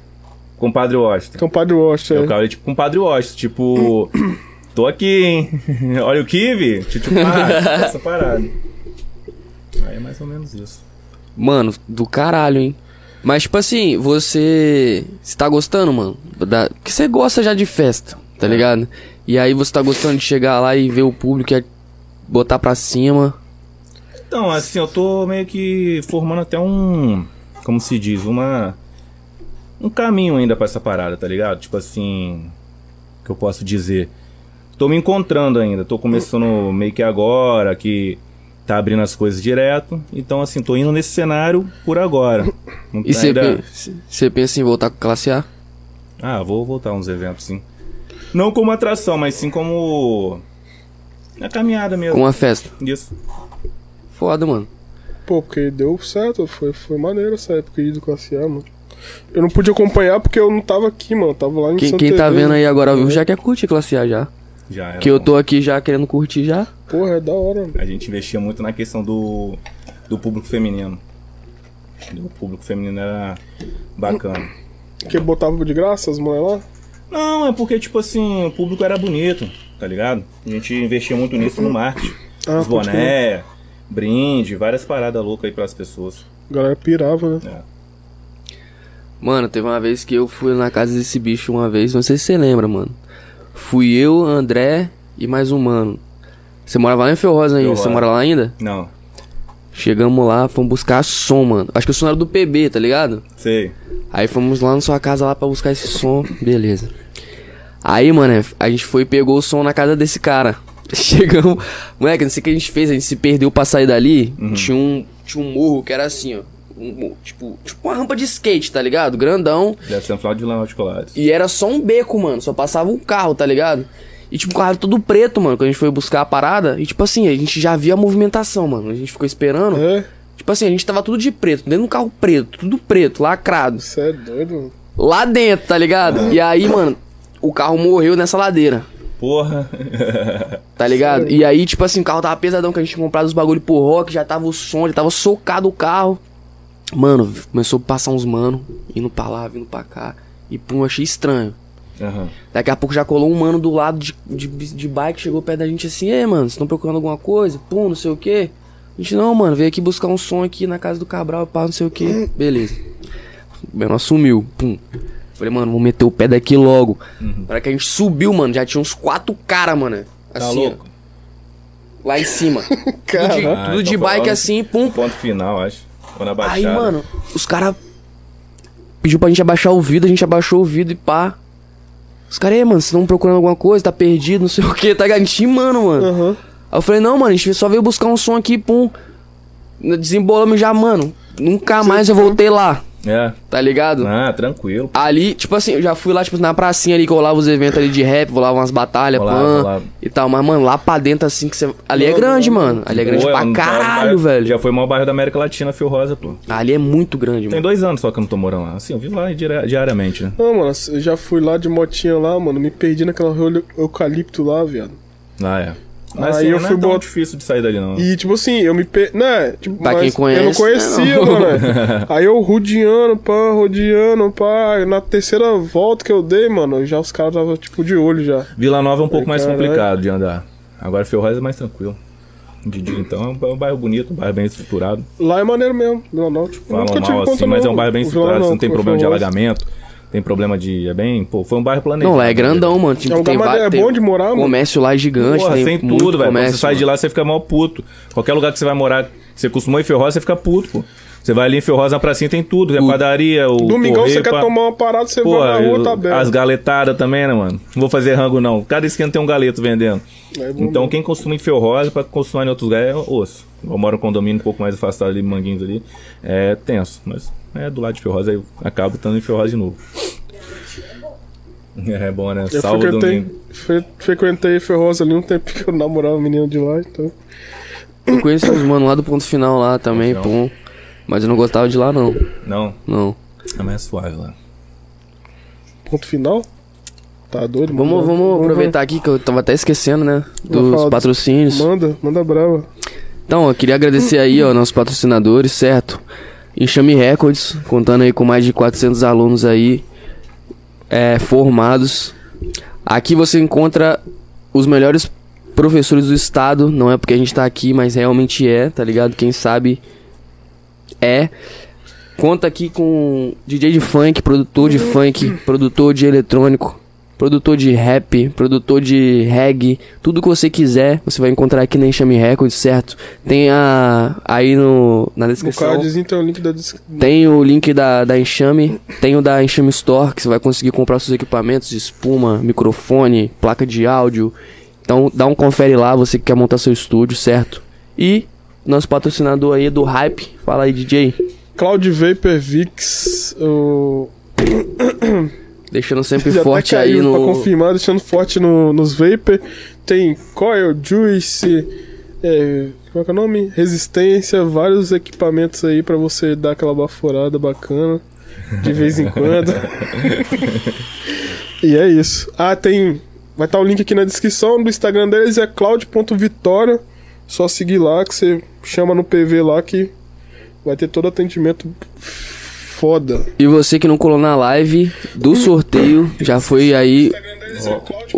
[SPEAKER 3] Compadre Washington.
[SPEAKER 1] Compadre Washington.
[SPEAKER 3] Eu
[SPEAKER 1] É.
[SPEAKER 3] ficava ali, tipo, compadre Washington, tipo. Tô aqui, hein? Olha o Kiwi. Tipo, ah, essa parada. Aí é mais ou menos isso.
[SPEAKER 2] Mano, do caralho, hein? Mas, tipo assim, você. Você tá gostando, mano? Da... Porque você gosta já de festa, tá ligado? E aí você tá gostando de chegar lá e ver o público e botar pra cima.
[SPEAKER 3] Então, assim, eu tô meio que formando até um. Como se diz? Uma. Um caminho ainda pra essa parada, tá ligado? Tipo assim. O que eu posso dizer? Tô me encontrando ainda. Tô começando meio que agora, que tá abrindo as coisas direto. Então, assim, tô indo nesse cenário por agora. Não
[SPEAKER 2] E
[SPEAKER 3] tá
[SPEAKER 2] você
[SPEAKER 3] ainda-
[SPEAKER 2] pe- você pensa em voltar com classe A?
[SPEAKER 3] Ah, vou voltar uns eventos, sim. Não como atração, mas sim como. Na caminhada mesmo.
[SPEAKER 2] Com a festa?
[SPEAKER 3] Isso.
[SPEAKER 2] Foda, mano.
[SPEAKER 1] Pô, porque deu certo, foi, foi maneiro essa época aí do Classe A, mano. Eu não pude acompanhar porque eu não tava aqui, mano. Tava lá em
[SPEAKER 2] Quem,
[SPEAKER 1] Santa
[SPEAKER 2] quem tá
[SPEAKER 1] Teresa.
[SPEAKER 2] vendo aí agora ao vivo já quer curtir classe A já.
[SPEAKER 3] Já era
[SPEAKER 2] Que eu
[SPEAKER 3] bom.
[SPEAKER 2] tô aqui já querendo curtir já.
[SPEAKER 1] Porra, é da hora, mano.
[SPEAKER 3] A gente investia muito na questão do, do público feminino. O público feminino era bacana.
[SPEAKER 1] Porque botava de graça as mulheres lá?
[SPEAKER 3] Não, é porque, tipo assim, o público era bonito, tá ligado? A gente investia muito nisso no marketing.
[SPEAKER 1] Ah,
[SPEAKER 3] Os boné, brinde, várias paradas loucas aí pras pessoas.
[SPEAKER 1] A galera pirava, né?
[SPEAKER 3] É.
[SPEAKER 2] Mano, teve uma vez que eu fui na casa desse bicho uma vez, não sei se você lembra, mano. Fui eu, André e mais um mano. Você morava lá em Ferrosa ainda? Você mora lá ainda?
[SPEAKER 3] Não,
[SPEAKER 2] Chegamos lá, fomos buscar som, mano. Acho que o som era do PB, tá ligado?
[SPEAKER 3] sei.
[SPEAKER 2] Aí fomos lá na sua casa lá pra buscar esse som, beleza. Aí, mano, a gente foi e pegou o som na casa desse cara. Chegamos, moleque, não sei o que a gente fez, a gente se perdeu pra sair dali. Tinha, um, tinha um morro que era assim, ó. Um tipo, tipo uma rampa de skate, tá ligado? Grandão.
[SPEAKER 3] Deve ser um final de vilão de chocolates.
[SPEAKER 2] E era só um beco, mano. Só passava um carro, tá ligado? E tipo, o carro era todo preto, mano. Quando a gente foi buscar a parada. E tipo assim, a gente já via a movimentação, mano. A gente ficou esperando.
[SPEAKER 1] É,
[SPEAKER 2] Tipo assim, a gente tava tudo de preto, dentro do carro preto, tudo preto, lacrado.
[SPEAKER 1] você é doido, mano.
[SPEAKER 2] Lá dentro, tá ligado? E aí, mano, o carro morreu nessa ladeira,
[SPEAKER 3] Porra.
[SPEAKER 2] tá ligado? E aí, tipo assim, o carro tava pesadão, que a gente tinha comprado os bagulho pro rock, já tava o som, já tava socado o carro. Mano, começou a passar uns mano, indo pra lá, vindo pra cá. E pum, eu achei estranho.
[SPEAKER 3] Aham.
[SPEAKER 2] Daqui a pouco já colou um mano do lado de, de, de bike, chegou perto da gente assim, ei, mano, vocês estão procurando alguma coisa? Pum, não sei o que. A gente, não, mano, veio aqui buscar um som aqui na casa do Cabral, pá, não sei o que. Beleza. O menor sumiu, pum. Falei, mano, vou meter o pé daqui logo. Para que a gente subiu, mano, já tinha uns quatro caras, mano.
[SPEAKER 3] Tá
[SPEAKER 2] Assim, ó,
[SPEAKER 3] louco?
[SPEAKER 2] lá em cima. tudo de, tudo
[SPEAKER 3] Ah,
[SPEAKER 2] de
[SPEAKER 3] então foi
[SPEAKER 2] bike assim, pum.
[SPEAKER 3] Ponto final, acho. Ou na baixada.
[SPEAKER 2] Aí, mano, os caras pediu pra gente abaixar o vidro, a gente abaixou o vidro e pá. Os caras, aí, mano, vocês estão procurando alguma coisa, tá perdido, não sei o que, tá gente, mano, mano.
[SPEAKER 1] Aham.
[SPEAKER 2] Aí eu falei, não, mano, a gente só veio buscar um som aqui, pum. Desembolamos já, mano. Nunca mais eu voltei lá,
[SPEAKER 3] É.
[SPEAKER 2] tá ligado?
[SPEAKER 3] Ah, tranquilo.
[SPEAKER 2] Ali, tipo assim, eu já fui lá, tipo, na pracinha ali que rolava os eventos ali de rap, rolava umas batalhas,
[SPEAKER 3] Rolava,
[SPEAKER 2] e tal. Mas, mano, lá pra dentro, assim, que você. Ali é grande, mano. Ali é grande
[SPEAKER 3] Pô,
[SPEAKER 2] pra
[SPEAKER 3] um
[SPEAKER 2] caralho,
[SPEAKER 3] bairro-
[SPEAKER 2] velho.
[SPEAKER 3] Já foi o maior bairro da América Latina, Fio Rosa, pô.
[SPEAKER 2] Ali é muito grande,
[SPEAKER 3] Tem
[SPEAKER 2] mano.
[SPEAKER 3] dois anos só que eu não tô morando lá. Assim, eu vivo lá diari- diariamente, né?
[SPEAKER 1] Não, mano, eu já fui lá de motinha lá, mano. Me perdi naquela rua eu- eucalipto lá, viado.
[SPEAKER 3] Lá é. Mas
[SPEAKER 1] Aí
[SPEAKER 3] assim,
[SPEAKER 1] eu
[SPEAKER 3] não
[SPEAKER 1] fui
[SPEAKER 3] é tão
[SPEAKER 1] bot-
[SPEAKER 3] difícil de sair dali, não.
[SPEAKER 1] E, tipo assim, eu me per... Né? Tipo,
[SPEAKER 2] Pra
[SPEAKER 1] mas
[SPEAKER 2] quem conhece,
[SPEAKER 1] eu não conhecia,
[SPEAKER 2] né, não.
[SPEAKER 1] mano. Aí eu rodeando, pá, rodeando, pá. Na terceira volta que eu dei, mano, já os caras tava tipo de olho já.
[SPEAKER 3] Vila Nova é um pouco mais
[SPEAKER 1] caralho.
[SPEAKER 3] complicado de andar. Agora Rosa é mais tranquilo. De dia, então, é um- é um bairro bonito, um bairro bem estruturado.
[SPEAKER 1] Lá é maneiro mesmo, Vila Nova. Tipo,
[SPEAKER 3] Falam mal assim, mas é
[SPEAKER 1] não,
[SPEAKER 3] um bairro bem estruturado. Você não
[SPEAKER 1] não,
[SPEAKER 3] tem problema de alagamento, tem problema de. É bem. Pô, foi um bairro planejado.
[SPEAKER 2] Não, lá é grandão, mano. Tipo,
[SPEAKER 1] É um
[SPEAKER 2] tem
[SPEAKER 1] lugar é bom de morar, mano.
[SPEAKER 2] Comércio lá é gigante,
[SPEAKER 3] Porra,
[SPEAKER 2] tem,
[SPEAKER 3] tem
[SPEAKER 2] muito
[SPEAKER 3] tudo, velho. Você sai de
[SPEAKER 2] mano.
[SPEAKER 3] lá, você fica mal puto. Qualquer lugar que você vai morar, você costumou em Ferrosa, você fica puto, pô. Você vai ali em Ferrosa na pracinha, tem tudo. Tem a padaria, o.
[SPEAKER 1] Domingão
[SPEAKER 3] correio,
[SPEAKER 1] você quer tomar uma parada, você
[SPEAKER 3] Pô,
[SPEAKER 1] vai na rua, tá aberto.
[SPEAKER 3] as galetadas também, né, mano? Não vou fazer rango, não. Cada esquina tem um galeto vendendo.
[SPEAKER 1] É
[SPEAKER 3] então,
[SPEAKER 1] mesmo.
[SPEAKER 3] quem consome em Ferrosa pra consumir em outros lugares é osso. Eu moro em um condomínio um pouco mais afastado ali, Manguinhos ali. É tenso, mas é do lado de Ferrosa, aí eu acabo estando em Ferrosa de novo. É bom, né?
[SPEAKER 1] Eu
[SPEAKER 3] Salve
[SPEAKER 1] frequentei, fre- frequentei Ferrosa ali um tempo que eu namorava um menino de lá, então.
[SPEAKER 2] Eu conheço uns mano lá do ponto final lá também, pum. Mas eu não gostava de lá, não.
[SPEAKER 3] Não,
[SPEAKER 2] Não.
[SPEAKER 3] é mais suave lá.
[SPEAKER 1] Ponto final? Tá doido?
[SPEAKER 2] Vamos,
[SPEAKER 1] mano?
[SPEAKER 2] vamos aproveitar aqui que eu tava até esquecendo, né?
[SPEAKER 1] Vamos
[SPEAKER 2] Dos
[SPEAKER 1] falar dos-
[SPEAKER 2] patrocínios.
[SPEAKER 1] Manda, manda brava.
[SPEAKER 2] Então, eu queria agradecer aí, ó, nossos patrocinadores, certo? Enxame Records, contando aí com mais de 400 alunos aí é, formados. Aqui você encontra os melhores professores do estado, não é porque a gente tá aqui, mas realmente é, tá ligado? Quem sabe é. Conta aqui com DJ de funk, produtor de funk, produtor de eletrônico, produtor de rap, produtor de reggae, tudo que você quiser, você vai encontrar aqui na Enxame Records, certo? Tem a aí no na
[SPEAKER 1] No
[SPEAKER 2] descrição.
[SPEAKER 1] cardzinho tem o link da descrição.
[SPEAKER 2] Tem o link da, da Enxame, tem o da Enxame Store, que você vai conseguir comprar seus equipamentos, espuma, microfone, placa de áudio. Então dá um confere lá, você que quer montar seu estúdio, certo? E nosso patrocinador aí do Hype, fala aí DJ,
[SPEAKER 1] Cloud Vapor Vix, o...
[SPEAKER 2] deixando sempre
[SPEAKER 1] já
[SPEAKER 2] forte
[SPEAKER 1] tá
[SPEAKER 2] aí
[SPEAKER 1] caindo pra
[SPEAKER 2] no
[SPEAKER 1] confirmar, deixando forte no, nos Vapor. Tem Coil, Juice, é, como é que é o nome? Resistência, vários equipamentos aí pra você dar aquela baforada bacana de vez em quando. e é isso. Ah, tem. Vai estar o link aqui na descrição do Instagram deles, é cloud.vitória. Só seguir lá que você chama no PV lá que vai ter todo atendimento foda.
[SPEAKER 2] E você que não colou na live do sorteio, já foi aí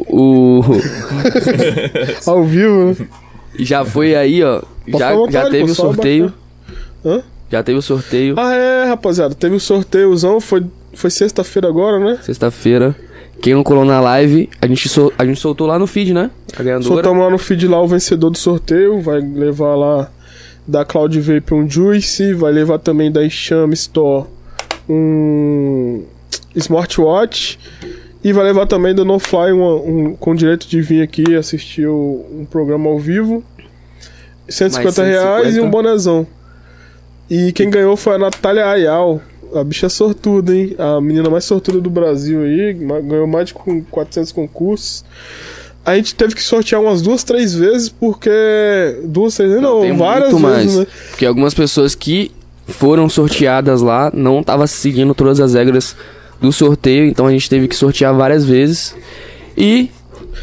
[SPEAKER 2] o
[SPEAKER 1] Ao vivo, né?
[SPEAKER 2] já foi aí, ó, já,
[SPEAKER 1] vontade,
[SPEAKER 2] já teve o sorteio.
[SPEAKER 1] Hã?
[SPEAKER 2] Já teve o sorteio
[SPEAKER 1] Ah, é, rapaziada. Teve o sorteiozão, foi, foi sexta-feira agora, né?
[SPEAKER 2] sexta-feira. Quem não colou na live, a gente, sol- a gente soltou lá no feed, né? A ganhadora.
[SPEAKER 1] Soltamos lá no feed lá o vencedor do sorteio. Vai levar lá da Cloud Vape um Juice. Vai levar também da Enxame Store um smartwatch. E vai levar também da NoFly uma- um, com direito de vir aqui assistir o- um programa ao vivo. 150
[SPEAKER 2] Mais
[SPEAKER 1] reais e
[SPEAKER 2] 150.
[SPEAKER 1] um bonezão. E quem ganhou foi a Natália Ayal. A bicha é sortuda, hein? A menina mais sortuda do Brasil aí. Ganhou mais de com 400 concursos. A gente teve que sortear umas duas, três vezes, porque. Duas, três vezes, não,
[SPEAKER 2] tem
[SPEAKER 1] várias vezes,
[SPEAKER 2] mais.
[SPEAKER 1] né?
[SPEAKER 2] Porque algumas pessoas que foram sorteadas lá não estavam seguindo todas as regras do sorteio, então a gente teve que sortear várias vezes. E,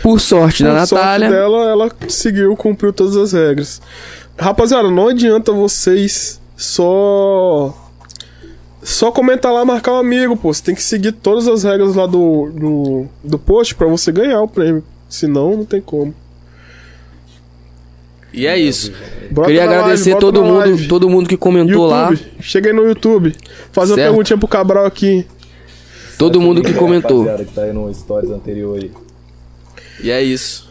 [SPEAKER 2] por sorte da
[SPEAKER 1] Por sorte
[SPEAKER 2] Natália,
[SPEAKER 1] dela, ela seguiu, cumpriu todas as regras. Rapaziada, não adianta vocês só. Só comentar lá, marcar um amigo, pô. Você tem que seguir todas as regras lá do, do, do post pra você ganhar o prêmio. Senão, não tem como.
[SPEAKER 2] E é isso.
[SPEAKER 1] Bota
[SPEAKER 2] Queria
[SPEAKER 1] live,
[SPEAKER 2] agradecer
[SPEAKER 1] bota
[SPEAKER 2] todo mundo,
[SPEAKER 1] live.
[SPEAKER 2] todo mundo que comentou lá,
[SPEAKER 1] YouTube. Chega aí no YouTube. Fazer uma
[SPEAKER 2] Certo.
[SPEAKER 1] perguntinha pro Cabral aqui.
[SPEAKER 2] todo mundo que comentou.
[SPEAKER 3] Que tá aí no stories anterior aí.
[SPEAKER 2] E é isso.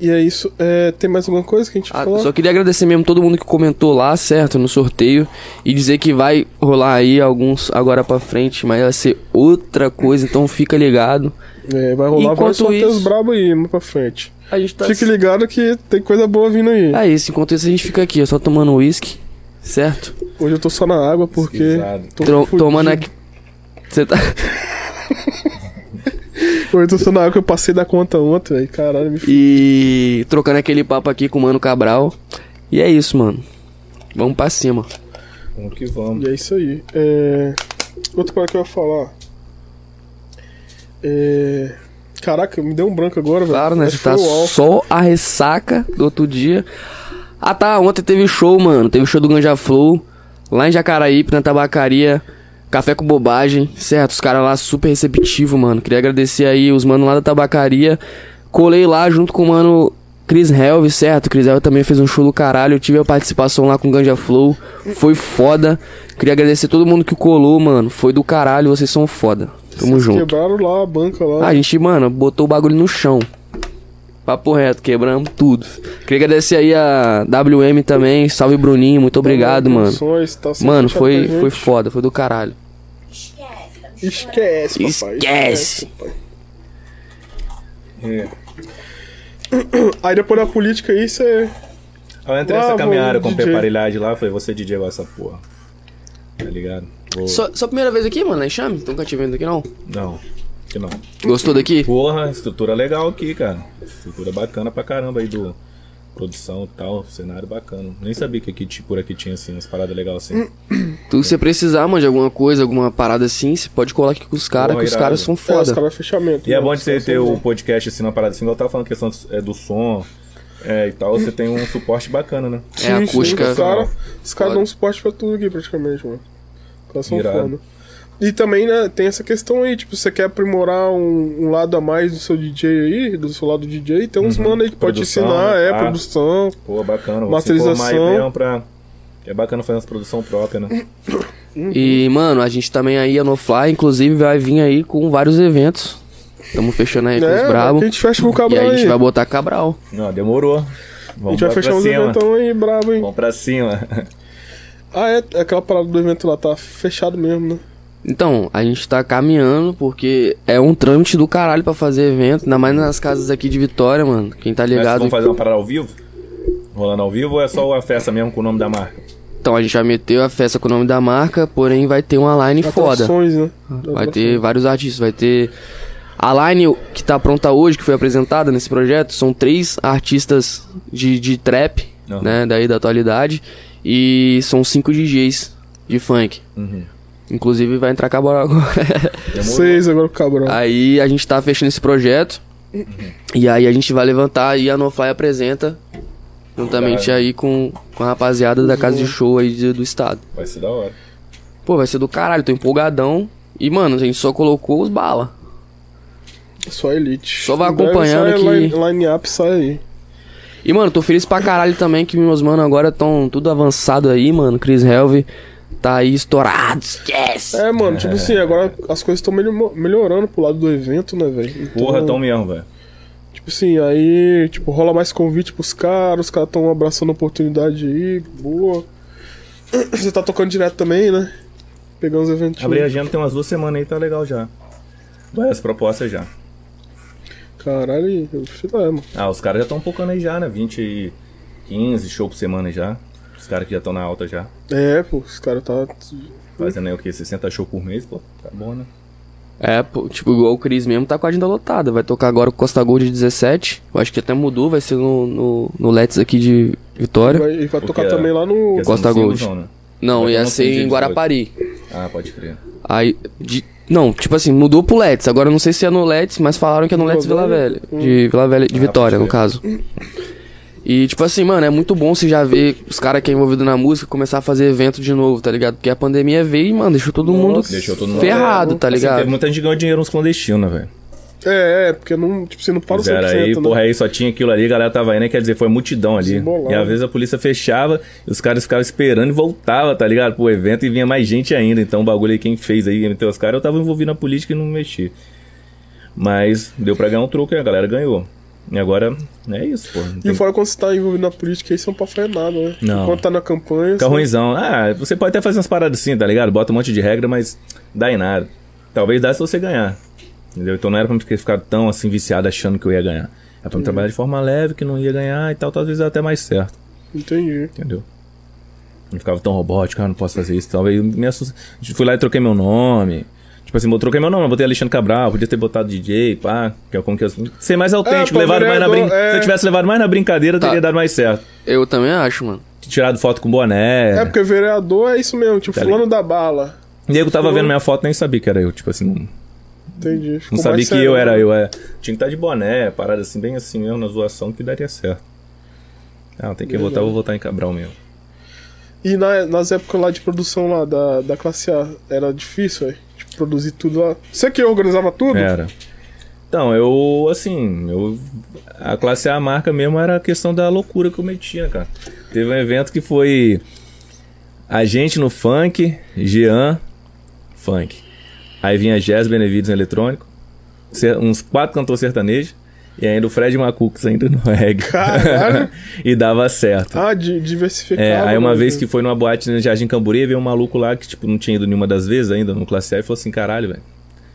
[SPEAKER 1] E é isso. É, tem mais alguma coisa que a gente
[SPEAKER 2] Ah,
[SPEAKER 1] falou?
[SPEAKER 2] só queria agradecer mesmo todo mundo que comentou lá, certo, no sorteio. E dizer que vai rolar aí alguns agora pra frente, mas vai ser outra coisa, então fica ligado.
[SPEAKER 1] É, vai rolar
[SPEAKER 2] Enquanto
[SPEAKER 1] vários sorteios
[SPEAKER 2] isso-
[SPEAKER 1] brabos aí, mais pra frente.
[SPEAKER 2] A gente tá.
[SPEAKER 1] Fique ligado que tem coisa boa vindo aí.
[SPEAKER 2] É isso, enquanto isso a gente fica aqui, ó, só tomando uísque, certo?
[SPEAKER 1] Hoje eu tô só na água porque. Tô
[SPEAKER 2] tomando aqui. Você tá.
[SPEAKER 1] Hoje eu tô só na água que eu passei da conta ontem, velho. Caralho, me.
[SPEAKER 2] E trocando aquele papo aqui com o Mano Cabral. E é isso, mano. Vamos pra cima.
[SPEAKER 3] Vamos que vamos.
[SPEAKER 1] E é isso aí. É... Outra coisa que eu ia falar. É. Caraca, me deu um branco agora, velho.
[SPEAKER 2] Claro, né?
[SPEAKER 1] Acho
[SPEAKER 2] Você tá só a ressaca do outro dia. Ah tá, ontem teve show, mano. Teve show do Ganja Flow. Lá em Jacaraípe, na tabacaria. Café com bobagem, certo? Os caras lá super receptivos, mano. Queria agradecer aí os manos lá da tabacaria. Colei lá junto com o mano Chris Helve, certo? Chris Helve também fez um show do caralho. Eu tive a participação lá com o Ganja Flow. Foi foda. Queria agradecer todo mundo que colou, mano. Foi do caralho, vocês são foda. Tamo
[SPEAKER 1] Vocês
[SPEAKER 2] junto.
[SPEAKER 1] Quebraram lá a banca lá.
[SPEAKER 2] A gente, mano, botou o bagulho no chão. Papo reto, quebramos tudo. Queria agradecer aí a WM também. Salve Bruninho, muito obrigado, mano.
[SPEAKER 1] Tá
[SPEAKER 2] Mano, foi, foi foda, foi do caralho.
[SPEAKER 1] Esquece, papai.
[SPEAKER 2] Esquece.
[SPEAKER 1] papai.
[SPEAKER 3] É.
[SPEAKER 1] Aí depois da política aí, você.
[SPEAKER 3] Eu entrei
[SPEAKER 1] Ah,
[SPEAKER 3] nessa caminhada com
[SPEAKER 1] DJ.
[SPEAKER 3] preparilhade lá, falei, você DJ vai essa porra. Tá ligado? Vou...
[SPEAKER 2] Só, só primeira vez aqui, mano, na Enxame? Nunca te vendo aqui, não?
[SPEAKER 3] Não, que não.
[SPEAKER 2] Gostou daqui?
[SPEAKER 3] Porra, estrutura legal aqui, cara. Estrutura bacana pra caramba aí do produção e tal, cenário bacana. Nem sabia que aqui, por aqui tinha assim, umas paradas legais assim.
[SPEAKER 2] Tu, se você precisar, mano, de alguma coisa, alguma parada assim, você pode colar aqui com os caras, que os caras são
[SPEAKER 1] É, os
[SPEAKER 2] foda.
[SPEAKER 1] caras fechamento.
[SPEAKER 3] E é
[SPEAKER 1] né?
[SPEAKER 3] bom de você ter
[SPEAKER 1] são
[SPEAKER 3] o podcast assim, uma parada assim, igual eu tava falando questão do, é, do som é, e tal, você tem um suporte bacana, né?
[SPEAKER 2] É, a
[SPEAKER 1] Sim, sim,
[SPEAKER 2] acústica.
[SPEAKER 1] Os caras os caras
[SPEAKER 2] Foda.
[SPEAKER 1] dão suporte pra tudo aqui, praticamente, mano.
[SPEAKER 3] Irado.
[SPEAKER 1] foda. E também, né, tem essa questão aí, tipo, você quer aprimorar um, um lado a mais do seu DJ aí, do seu lado DJ, tem uns mano aí que pode te
[SPEAKER 3] Produção,
[SPEAKER 1] ensinar,
[SPEAKER 3] né?
[SPEAKER 1] é,
[SPEAKER 3] Ah.
[SPEAKER 1] produção.
[SPEAKER 3] Pô, bacana.
[SPEAKER 1] Masterização.
[SPEAKER 3] pra... É bacana fazer uma produção própria, né?
[SPEAKER 2] E, mano, a gente também aí, a No Fly, inclusive, vai vir aí com vários eventos. Tamo fechando aí com
[SPEAKER 1] É,
[SPEAKER 2] os brabo.
[SPEAKER 1] a gente fecha com o
[SPEAKER 2] E
[SPEAKER 1] Cabral
[SPEAKER 2] aí a
[SPEAKER 1] aí.
[SPEAKER 2] gente vai botar Cabral.
[SPEAKER 3] Não, demorou.
[SPEAKER 1] A
[SPEAKER 3] Vamos
[SPEAKER 1] gente vai fechar uns eventão aí, brabo, hein.
[SPEAKER 3] Vamos pra cima.
[SPEAKER 1] Ah, é, aquela parada do evento lá tá fechado mesmo, né?
[SPEAKER 2] Então, a gente tá caminhando porque é um trâmite do caralho pra fazer evento, ainda mais nas casas aqui de Vitória, mano. Quem tá
[SPEAKER 3] Mas vocês
[SPEAKER 2] ligado.
[SPEAKER 3] vão fazer uma parada ao vivo? Rolando ao vivo ou é só a festa mesmo com o nome da marca?
[SPEAKER 2] Então, a gente já meteu a festa com o nome da marca, porém vai ter uma line foda.
[SPEAKER 1] Atrações, né?
[SPEAKER 2] Vai ter vários artistas, vai ter. A line que tá pronta hoje, que foi apresentada nesse projeto, são três artistas de, de trap,
[SPEAKER 3] Aham.
[SPEAKER 2] né? Daí da atualidade. E são cinco DJs de funk.
[SPEAKER 3] Uhum.
[SPEAKER 2] Inclusive vai entrar Cabral agora.
[SPEAKER 1] Seis agora com o Cabral.
[SPEAKER 2] Aí a gente tá fechando esse projeto. E aí a gente vai levantar e a NoFly apresenta. Juntamente
[SPEAKER 3] Caralho.
[SPEAKER 2] aí com, com a rapaziada da casa de show aí de- do estado.
[SPEAKER 3] Vai ser da hora.
[SPEAKER 2] Pô, vai ser do caralho, tô empolgadão. E, mano, a gente só colocou os bala.
[SPEAKER 1] Só elite.
[SPEAKER 2] Só vai acompanhando que-
[SPEAKER 1] Line, line up sai aí.
[SPEAKER 2] E, mano, tô feliz pra caralho também que meus mano agora tão tudo avançado aí, mano. Chris Helve, tá aí estourado, esquece.
[SPEAKER 1] É, mano, tipo assim, agora as coisas estão melhorando pro lado do evento, né, velho? Então,
[SPEAKER 3] Porra, tão mesmo, velho.
[SPEAKER 1] Tipo assim, aí, tipo, rola mais convite pros caras, os caras tão abraçando a oportunidade aí, boa. Você tá tocando direto também, né? Pegando os eventos.
[SPEAKER 3] Abri a agenda tem umas duas semanas aí, tá legal já. Várias propostas já.
[SPEAKER 1] Caralho, eu filé, mano.
[SPEAKER 3] Ah, os caras já estão focando aí já, né? 20 e 15 show por semana já. Os caras que já estão na alta já.
[SPEAKER 1] É, pô, os caras tá.
[SPEAKER 3] Fazendo aí o que? 60 show por mês, pô. Tá bom, né?
[SPEAKER 2] É, pô, tipo, igual o Cris mesmo tá com a agenda lotada. Vai tocar agora o Costa Gold 17. Eu acho que até mudou, vai ser no, no, no Let's aqui de Vitória.
[SPEAKER 1] Vai, e vai tocar
[SPEAKER 3] Porque,
[SPEAKER 1] também lá no.
[SPEAKER 2] Costa
[SPEAKER 3] no
[SPEAKER 2] Gold.
[SPEAKER 3] Simplesão, né?
[SPEAKER 2] Não,
[SPEAKER 3] Vai
[SPEAKER 2] ia ser em
[SPEAKER 3] 18.
[SPEAKER 2] Guarapari.
[SPEAKER 3] Ah, pode crer.
[SPEAKER 2] Aí, de- não, tipo assim, mudou pro Let's. Agora eu não sei se é no Let's, mas falaram que é no Let's Vila Velha.
[SPEAKER 1] Velha?
[SPEAKER 2] De Vila Velha, de
[SPEAKER 3] Ah,
[SPEAKER 2] Vitória, no caso. E, tipo assim, mano, é muito bom você já ver os caras que é envolvido na música começar a fazer evento de novo, tá ligado? Porque a pandemia veio e, mano, deixou todo mundo
[SPEAKER 3] Deixou todo mundo
[SPEAKER 2] ferrado, tá
[SPEAKER 3] Assim,
[SPEAKER 2] ligado?
[SPEAKER 3] teve muita gente ganhou dinheiro nos clandestinos, né, velho?
[SPEAKER 1] É, é, porque não, tipo, você não para o 100%,
[SPEAKER 3] Fizeram aí,
[SPEAKER 1] né?
[SPEAKER 3] porra, aí só tinha aquilo ali, a galera tava indo? Quer dizer, foi multidão ali.
[SPEAKER 1] Desembolado.
[SPEAKER 3] E às vezes a polícia fechava, e os caras ficavam esperando e voltava, tá ligado? Pro evento e vinha mais gente ainda. Então o bagulho aí, quem fez aí, meteu os caras, eu tava envolvido na política e não mexi. Mas deu pra ganhar um troco e a galera ganhou. E agora é isso, pô.
[SPEAKER 1] E fora quando você tá envolvido na política, aí você não pode fazer nada, né?
[SPEAKER 3] Não.
[SPEAKER 1] Quando tá na campanha.
[SPEAKER 3] Fica
[SPEAKER 1] você-
[SPEAKER 3] ruimzão. Ah, você pode até fazer umas paradas assim, tá ligado? Bota um monte de regra, mas dá em nada. Talvez dá se você ganhar. Entendeu? Então não era pra me ficar tão assim viciado achando que eu ia ganhar. É pra me trabalhar de forma leve, que não ia ganhar e tal, talvez até mais certo.
[SPEAKER 1] Entendi.
[SPEAKER 3] Entendeu? Não ficava tão robótico, ah, não posso fazer isso. Talvez me assusta. Fui lá e troquei meu nome. Tipo assim, eu troquei meu nome, eu botei Alexandre Cabral, podia ter botado DJ, pá, que é como que eu... Ser mais autêntico,
[SPEAKER 1] pô,
[SPEAKER 3] levado mais na brin...
[SPEAKER 1] é.
[SPEAKER 3] Se eu tivesse levado mais na brincadeira,
[SPEAKER 2] Tá.
[SPEAKER 3] teria dado mais certo.
[SPEAKER 2] Eu também acho, mano.
[SPEAKER 3] Tirado foto com boné.
[SPEAKER 1] É, porque vereador é isso mesmo, tipo,
[SPEAKER 3] Tá
[SPEAKER 1] fulano da bala.
[SPEAKER 3] Nego tava
[SPEAKER 1] Pô.
[SPEAKER 3] vendo minha foto nem sabia que era eu, tipo assim, não,
[SPEAKER 1] Entendi. Ficou
[SPEAKER 3] não sabia que
[SPEAKER 1] sério,
[SPEAKER 3] eu era
[SPEAKER 1] né?
[SPEAKER 3] eu, é. Tinha que estar de boné, parada assim, bem assim mesmo, na zoação, que daria certo. Ah, tem que
[SPEAKER 1] Legal.
[SPEAKER 3] votar, vou votar em Cabral mesmo.
[SPEAKER 1] E na- nas épocas lá de produção lá da, da classe A, era difícil, velho? Tipo, produzir tudo lá. Você que organizava tudo?
[SPEAKER 3] Era. Então, eu, assim, eu. A classe A marca mesmo era a questão da loucura que eu metia, cara. Teve um evento que foi. A gente no funk, Jean, funk. Aí vinha Jazz Benevides no eletrônico, uns quatro cantores sertanejos, e ainda o Fred Macux ainda no reggae.
[SPEAKER 1] Caralho.
[SPEAKER 3] e dava certo.
[SPEAKER 1] Ah, di diversificava.
[SPEAKER 3] É, aí uma
[SPEAKER 1] né?
[SPEAKER 3] vez que foi numa boate no Jardim Camburi, veio um maluco lá que, tipo, não tinha ido nenhuma das vezes ainda no Classe A e falou assim, caralho, velho.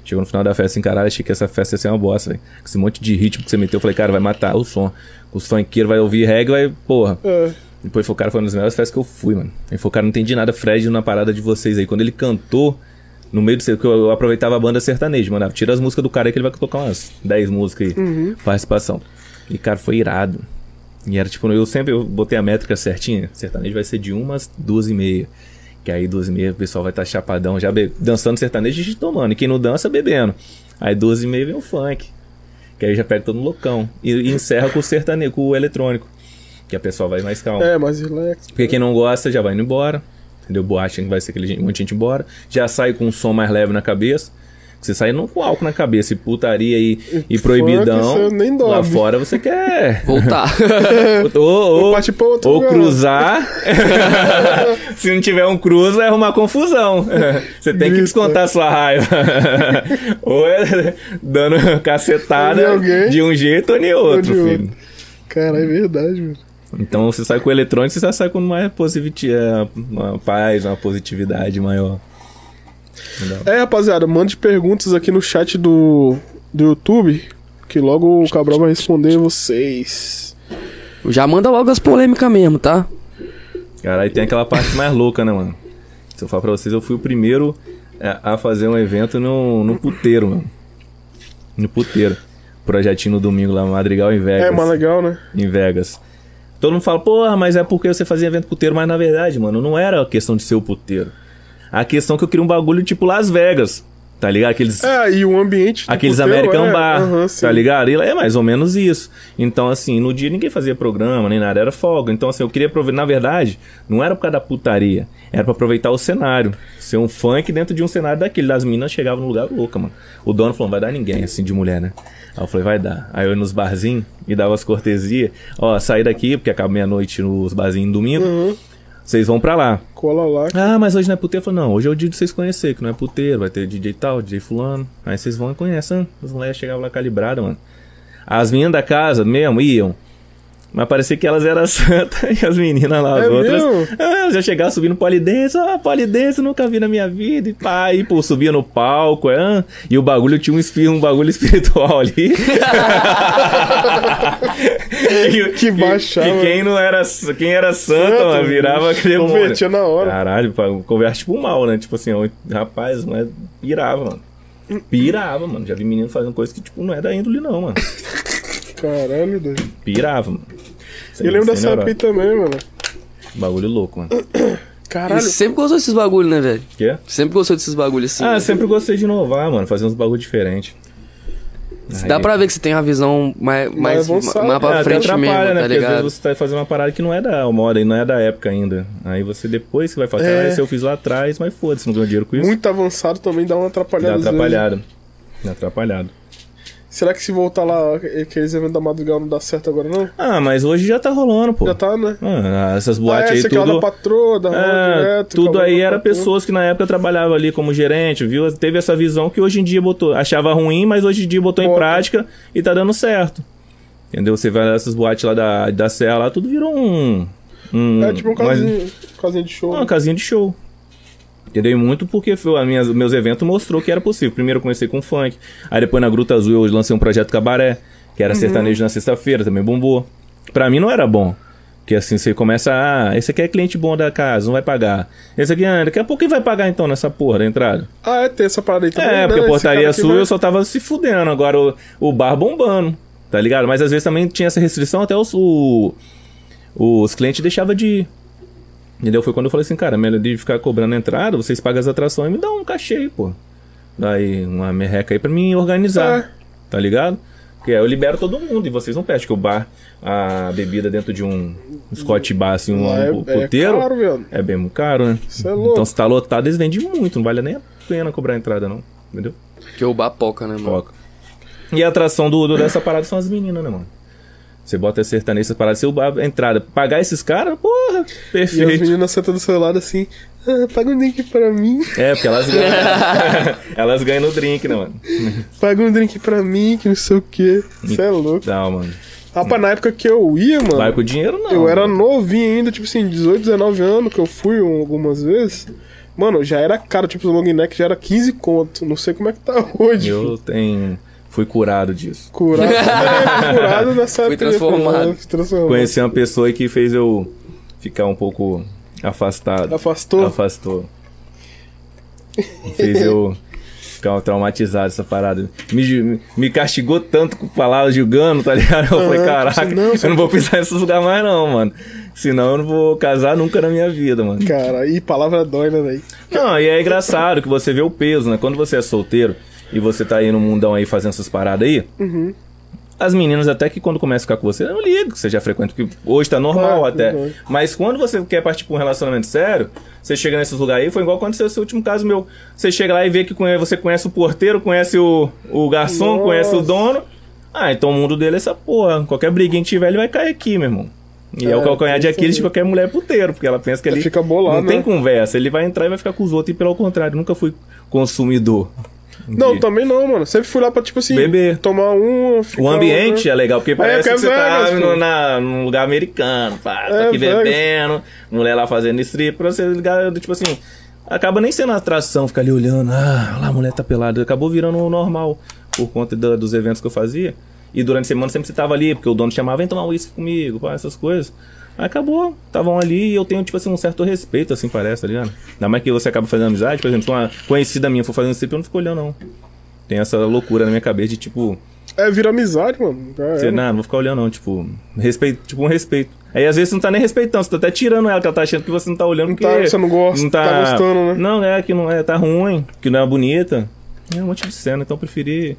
[SPEAKER 3] Chegou no final da festa assim, caralho, achei que essa festa ia ser uma bosta, velho. Com esse monte de ritmo que você meteu, eu falei, cara, vai matar o som. Os funkeiros vai ouvir reggae, vai, porra.
[SPEAKER 1] É,
[SPEAKER 3] Depois foi o cara, foi uma das melhores festas que eu fui, mano. Aí foi o cara, não entendi nada, Fred, na parada de vocês aí. Quando ele cantou, no meio do que eu, eu aproveitava a banda sertaneja, mandava, tira as músicas do cara aí que ele vai tocar umas 10 músicas aí, participação. E, cara, foi irado. E era tipo, eu sempre eu botei a métrica certinha. Sertanejo vai ser de umas duas e meia. Que aí duas e meia o pessoal vai estar chapadão, já be- dançando sertanejo e tomando. E quem não dança, bebendo. Aí duas e meia vem o funk. Que aí já pega todo loucão. E, e encerra com o sertanejo, com o eletrônico. Que a pessoa vai mais calma.
[SPEAKER 1] é, mais relax.
[SPEAKER 3] Porque quem não gosta já vai indo embora. Entendeu? Boate vai ser aquele um monte de gente embora. Já sai com um som mais leve na cabeça. Você sai não com álcool na cabeça e putaria e, e proibidão.
[SPEAKER 1] você nem dorme.
[SPEAKER 3] Lá fora você quer.
[SPEAKER 2] Voltar.
[SPEAKER 3] ou, ou, ou cruzar. Se não tiver um cruz, vai arrumar confusão. Você tem que descontar sua raiva. ou é dando cacetada
[SPEAKER 1] Ou de
[SPEAKER 3] de um jeito ou de outro,
[SPEAKER 1] de
[SPEAKER 3] filho.
[SPEAKER 1] outro. Cara, é verdade, mano.
[SPEAKER 3] Então você sai com o eletrônico, você já sai com mais positividade, uma paz, uma positividade maior. Entendeu?
[SPEAKER 1] É, rapaziada, mande perguntas aqui no chat do, do YouTube, que logo o Cabral vai responder vocês.
[SPEAKER 2] Já manda logo as polêmicas mesmo, tá?
[SPEAKER 3] Cara, aí tem aquela parte mais louca, né, mano? Se eu falar pra vocês, eu fui o primeiro é, a fazer um evento no, no puteiro, mano. No puteiro. Projetinho no domingo lá, Madrigal em Vegas.
[SPEAKER 1] É, mais legal, né?
[SPEAKER 3] em Vegas. Todo mundo fala, porra, mas é porque você fazia evento puteiro, mas na verdade, mano, não era a questão de ser o puteiro. A questão é que eu queria um bagulho tipo Las Vegas, tá ligado? Aqueles,
[SPEAKER 1] É, e o ambiente.
[SPEAKER 3] aqueles
[SPEAKER 1] puteiro
[SPEAKER 3] American
[SPEAKER 1] é,
[SPEAKER 3] Bar,
[SPEAKER 1] aham, sim.
[SPEAKER 3] tá ligado? E é mais ou menos isso. Então, assim, no dia ninguém fazia programa, nem nada, era folga. Então, assim, eu queria aproveitar, na verdade, não era por causa da putaria, era pra aproveitar o cenário. Ser um funk dentro de um cenário daquele. Das minas chegavam no lugar louca, mano. O dono falou, não vai dar ninguém, assim, de mulher, né? Aí eu falei, vai dar. Aí eu ia nos barzinhos e dava as cortesias. Ó, saí daqui, porque acaba meia-noite nos barzinhos no domingo.
[SPEAKER 1] Uhum.
[SPEAKER 3] Vocês vão pra lá.
[SPEAKER 1] Cola lá.
[SPEAKER 3] Ah, mas hoje não é puteiro? Eu falei, não, hoje é o dia de vocês conhecerem, que não é puteiro, vai ter DJ tal, DJ fulano. Aí vocês vão e conhecem. As mulheres chegavam lá calibradas, mano. As meninas da casa mesmo iam. Mas parecia que elas eram santas e as meninas lá, as
[SPEAKER 1] É
[SPEAKER 3] outras. Ah, já chegavam subindo polidense, ah, polidense, nunca vi na minha vida. E pá, e pô, subia no palco, é, e o bagulho tinha um, um bagulho espiritual ali. E-
[SPEAKER 1] Que baixava.
[SPEAKER 3] E quem não era, quem era
[SPEAKER 1] Santo,
[SPEAKER 3] mano, virava demônio.
[SPEAKER 1] convertia na hora.
[SPEAKER 3] Caralho, converte tipo mal, né? Tipo assim, ó, rapaz, não é. Pirava, mano. Pirava, mano. Já vi menino fazendo coisa que, tipo, não é da índole, não, mano.
[SPEAKER 1] Caralho, doido.
[SPEAKER 3] Pirava, mano. Sem-
[SPEAKER 1] Eu lembro época aí também, mano.
[SPEAKER 3] Bagulho louco, mano.
[SPEAKER 1] Caralho.
[SPEAKER 2] E sempre gostou desses bagulho, né, velho?
[SPEAKER 3] Quê?
[SPEAKER 2] Sempre gostou desses bagulhos assim.
[SPEAKER 3] Ah,
[SPEAKER 2] né?
[SPEAKER 3] sempre gostei de inovar, mano. Fazer uns bagulho diferentes.
[SPEAKER 2] Dá pra ver que você tem uma visão mais, mais,
[SPEAKER 1] avançada.
[SPEAKER 2] mais pra
[SPEAKER 3] É,
[SPEAKER 2] frente mesmo,
[SPEAKER 3] atrapalha,
[SPEAKER 2] tá
[SPEAKER 3] né? Porque às
[SPEAKER 2] ligado?
[SPEAKER 3] vezes você tá fazendo uma parada que não é da moda e não é da época ainda. Aí você depois que vai falar,
[SPEAKER 1] É.
[SPEAKER 3] ah, esse eu fiz lá atrás, mas foda-se, não ganhou dinheiro com isso.
[SPEAKER 1] Muito avançado também dá uma
[SPEAKER 3] Dá
[SPEAKER 1] atrapalhada. vezes.
[SPEAKER 3] atrapalhado. Dá atrapalhado.
[SPEAKER 1] Será que se voltar lá, aqueles eventos da madrugada não dá certo agora, não?
[SPEAKER 3] Ah, mas hoje já tá rolando, pô.
[SPEAKER 1] Já tá, né?
[SPEAKER 3] Ah, essas
[SPEAKER 1] Ah,
[SPEAKER 3] boates
[SPEAKER 1] é,
[SPEAKER 3] aí
[SPEAKER 1] aqui é o
[SPEAKER 3] tudo.
[SPEAKER 1] da patroa, da
[SPEAKER 3] É,
[SPEAKER 1] direto.
[SPEAKER 3] tudo aí era
[SPEAKER 1] patroa.
[SPEAKER 3] pessoas que na época trabalhavam ali como gerente, viu? Teve essa visão que hoje em dia botou, achava ruim, mas hoje em dia botou em prática e tá dando certo. Entendeu? Você vai nessas boates lá da, da Serra, lá tudo virou um. um
[SPEAKER 1] É tipo um casinho, casinho de show.
[SPEAKER 3] uma casinha de show. Entendeu? Muito porque foi, a minhas, meus eventos mostrou que era possível. Primeiro eu comecei com funk, aí depois na Gruta Azul eu lancei um projeto cabaré, que
[SPEAKER 1] Uhum.
[SPEAKER 3] era sertanejo na sexta-feira, também bombou. Pra mim não era bom. Porque assim, você começa, ah, esse aqui é cliente bom da casa, não vai pagar. Esse aqui, ah, daqui a pouco vai pagar então nessa porra da entrada.
[SPEAKER 1] Ah, é, tem essa parada aí também.
[SPEAKER 3] É,
[SPEAKER 1] né?
[SPEAKER 3] porque portaria sua
[SPEAKER 1] vai-
[SPEAKER 3] eu só tava se fudendo, agora o, o bar bombando, tá ligado? Mas às vezes também tinha essa restrição, até os, o- os clientes deixavam de ir. Entendeu? Foi quando eu falei assim, cara, melhor de ficar cobrando a entrada, vocês pagam as atrações e me dão um cachê aí, pô. Daí uma merreca aí pra mim organizar,
[SPEAKER 1] É.
[SPEAKER 3] tá ligado? Porque aí eu libero todo mundo e vocês não pedem que o bar, a bebida dentro de um Scott Bar, assim, um,
[SPEAKER 1] é-
[SPEAKER 3] um
[SPEAKER 1] é
[SPEAKER 3] puteiro,
[SPEAKER 1] caro, velho.
[SPEAKER 3] é bem caro, né?
[SPEAKER 1] Cê é louco.
[SPEAKER 3] Então se tá lotado, eles vendem muito, não vale nem a pena cobrar a entrada, não. Entendeu?
[SPEAKER 2] Que o bapoca, né, mano?
[SPEAKER 3] Foca. E a atração do, do- dessa parada são as meninas, né, mano? Você bota esse sertanejo, essas paradas, se a entrada, pagar esses caras, porra,
[SPEAKER 1] E as
[SPEAKER 3] perfeito.
[SPEAKER 1] meninas sentam do seu lado assim, ah, paga um drink pra mim,
[SPEAKER 3] É, porque elas ganham. elas ganham no drink, né, mano?
[SPEAKER 1] paga um drink pra mim, que não sei o que. Você é louco.
[SPEAKER 3] Não, mano.
[SPEAKER 1] Rapaz, na época que eu ia, mano,
[SPEAKER 3] Vai com dinheiro, não.
[SPEAKER 1] eu era
[SPEAKER 3] mano.
[SPEAKER 1] novinho ainda, tipo assim, 18, 19 anos que eu fui um- algumas vezes. Mano, já era caro, tipo, o long neck já era 15 conto. Não sei como é que tá hoje.
[SPEAKER 3] Eu tenho. Fui curado disso.
[SPEAKER 1] Curado, é, curado nessa
[SPEAKER 2] Fui transformado.
[SPEAKER 1] Fui transformado.
[SPEAKER 3] Conheci uma pessoa que fez eu ficar um pouco afastado.
[SPEAKER 1] Afastou?
[SPEAKER 3] Afastou. Fez eu ficar traumatizado essa parada. Me, me castigou tanto com palavras julgando, tá ligado? Eu falei,
[SPEAKER 1] Aham,
[SPEAKER 3] caraca,
[SPEAKER 1] não,
[SPEAKER 3] eu não vou pisar nesses lugares mais não, mano. Senão eu não vou casar nunca na minha vida, mano.
[SPEAKER 1] Cara, e palavra dói, né, velho?
[SPEAKER 3] Não, e é engraçado que você vê o peso, né? Quando você é solteiro e você tá aí no mundão aí fazendo essas paradas aí,
[SPEAKER 1] Uhum.
[SPEAKER 3] as meninas até que quando começam a ficar com você, eu não ligo que você já frequenta, porque hoje tá normal
[SPEAKER 1] Ah,
[SPEAKER 3] até.
[SPEAKER 1] uhum.
[SPEAKER 3] Mas quando você quer partir pra um relacionamento sério, você chega nesses lugares aí, foi igual aconteceu esse último caso meu. Você chega lá e vê que você conhece o porteiro, conhece o, o garçom,
[SPEAKER 1] Nossa.
[SPEAKER 3] conhece o dono. Ah, então o mundo dele é essa porra. Qualquer briguinha que tiver, ele vai cair aqui, meu irmão. E é,
[SPEAKER 1] É,
[SPEAKER 3] o calcanhar de
[SPEAKER 1] tem
[SPEAKER 3] Aquiles de qualquer mulher puteiro, porque ela pensa que
[SPEAKER 1] Ela
[SPEAKER 3] ele
[SPEAKER 1] fica bolada,
[SPEAKER 3] não tem
[SPEAKER 1] né?
[SPEAKER 3] conversa. Ele vai entrar e vai ficar com os outros, e pelo contrário, nunca fui consumidor.
[SPEAKER 1] Não,
[SPEAKER 3] de-
[SPEAKER 1] também não, mano. Sempre fui lá pra, tipo assim,
[SPEAKER 3] Beber.
[SPEAKER 1] tomar um.
[SPEAKER 3] O ambiente
[SPEAKER 1] né?
[SPEAKER 3] é legal, porque parece
[SPEAKER 1] que
[SPEAKER 3] que,
[SPEAKER 1] é
[SPEAKER 3] você tá
[SPEAKER 1] Vegas,
[SPEAKER 3] no, na, num lugar americano, pá,
[SPEAKER 1] É,
[SPEAKER 3] aqui
[SPEAKER 1] Vegas.
[SPEAKER 3] bebendo, mulher lá fazendo strip, pra você ligar, tipo assim, acaba nem sendo atração, ficar ali olhando, ah, lá, a mulher tá pelada, acabou virando o normal, por conta da- dos eventos que eu fazia, e durante a semana sempre você tava ali, porque o dono chamava, vem tomar um uísque comigo, pá, essas coisas. Aí acabou, estavam ali e eu tenho, tipo assim, um certo respeito, assim, parece, tá ligado? Ainda mais que você acaba fazendo amizade, por exemplo, se uma conhecida minha for fazendo strip, eu não fico olhando, não. Tem essa loucura na minha cabeça de, tipo,
[SPEAKER 1] É, vira amizade, mano. Já
[SPEAKER 3] você,
[SPEAKER 1] era.
[SPEAKER 3] não, não vou ficar olhando, não. Tipo, respeito, tipo um respeito. Aí às vezes você não tá nem respeitando, você tá até tirando ela, que ela tá achando que você não tá olhando
[SPEAKER 1] Não
[SPEAKER 3] porque.
[SPEAKER 1] tá- você não gosta, tá gostando, né?
[SPEAKER 3] Não, é que não é, tá ruim, que não é bonita. É um monte de cena, então eu preferi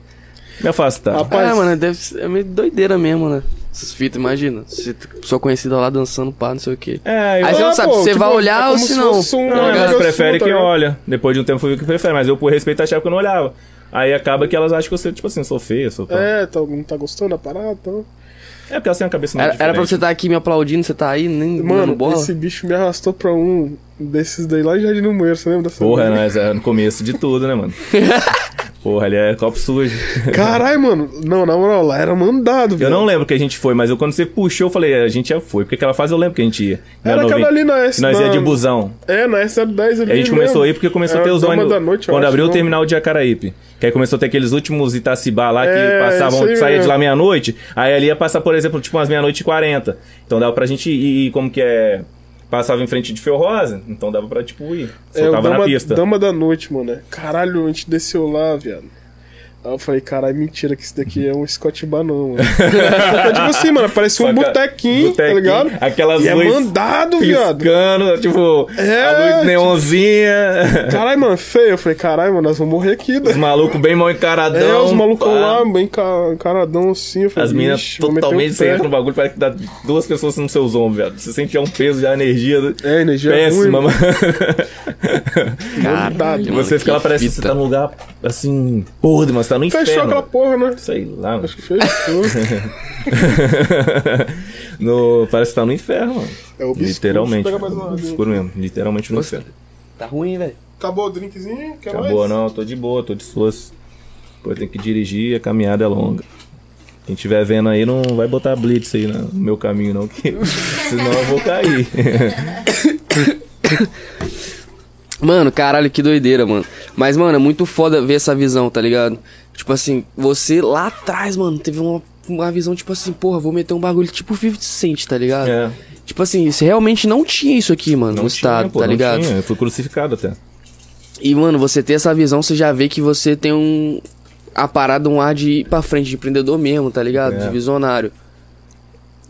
[SPEAKER 3] me afastar.
[SPEAKER 1] Rapaz,
[SPEAKER 2] É, mano, deve ser é meio doideira mesmo, né? Essas fitas, imagina. Você sua conhecida lá dançando, pá, não sei o quê.
[SPEAKER 3] É, eu.
[SPEAKER 2] Aí você não
[SPEAKER 1] Ah,
[SPEAKER 2] sabe
[SPEAKER 1] pô,
[SPEAKER 2] se você
[SPEAKER 1] tipo,
[SPEAKER 2] vai
[SPEAKER 1] é
[SPEAKER 2] olhar
[SPEAKER 1] como
[SPEAKER 2] ou
[SPEAKER 1] se
[SPEAKER 2] se não.
[SPEAKER 1] um-
[SPEAKER 2] Tá
[SPEAKER 3] Não,
[SPEAKER 1] Não,
[SPEAKER 3] elas preferem
[SPEAKER 1] tá
[SPEAKER 3] que
[SPEAKER 1] ligado?
[SPEAKER 3] olha. Depois de um tempo foi o que prefere, mas eu por respeito achava que eu não olhava. Aí acaba que elas acham que você, tipo assim, sou feia, sou pá.
[SPEAKER 1] É, tá, não tá gostando da parada, então.
[SPEAKER 3] É porque ela tem uma cabeça
[SPEAKER 2] Era, era pra
[SPEAKER 3] diferente.
[SPEAKER 2] você estar aqui me aplaudindo, você tá aí, nem
[SPEAKER 1] Mano,
[SPEAKER 2] bola.
[SPEAKER 1] esse bicho me arrastou pra um desses daí lá em Jardim do Moeiro, você lembra dessa
[SPEAKER 3] Porra,
[SPEAKER 1] vez?
[SPEAKER 3] nós é no começo de tudo, né, mano? Porra, ali é copo sujo.
[SPEAKER 1] Caralho, mano. Não, na moral, lá era mandado,
[SPEAKER 3] Eu
[SPEAKER 1] velho.
[SPEAKER 3] não lembro que a gente foi, mas eu, quando você puxou, eu falei, é, a gente já foi. Porque aquela fase eu lembro que a gente ia.
[SPEAKER 1] Era
[SPEAKER 3] novinho.
[SPEAKER 1] aquela ali na S.
[SPEAKER 3] Nós ia
[SPEAKER 1] na-
[SPEAKER 3] de busão.
[SPEAKER 1] É, na S10 ali.
[SPEAKER 3] A gente começou
[SPEAKER 1] mesmo.
[SPEAKER 3] aí porque começou a
[SPEAKER 1] Era
[SPEAKER 3] ter os ônibus.
[SPEAKER 1] da noite, eu
[SPEAKER 3] quando abriu o terminal de Jacaraípe. Que aí começou a ter aqueles últimos Itacibá lá que
[SPEAKER 1] É,
[SPEAKER 3] passavam, saía de lá meia-noite. Aí ali ia passar, por exemplo, tipo umas meia-noite e quarenta. Então dava pra gente ir, ir como que é. Passava em frente de Fio Rosa, então dava pra, tipo, ir.
[SPEAKER 1] É, o
[SPEAKER 3] Soltava
[SPEAKER 1] Dama,
[SPEAKER 3] na pista.
[SPEAKER 1] Dama da noite, mano. é. Caralho, a gente desceu lá, viado. Aí eu falei, caralho, mentira que isso daqui é um Scott Banão, mano. Tipo assim, mano, parece um botequinho, tá ligado?
[SPEAKER 3] Aquelas
[SPEAKER 1] E é
[SPEAKER 3] luzes
[SPEAKER 1] mandado, viado.
[SPEAKER 3] tipo,
[SPEAKER 1] É,
[SPEAKER 3] a luz
[SPEAKER 1] tipo-
[SPEAKER 3] neonzinha.
[SPEAKER 1] Caralho, mano, feio. Eu falei, caralho, mano, nós vamos morrer aqui,
[SPEAKER 3] Os
[SPEAKER 1] né?
[SPEAKER 3] malucos bem mal encaradão.
[SPEAKER 1] É, os malucos
[SPEAKER 3] pá.
[SPEAKER 1] lá, bem ca- encaradão assim. Eu falei,
[SPEAKER 3] As meninas
[SPEAKER 1] "Ixi, vou meter o
[SPEAKER 3] totalmente
[SPEAKER 1] pé."
[SPEAKER 3] sem no bagulho, parece que dá duas pessoas nos seus ombros, velho. Você sente já um peso, já energia
[SPEAKER 1] É, energia
[SPEAKER 3] péssima,
[SPEAKER 1] ruim,
[SPEAKER 3] mano.
[SPEAKER 2] Mano,
[SPEAKER 3] você fica lá, parece que você tá num lugar assim, podre, mas você tá no inferno.
[SPEAKER 1] Fechou aquela porra, né?
[SPEAKER 3] Sei lá, mano.
[SPEAKER 1] Acho que fechou.
[SPEAKER 3] no, parece que tá no inferno, mano.
[SPEAKER 1] É obscuro.
[SPEAKER 3] Literalmente.
[SPEAKER 1] Pegar mais.
[SPEAKER 3] Escuro mesmo. Literalmente no
[SPEAKER 2] Nossa,
[SPEAKER 3] inferno.
[SPEAKER 2] Tá ruim, velho.
[SPEAKER 1] Acabou o drinkzinho? Quer
[SPEAKER 3] Acabou,
[SPEAKER 1] mais?
[SPEAKER 3] não, tô de boa, tô de suas. Pô, tem que dirigir, a caminhada é longa. Quem estiver vendo aí não vai botar blitz aí no meu caminho, não, que senão eu vou cair.
[SPEAKER 2] Mano, caralho, que doideira, mano. Mas, mano, é muito foda ver essa visão, tá ligado? Tipo assim, você lá atrás, mano, teve uma, uma visão, tipo assim, porra, vou meter um bagulho tipo 50 Cent, tá ligado?
[SPEAKER 3] É.
[SPEAKER 2] Tipo assim, você realmente não tinha isso aqui, mano, no estado,
[SPEAKER 3] pô,
[SPEAKER 2] tá
[SPEAKER 3] não
[SPEAKER 2] ligado?
[SPEAKER 3] tinha, Eu fui crucificado até.
[SPEAKER 2] E, mano, você ter essa visão, você já vê que você tem um. A parada, um ar de ir pra frente, de empreendedor mesmo, tá ligado?
[SPEAKER 3] É.
[SPEAKER 2] De visionário.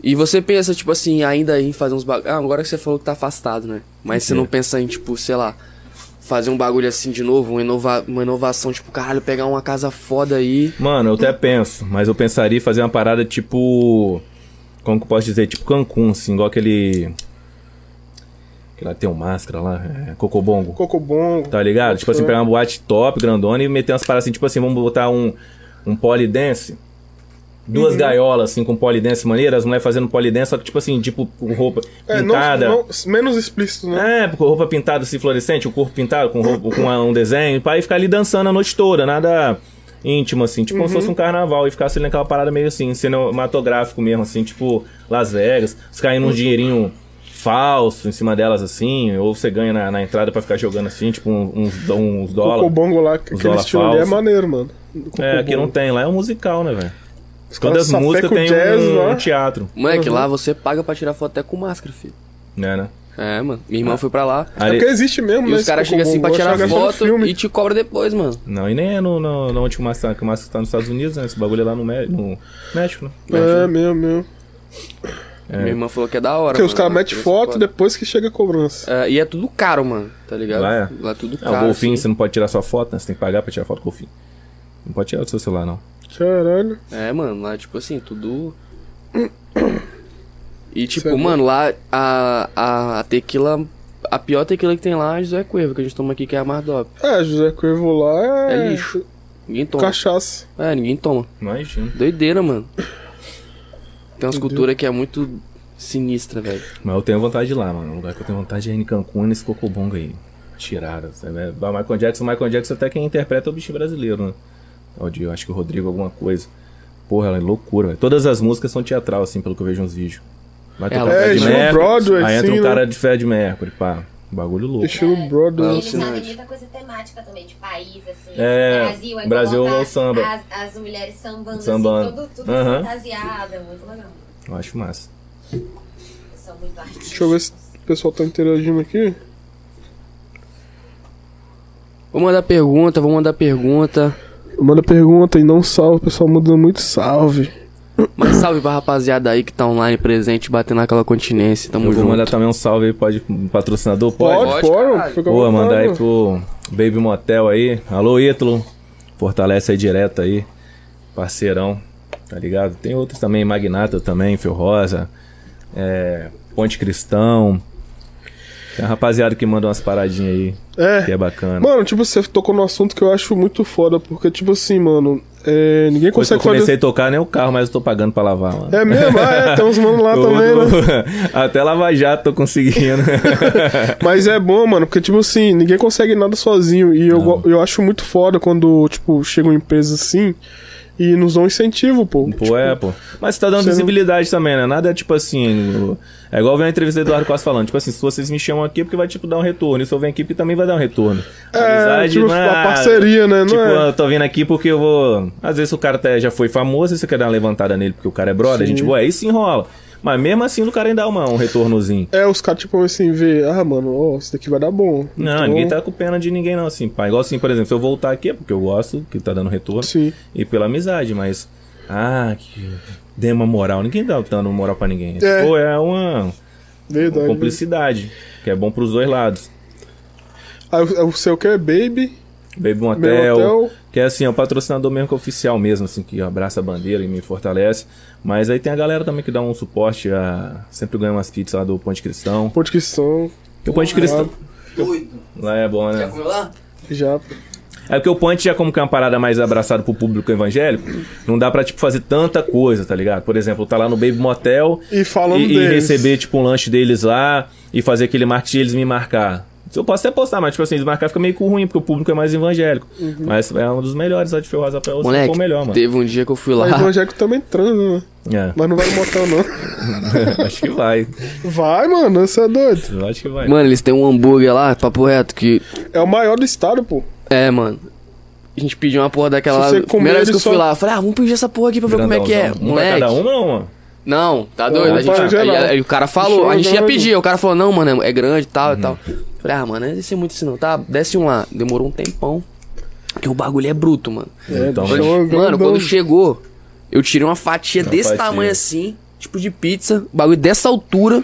[SPEAKER 2] E você pensa, tipo assim, ainda em fazer uns bagulho. Ah, agora que você falou que tá afastado, né? Mas você
[SPEAKER 3] É.
[SPEAKER 2] não pensa em, tipo, sei lá, fazer um bagulho assim de novo, uma, inova... uma inovação, tipo, caralho, pegar uma casa foda aí.
[SPEAKER 3] Mano, eu até penso, mas eu pensaria em fazer uma parada tipo. Como que eu posso dizer? Tipo Cancún, assim, igual aquele. Que lá tem um máscara lá, é, Cocobongo.
[SPEAKER 1] Cocobongo.
[SPEAKER 3] Tá ligado? Tipo assim, pegar uma boate top, grandona e meter umas paradas assim, tipo assim, vamos botar um, um polidense. Duas
[SPEAKER 1] Uhum.
[SPEAKER 3] gaiolas, assim, com polidense maneira, as mulheres fazendo polidense, só que, tipo assim, tipo, roupa
[SPEAKER 1] É, não,
[SPEAKER 3] pintada.
[SPEAKER 1] não- menos explícito, né?
[SPEAKER 3] É, com roupa pintada assim, fluorescente, o corpo pintado, com, roupa, com um desenho, pra ir ficar ali dançando a noite toda, nada íntimo, assim, tipo como se
[SPEAKER 1] Uhum.
[SPEAKER 3] fosse um carnaval, e ficasse ali naquela parada meio assim, cinematográfico mesmo, assim, tipo Las Vegas, os caindo um dinheirinho falso em cima delas, assim, ou você ganha na, na entrada pra ficar jogando assim, tipo uns, uns, dólares.
[SPEAKER 1] Cocobongo lá, aquele
[SPEAKER 3] dólar
[SPEAKER 1] estilo ali é maneiro, mano.
[SPEAKER 3] É, aqui não tem, lá é um musical, né, velho? Todas as músicas tem
[SPEAKER 1] jazz
[SPEAKER 3] um, um teatro,
[SPEAKER 2] Moleque,
[SPEAKER 1] Uhum.
[SPEAKER 2] lá você paga pra tirar foto até com máscara, filho.
[SPEAKER 3] né, né?
[SPEAKER 2] É, mano. Minha irmã foi pra lá.
[SPEAKER 1] É porque existe mesmo,
[SPEAKER 2] E
[SPEAKER 1] né?
[SPEAKER 2] os caras chegam assim pra tirar foto e te cobra depois, mano.
[SPEAKER 3] Não, e nem é no, no, no onde que o Márcio tá, que o Márcio tá nos Estados Unidos, né? Esse bagulho é lá no, Mé- no México, né?
[SPEAKER 1] É, mesmo, mesmo.
[SPEAKER 2] Minha irmã falou que é da hora.
[SPEAKER 1] Porque os
[SPEAKER 2] mano.
[SPEAKER 1] caras metem foto depois que chega a cobrança.
[SPEAKER 2] É, e é tudo caro, mano, tá ligado?
[SPEAKER 3] Lá é?
[SPEAKER 2] Lá é tudo
[SPEAKER 3] É,
[SPEAKER 2] caro.
[SPEAKER 3] o golfinho,
[SPEAKER 2] assim.
[SPEAKER 3] você não pode tirar sua foto, né? Você tem que pagar pra tirar foto com o golfinho. Não pode tirar do seu celular, não.
[SPEAKER 1] Caralho.
[SPEAKER 2] É, mano, lá, tipo assim, tudo. E, tipo,
[SPEAKER 1] bom.
[SPEAKER 2] mano, lá a, a, a tequila. A pior tequila que tem lá é a José Cuervo, que a gente toma aqui, que é a Mardop.
[SPEAKER 1] É, José Cuervo lá é.
[SPEAKER 2] É lixo. Ninguém toma.
[SPEAKER 1] Cachaça.
[SPEAKER 2] É, ninguém toma.
[SPEAKER 3] Imagina.
[SPEAKER 2] Doideira, mano. Tem umas culturas que é muito sinistra, velho.
[SPEAKER 3] Mas eu tenho vontade de ir lá, mano. O lugar que eu tenho vontade é ir em Cancún, nesse cocobongo aí. Tirada. sabe? O Michael Jackson, o Michael Jackson até quem interpreta é o bicho brasileiro, né? O de- Eu acho que o Rodrigo alguma coisa. Porra, ela é loucura, velho. Todas as músicas são teatral, assim, pelo que eu vejo nos vídeos. Vai
[SPEAKER 2] Ela-
[SPEAKER 3] tocar
[SPEAKER 2] É,
[SPEAKER 3] Fred Mercury,
[SPEAKER 1] Broadway,
[SPEAKER 3] aí entra
[SPEAKER 1] sim,
[SPEAKER 3] um
[SPEAKER 1] né?
[SPEAKER 3] cara de Fred Mercury, pá. Bagulho louco.
[SPEAKER 1] Estilo Broadway.
[SPEAKER 2] Ah,
[SPEAKER 4] Eles
[SPEAKER 2] alucinante.
[SPEAKER 4] fazem muita coisa temática também, de país, assim.
[SPEAKER 3] É,
[SPEAKER 4] Brasil, aí
[SPEAKER 3] Brasil
[SPEAKER 4] coloca
[SPEAKER 3] é o samba.
[SPEAKER 4] As, as mulheres sambando,
[SPEAKER 3] Sambando.
[SPEAKER 4] assim, tudo, tudo
[SPEAKER 3] Aham.
[SPEAKER 4] fantasiada, muito legal.
[SPEAKER 3] Eu acho massa.
[SPEAKER 4] São muito artistas.
[SPEAKER 1] Deixa eu ver se o pessoal tá interagindo aqui.
[SPEAKER 2] Vou mandar pergunta, vou mandar pergunta.
[SPEAKER 1] Manda pergunta e não salve, o pessoal mandando muito salve.
[SPEAKER 2] Mas salve pra rapaziada aí que tá online presente, batendo naquela continência. Tamo
[SPEAKER 3] eu vou
[SPEAKER 2] junto.
[SPEAKER 3] mandar também um salve aí, pode, um patrocinador?
[SPEAKER 1] Pode,
[SPEAKER 3] Pode.
[SPEAKER 1] pode. fica vontade,
[SPEAKER 3] mandar aí pro Baby Motel aí. Alô, Ítalo. Fortalece aí direto aí. Parceirão, tá ligado? Tem outros também, Magnata também, Fio Rosa. É, Ponte Cristão. Tem uma rapaziada que manda umas paradinhas aí, que
[SPEAKER 1] É.
[SPEAKER 3] é bacana.
[SPEAKER 1] Mano, tipo, você tocou no assunto que eu acho muito foda, porque, tipo assim, mano, É, ninguém
[SPEAKER 3] Depois que eu
[SPEAKER 1] consegue
[SPEAKER 3] comecei
[SPEAKER 1] fazer.
[SPEAKER 3] a tocar, nem o carro, mas eu tô pagando pra lavar, mano.
[SPEAKER 1] É mesmo? Ah, é, tem uns manos lá também, né?
[SPEAKER 3] Até lavar jato tô conseguindo.
[SPEAKER 1] Mas é bom, mano, porque, tipo assim, ninguém consegue nada sozinho. E eu, eu acho muito foda quando, tipo, chegam empresas assim e nos dão incentivo, pô.
[SPEAKER 3] Pô, é, pô. Mas tá dando
[SPEAKER 1] você não-
[SPEAKER 3] visibilidade também, né? Nada é tipo assim. É igual ver a entrevista do Eduardo Costa falando. Tipo assim, se vocês me chamam aqui é porque vai, tipo, dar um retorno. E se eu venho aqui porque também vai dar um retorno.
[SPEAKER 1] É, tipo,
[SPEAKER 3] não
[SPEAKER 1] a parceria, né? Não
[SPEAKER 3] Tipo,
[SPEAKER 1] é?
[SPEAKER 3] eu tô vindo aqui porque eu vou. Às vezes o cara até já foi famoso e você quer dar uma levantada nele porque o cara é brother, a
[SPEAKER 1] Sim.
[SPEAKER 3] gente, boa, aí se enrola. Mas mesmo assim o cara ainda dá uma, um retornozinho.
[SPEAKER 1] É, os caras, tipo, assim, vê, ah, mano, ó, isso daqui vai dar bom.
[SPEAKER 3] Não,
[SPEAKER 1] Então,
[SPEAKER 3] ninguém tá com pena de ninguém, não, assim, pá. Igual assim, por exemplo, se eu voltar aqui é porque eu gosto, que tá dando retorno.
[SPEAKER 1] Sim.
[SPEAKER 3] E pela amizade, mas. Ah, que. Dê uma moral. Ninguém dá dando moral pra ninguém.
[SPEAKER 1] É.
[SPEAKER 3] Pô, é uma,
[SPEAKER 1] Verdade.
[SPEAKER 3] uma cumplicidade. Que é bom pros dois lados.
[SPEAKER 1] Aí o o seu que é Baby,
[SPEAKER 3] Baby Motel,
[SPEAKER 1] Motel.
[SPEAKER 3] que é assim, é o patrocinador mesmo que é oficial mesmo, assim, que abraça a bandeira e me fortalece. Mas aí tem a galera também que dá um suporte, a... sempre ganha umas pizzas lá do Ponte Cristão.
[SPEAKER 1] Ponte Cristão,
[SPEAKER 3] Porque o Ponte Cristão.
[SPEAKER 2] Doido.
[SPEAKER 3] Lá é bom, né?
[SPEAKER 2] comeu lá?
[SPEAKER 1] já.
[SPEAKER 3] É porque o Point já como que é uma parada mais abraçada pro público evangélico, não dá pra, tipo, fazer tanta coisa, tá ligado? Por exemplo, tá lá no Baby Motel
[SPEAKER 1] E falando
[SPEAKER 3] e, e receber, tipo, um lanche deles lá e fazer aquele marketing e eles me marcar. Eu posso até postar, mas, tipo assim, desmarcar fica meio ruim, porque o público é mais evangélico.
[SPEAKER 1] Uhum.
[SPEAKER 3] Mas é um dos melhores lá de Ferro Rapel, se
[SPEAKER 2] Moleque,
[SPEAKER 3] for o melhor, mano.
[SPEAKER 2] teve um dia que eu fui lá.
[SPEAKER 1] o evangélico também transa, né?
[SPEAKER 3] É.
[SPEAKER 1] Mas não vai no motel, não.
[SPEAKER 3] Acho que vai.
[SPEAKER 1] Vai, mano, você é doido.
[SPEAKER 3] Acho que vai.
[SPEAKER 2] Mano, eles têm um hambúrguer lá, papo reto, que.
[SPEAKER 1] É o maior do estado, pô.
[SPEAKER 2] É, mano. A gente pediu uma porra daquela. Lá. Primeira vez que eu
[SPEAKER 1] ele
[SPEAKER 2] fui
[SPEAKER 1] só-
[SPEAKER 2] lá, eu falei, ah, vamos pedir essa porra aqui pra ver como é que é.
[SPEAKER 3] Grandãozão. Um pra
[SPEAKER 2] Moleque.
[SPEAKER 3] cada uma, não, mano.
[SPEAKER 2] Não, tá doido?
[SPEAKER 1] Não,
[SPEAKER 2] A gente, aí, aí o cara falou, a gente ia pedir, o cara falou, não, mano, é grande e tal
[SPEAKER 3] Uhum.
[SPEAKER 2] e tal. Falei, ah, mano, não ser muito assim não, tá? Desce um lá. Demorou um tempão. Porque o bagulho é bruto, mano.
[SPEAKER 1] É,
[SPEAKER 3] Então,
[SPEAKER 1] chama
[SPEAKER 2] Mano,
[SPEAKER 1] grandão.
[SPEAKER 2] quando chegou, eu tirei uma fatia
[SPEAKER 3] Uma
[SPEAKER 2] desse
[SPEAKER 3] fatia.
[SPEAKER 2] tamanho assim, tipo de pizza, bagulho dessa altura.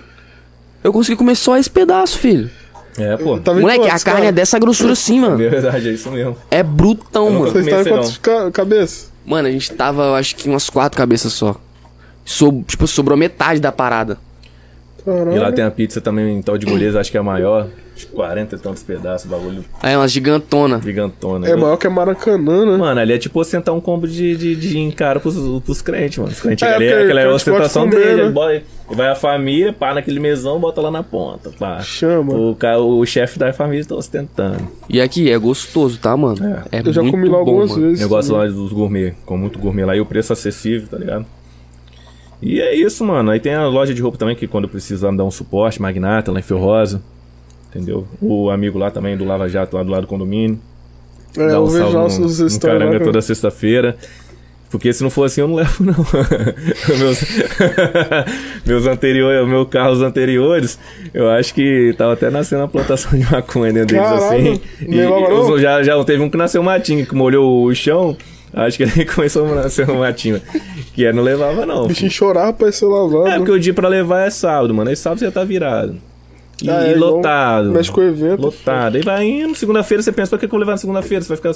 [SPEAKER 2] Eu consegui comer só esse pedaço, filho.
[SPEAKER 3] É, pô.
[SPEAKER 1] Tá
[SPEAKER 2] Moleque, a
[SPEAKER 1] quantos,
[SPEAKER 2] carne é
[SPEAKER 1] cara?
[SPEAKER 2] dessa grossura assim,
[SPEAKER 3] É
[SPEAKER 2] mano.
[SPEAKER 3] verdade, é isso mesmo.
[SPEAKER 2] É brutão, mano.
[SPEAKER 1] Vocês estavam ca cabeças?
[SPEAKER 2] Mano, a gente tava, eu acho que umas quatro cabeças só. So, tipo, sobrou metade da parada.
[SPEAKER 1] Caralho.
[SPEAKER 3] E lá tem a pizza também em tal de Goleza, acho que é a maior. Tipo, 40 e tantos pedaços, bagulho
[SPEAKER 2] Aí, umas gigantona.
[SPEAKER 3] gigantona.
[SPEAKER 1] É maior que a Maracanã, né?
[SPEAKER 3] Mano, ali é tipo ostentar um combo de, de, de encaro pros, pros crentes, mano. Os crentes
[SPEAKER 1] É,
[SPEAKER 3] ali,
[SPEAKER 1] porque
[SPEAKER 3] aquela é a ostentação dele.
[SPEAKER 1] né?
[SPEAKER 3] vai a família, pá naquele mesão, bota lá na ponta, pá.
[SPEAKER 1] Chama.
[SPEAKER 3] O, ca- o chefe da família tá ostentando.
[SPEAKER 2] E aqui é gostoso, tá, mano? É,
[SPEAKER 1] Eu já
[SPEAKER 2] muito
[SPEAKER 1] comi lá
[SPEAKER 2] bom,
[SPEAKER 1] algumas
[SPEAKER 2] mano.
[SPEAKER 1] vezes.
[SPEAKER 3] Eu gosto lá dos gourmet, com muito gourmet lá. E o preço acessível, tá ligado? E é isso, mano. Aí tem a loja de roupa também, que quando precisar me dar um suporte, Magnata, lá em Fio Rosa. Entendeu? O amigo lá também do Lava Jato, lá do lado do condomínio.
[SPEAKER 1] É,
[SPEAKER 3] Dá
[SPEAKER 1] eu
[SPEAKER 3] um
[SPEAKER 1] vejo
[SPEAKER 3] salve
[SPEAKER 1] lá
[SPEAKER 3] no, no Caranga
[SPEAKER 1] lá,
[SPEAKER 3] toda sexta-feira. Porque se não for assim, eu não levo, não. meus, meus anteriores, meus carros anteriores, eu acho que tava até nascendo a plantação de maconha dentro deles,
[SPEAKER 1] Caralho,
[SPEAKER 3] assim.
[SPEAKER 1] não?
[SPEAKER 3] os- já, já teve um que nasceu matinho, que molhou o chão. Acho que ele começou a nascer um matinho. Que é, não levava, não.
[SPEAKER 1] O bichinho chorava pra ser lavado.
[SPEAKER 3] É, porque o dia pra levar é sábado, mano. Aí sábado você já tá virado. E,
[SPEAKER 1] Ah, é
[SPEAKER 3] e lotado.
[SPEAKER 1] mexe com o evento.
[SPEAKER 3] Lotado. Aí vai indo, segunda-feira você pensa, pra que que eu vou levar na segunda-feira? Você vai ficar.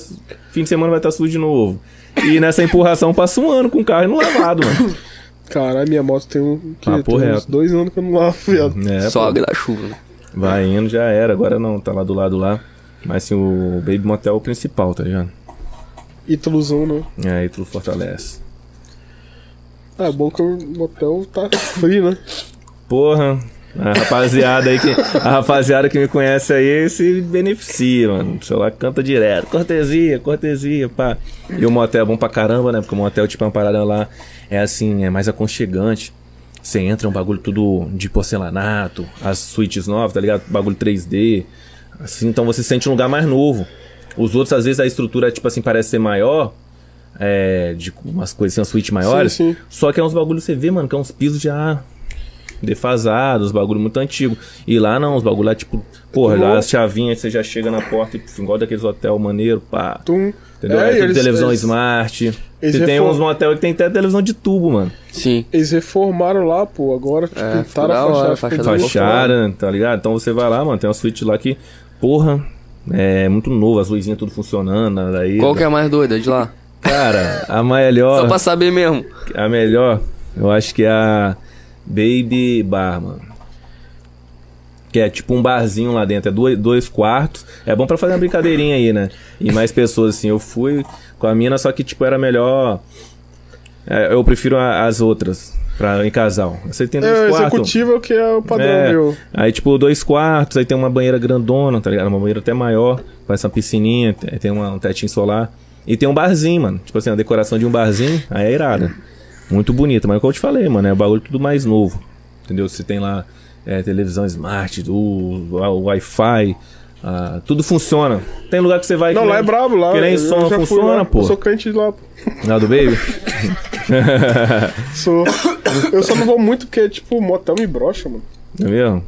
[SPEAKER 3] Fim de semana vai estar sujo de novo. E nessa empurração passa um ano com o carro e não lavado, mano.
[SPEAKER 1] Caralho, minha moto tem um. Que,
[SPEAKER 3] Papo
[SPEAKER 1] tem uns dois anos que eu não lavo, viado.
[SPEAKER 3] É,
[SPEAKER 2] Só da chuva, né?
[SPEAKER 3] Vai indo, já era. Agora não, tá lá do lado lá. Mas assim, o Baby Motel é o principal, tá ligado?
[SPEAKER 1] Ítalouzão, né?
[SPEAKER 3] É, aí tudo fortalece.
[SPEAKER 1] Ah, é bom que o motel tá free, né?
[SPEAKER 3] Porra, a rapaziada aí que. A rapaziada que me conhece aí se beneficia, mano. O celular canta direto. Cortesia, cortesia, pá. E o motel é bom pra caramba, né? Porque o motel, tipo, é uma parada lá. É assim, é mais aconchegante. Você entra, é um bagulho tudo de porcelanato, as suítes novas, tá ligado? Bagulho 3D. Assim, então você sente um lugar mais novo. Os outros, às vezes, a estrutura, tipo assim, parece ser maior. É, de umas coisas assim, umas suítes maiores.
[SPEAKER 1] Sim, sim.
[SPEAKER 3] Só que é uns bagulhos você vê, mano, que é uns pisos já defasados, bagulho muito antigo. E lá não, os bagulho lá, tipo, porra, lá as chavinhas você já chega na porta, e, puf, igual daqueles hotel maneiro, pá.
[SPEAKER 1] Tum.
[SPEAKER 3] Entendeu?
[SPEAKER 1] É,
[SPEAKER 3] É,
[SPEAKER 1] eles-
[SPEAKER 3] televisão
[SPEAKER 1] eles-
[SPEAKER 3] smart.
[SPEAKER 1] eles
[SPEAKER 3] Você tem
[SPEAKER 1] reform-
[SPEAKER 3] uns motel que tem até televisão de tubo, mano.
[SPEAKER 2] Sim.
[SPEAKER 1] Eles reformaram lá, pô. Agora tipo,
[SPEAKER 2] É,
[SPEAKER 1] pintaram a
[SPEAKER 2] hora,
[SPEAKER 1] fachada.
[SPEAKER 2] a fachada
[SPEAKER 1] ficou
[SPEAKER 2] ficou
[SPEAKER 3] Fachada, tá ligado? Então você vai lá, mano, tem uma suíte lá que, porra, é muito novo, as luzinhas tudo funcionando. Aí,
[SPEAKER 2] Qual que é a mais doida de lá?
[SPEAKER 3] Cara, a melhor.
[SPEAKER 2] Só pra saber mesmo.
[SPEAKER 3] A melhor, eu acho que é a Baby Bar, mano. Que é tipo um barzinho lá dentro, é dois, dois quartos. É bom pra fazer uma brincadeirinha aí, né? E mais pessoas, assim. Eu fui. com a mina, só que, tipo, era melhor. é, eu prefiro a- as outras, pra, em casal. Você tem dois
[SPEAKER 1] É, o
[SPEAKER 3] quartos.
[SPEAKER 1] executivo é o que é o padrão
[SPEAKER 3] É,
[SPEAKER 1] meu.
[SPEAKER 3] Aí, tipo, dois quartos, aí tem uma banheira grandona, tá ligado? Uma banheira até maior, com essa piscininha, tem uma- um tetinho solar. E tem um barzinho, mano. Tipo assim, a decoração de um barzinho, aí é irada. Muito bonita, mas é o que eu te falei, mano, é o bagulho tudo mais novo. Entendeu? Você tem lá é, televisão smart, o, o Wi-Fi, ah, tudo funciona. Tem lugar que você vai
[SPEAKER 1] Não,
[SPEAKER 3] que
[SPEAKER 1] lá
[SPEAKER 3] nem-
[SPEAKER 1] é brabo, lá.
[SPEAKER 3] Que nem som funciona,
[SPEAKER 1] lá.
[SPEAKER 3] pô.
[SPEAKER 1] Eu sou crente de lá, pô.
[SPEAKER 3] Lá do Baby?
[SPEAKER 1] Sou. Eu só não vou muito porque, tipo, motel me brocha, mano.
[SPEAKER 3] É mesmo?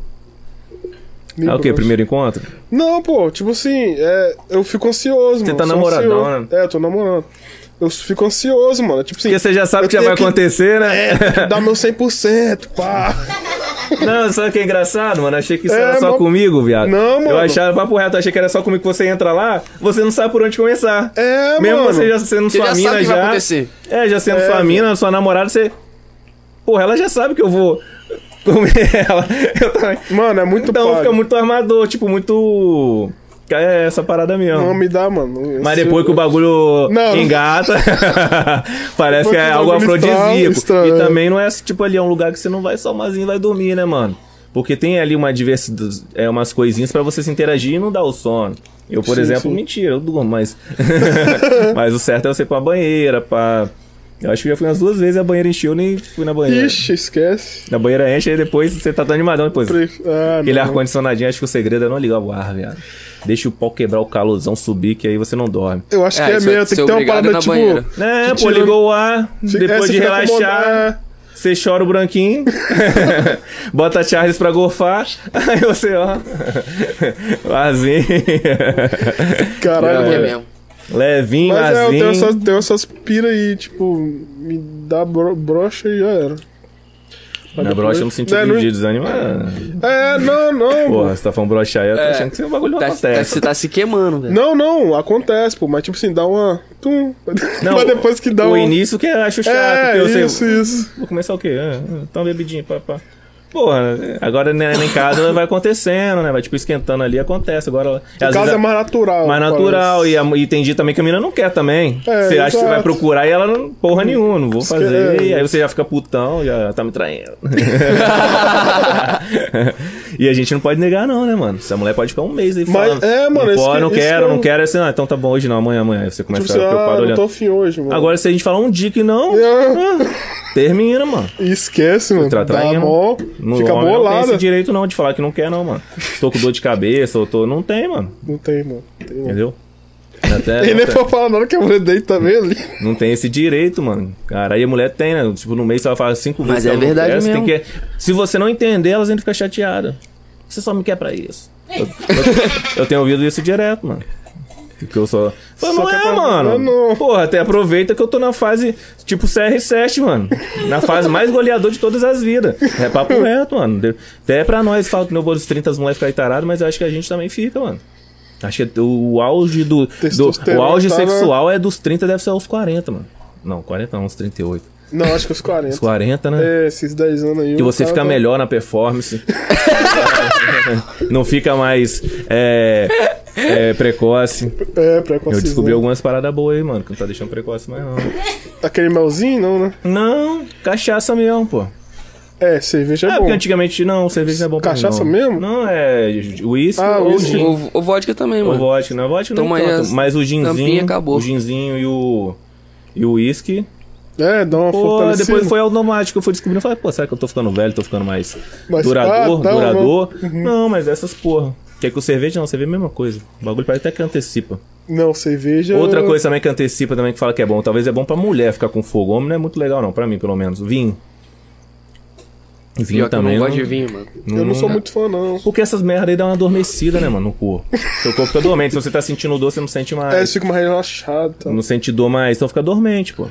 [SPEAKER 1] Me
[SPEAKER 3] É o quê? Primeiro encontro?
[SPEAKER 1] Não, pô, tipo assim, é, eu fico ansioso,
[SPEAKER 3] Você
[SPEAKER 1] mano.
[SPEAKER 3] tá
[SPEAKER 1] sou
[SPEAKER 3] namoradão,
[SPEAKER 1] ansioso.
[SPEAKER 3] né?
[SPEAKER 1] É, eu tô namorando. Eu fico ansioso, mano. Tipo assim,
[SPEAKER 3] Porque você já sabe
[SPEAKER 1] eu
[SPEAKER 3] que já vai acontecer, né?
[SPEAKER 1] dar meu 100%, pá.
[SPEAKER 3] Não, sabe o que é engraçado, mano? Achei que isso
[SPEAKER 1] É,
[SPEAKER 3] era só
[SPEAKER 1] mas-
[SPEAKER 3] comigo, viado.
[SPEAKER 1] Não,
[SPEAKER 3] Eu
[SPEAKER 1] mano.
[SPEAKER 3] achava papo reto, achei que era só comigo que você entra lá, você não sabe por onde começar.
[SPEAKER 1] É,
[SPEAKER 3] Mesmo
[SPEAKER 1] mano.
[SPEAKER 3] você já sendo
[SPEAKER 2] Você
[SPEAKER 3] sua
[SPEAKER 2] já
[SPEAKER 3] mina
[SPEAKER 2] sabe o que
[SPEAKER 3] já.
[SPEAKER 2] vai acontecer.
[SPEAKER 3] É, já sendo
[SPEAKER 1] É,
[SPEAKER 3] sua mina, sua namorada, você. Porra, ela já sabe que eu vou comer ela. Eu também.
[SPEAKER 1] Mano, é muito
[SPEAKER 3] Então
[SPEAKER 1] pago.
[SPEAKER 3] fica muito armador, tipo, muito. É essa parada mesmo.
[SPEAKER 1] Não me dá, mano.
[SPEAKER 3] Mas depois que o bagulho
[SPEAKER 1] Não.
[SPEAKER 3] engata, parece que é algo afrodisíaco. E
[SPEAKER 1] estrala.
[SPEAKER 3] também não é tipo ali, é um lugar que você não vai só sozinho e vai dormir, né, mano? Porque tem ali uma diversidade, é, umas coisinhas pra você se interagir e não dar o sono. Eu, por
[SPEAKER 1] Sim,
[SPEAKER 3] exemplo,
[SPEAKER 1] sim.
[SPEAKER 3] mentira, eu durmo, mas. mas o certo é você ir pra banheira, pra. Eu acho que já fui umas duas vezes a banheira encheu, nem fui na banheira.
[SPEAKER 1] Ixi, esquece.
[SPEAKER 3] Na banheira enche, aí depois você tá tão animadão depois.
[SPEAKER 1] Ah,
[SPEAKER 3] Aquele ar-condicionadinho, acho que o segredo é não ligar o ar, viado. Deixa o pau quebrar o calorzão subir, que aí você não dorme.
[SPEAKER 1] Eu acho
[SPEAKER 2] É,
[SPEAKER 1] que é
[SPEAKER 2] isso é
[SPEAKER 1] mesmo. Tem que ter uma
[SPEAKER 2] obrigado
[SPEAKER 1] parada
[SPEAKER 2] na
[SPEAKER 1] tipo.
[SPEAKER 2] banheira.
[SPEAKER 3] É,
[SPEAKER 1] Que
[SPEAKER 3] pô, ligou o ar,
[SPEAKER 1] é,
[SPEAKER 3] depois
[SPEAKER 1] você
[SPEAKER 3] de relaxar, você chora o branquinho, bota Charles pra gorfar, aí você, ó, vazio,
[SPEAKER 1] é. Caralho,
[SPEAKER 2] É
[SPEAKER 1] mano.
[SPEAKER 2] mesmo.
[SPEAKER 3] levinho,
[SPEAKER 1] Mas é, eu tenho essas, tenho essas pira aí, tipo, me dá bro, brocha e já era. Mas
[SPEAKER 3] Na
[SPEAKER 1] depois-
[SPEAKER 3] brocha no sentido
[SPEAKER 1] não-
[SPEAKER 3] de desanimar.
[SPEAKER 1] É, não, não.
[SPEAKER 3] Porra, você tá falando brocha aí, eu tô
[SPEAKER 2] É.
[SPEAKER 3] achando que o bagulho não
[SPEAKER 2] Tá- tá-
[SPEAKER 3] acontece.
[SPEAKER 2] você tá se queimando, velho.
[SPEAKER 1] Não, não, acontece, pô, mas tipo assim, dá uma. Tum,
[SPEAKER 3] Não,
[SPEAKER 1] mas depois que dá
[SPEAKER 3] o
[SPEAKER 1] uma.
[SPEAKER 3] início que eu acho chato,
[SPEAKER 1] É,
[SPEAKER 3] porque você...
[SPEAKER 1] isso, isso.
[SPEAKER 3] Vou começar o quê? Ah, tá uma bebidinha, pá, pá. Porra, agora né, em casa vai acontecendo, né? Vai tipo esquentando ali, acontece. Agora.
[SPEAKER 1] Caso
[SPEAKER 3] vezes
[SPEAKER 1] é mais natural.
[SPEAKER 3] mais natural. E, a- e tem dia também que a menina não quer também.
[SPEAKER 1] É,
[SPEAKER 3] você acha que você vai procurar e ela não. Porra nenhuma, não vou fazer.
[SPEAKER 1] é-
[SPEAKER 3] E aí você já fica putão, já tá me traindo. e a gente não pode negar, não, né, mano? Essa mulher pode ficar um mês aí
[SPEAKER 1] Mas,
[SPEAKER 3] falando.
[SPEAKER 1] é, mano,
[SPEAKER 3] Não, pode, não quero,
[SPEAKER 1] que eu-
[SPEAKER 3] não quero. Assim, ah, então tá bom, hoje não, amanhã, amanhã. Aí Você começa
[SPEAKER 1] Tipo
[SPEAKER 3] a
[SPEAKER 1] assim,
[SPEAKER 3] ficar
[SPEAKER 1] ah,
[SPEAKER 3] preocupado
[SPEAKER 1] não
[SPEAKER 3] olhando.
[SPEAKER 1] tô afim hoje, mano.
[SPEAKER 3] Agora, se a gente falar um dia que não,
[SPEAKER 1] Ah,
[SPEAKER 3] termina, mano.
[SPEAKER 1] esquece, mano.
[SPEAKER 3] Tá traindo.
[SPEAKER 1] mó,
[SPEAKER 3] No
[SPEAKER 1] fica
[SPEAKER 3] homem Não tem
[SPEAKER 1] bolada.
[SPEAKER 3] esse direito não de falar que não quer, não, mano. Tô com dor de cabeça, ou tô. Não tem, mano.
[SPEAKER 1] Não tem, mano. Não tem, mano.
[SPEAKER 3] Entendeu? Até,
[SPEAKER 1] E nem
[SPEAKER 3] até-
[SPEAKER 1] pra falar nada que a mulher dele também ali.
[SPEAKER 3] não tem esse direito, mano. Cara, aí a mulher tem, né? Tipo, no mês ela fala cinco
[SPEAKER 2] Mas
[SPEAKER 3] vezes.
[SPEAKER 2] é
[SPEAKER 3] ela não
[SPEAKER 2] verdade
[SPEAKER 3] quer, você tem
[SPEAKER 2] mesmo.
[SPEAKER 3] que- Se você não entender, elas ainda ficam chateadas. Você só me quer pra isso. Eu, eu- eu tenho ouvido isso direto, mano. Porque eu só.
[SPEAKER 1] Só
[SPEAKER 3] não é, mano.
[SPEAKER 1] Não.
[SPEAKER 3] Porra, até aproveita que eu tô na fase tipo CR7, mano. Na fase mais goleador de todas as vidas. É papo reto, mano. Até pra nós, que no dos 30 as mulheres ficam taradas, mas eu acho que a gente também fica, mano. Acho que o auge do. do o auge
[SPEAKER 1] tá na-
[SPEAKER 3] sexual é dos 30, deve ser aos 40, mano. Não, 40 não, uns 38.
[SPEAKER 1] Não, acho que os
[SPEAKER 3] Os
[SPEAKER 1] 40.
[SPEAKER 3] 40, né?
[SPEAKER 1] É, esses 10 anos aí.
[SPEAKER 3] Que
[SPEAKER 1] o
[SPEAKER 3] você fica melhor na performance. não fica mais é, é, precoce.
[SPEAKER 1] É, precoce.
[SPEAKER 3] Eu descobri algumas paradas boas aí, mano, que não tá deixando precoce mais não.
[SPEAKER 1] Aquele melzinho, não, né?
[SPEAKER 3] Não, cachaça mesmo, pô.
[SPEAKER 1] É, cerveja
[SPEAKER 3] É,
[SPEAKER 1] é, bom.
[SPEAKER 3] porque antigamente não, cerveja não é bom pra mim,
[SPEAKER 1] Cachaça
[SPEAKER 3] não.
[SPEAKER 1] mesmo?
[SPEAKER 3] Não, é uísque
[SPEAKER 1] Ah,
[SPEAKER 3] ou gin.
[SPEAKER 2] O, o vodka também, mano.
[SPEAKER 3] vodka, não é vodka não
[SPEAKER 2] Toma aí
[SPEAKER 3] tanto,
[SPEAKER 2] as
[SPEAKER 3] mas o ginzinho,
[SPEAKER 2] acabou.
[SPEAKER 3] o ginzinho e o e o uísque,
[SPEAKER 1] É, dá uma
[SPEAKER 3] pô,
[SPEAKER 1] fortalecida.
[SPEAKER 3] depois foi automático, eu fui descobrindo, eu falei, pô, será que eu tô ficando velho, tô ficando mais
[SPEAKER 1] Mas-
[SPEAKER 3] durador,
[SPEAKER 1] ah, tá,
[SPEAKER 3] durador?
[SPEAKER 1] Uhum.
[SPEAKER 3] Não, mas essas porra. Quer que o cerveja não, cerveja é a mesma coisa. O bagulho parece até que antecipa.
[SPEAKER 1] Não, cerveja...
[SPEAKER 3] Outra coisa também que antecipa também que fala que é bom, talvez é bom pra mulher ficar com fogo. Homem não é muito legal não, pra mim pelo menos. Vinho. Vinho
[SPEAKER 2] Pior que eu
[SPEAKER 3] também.
[SPEAKER 2] não gosto de vinho, mano.
[SPEAKER 1] Eu não sou muito fã, não.
[SPEAKER 3] Porque essas merda aí dão uma adormecida, né, mano, no corpo. Seu corpo fica dormente. Se você tá sentindo dor, você não sente mais.
[SPEAKER 1] É, fica mais relaxado. Tá?
[SPEAKER 3] Não sente dor mais, então fica dormente, pô.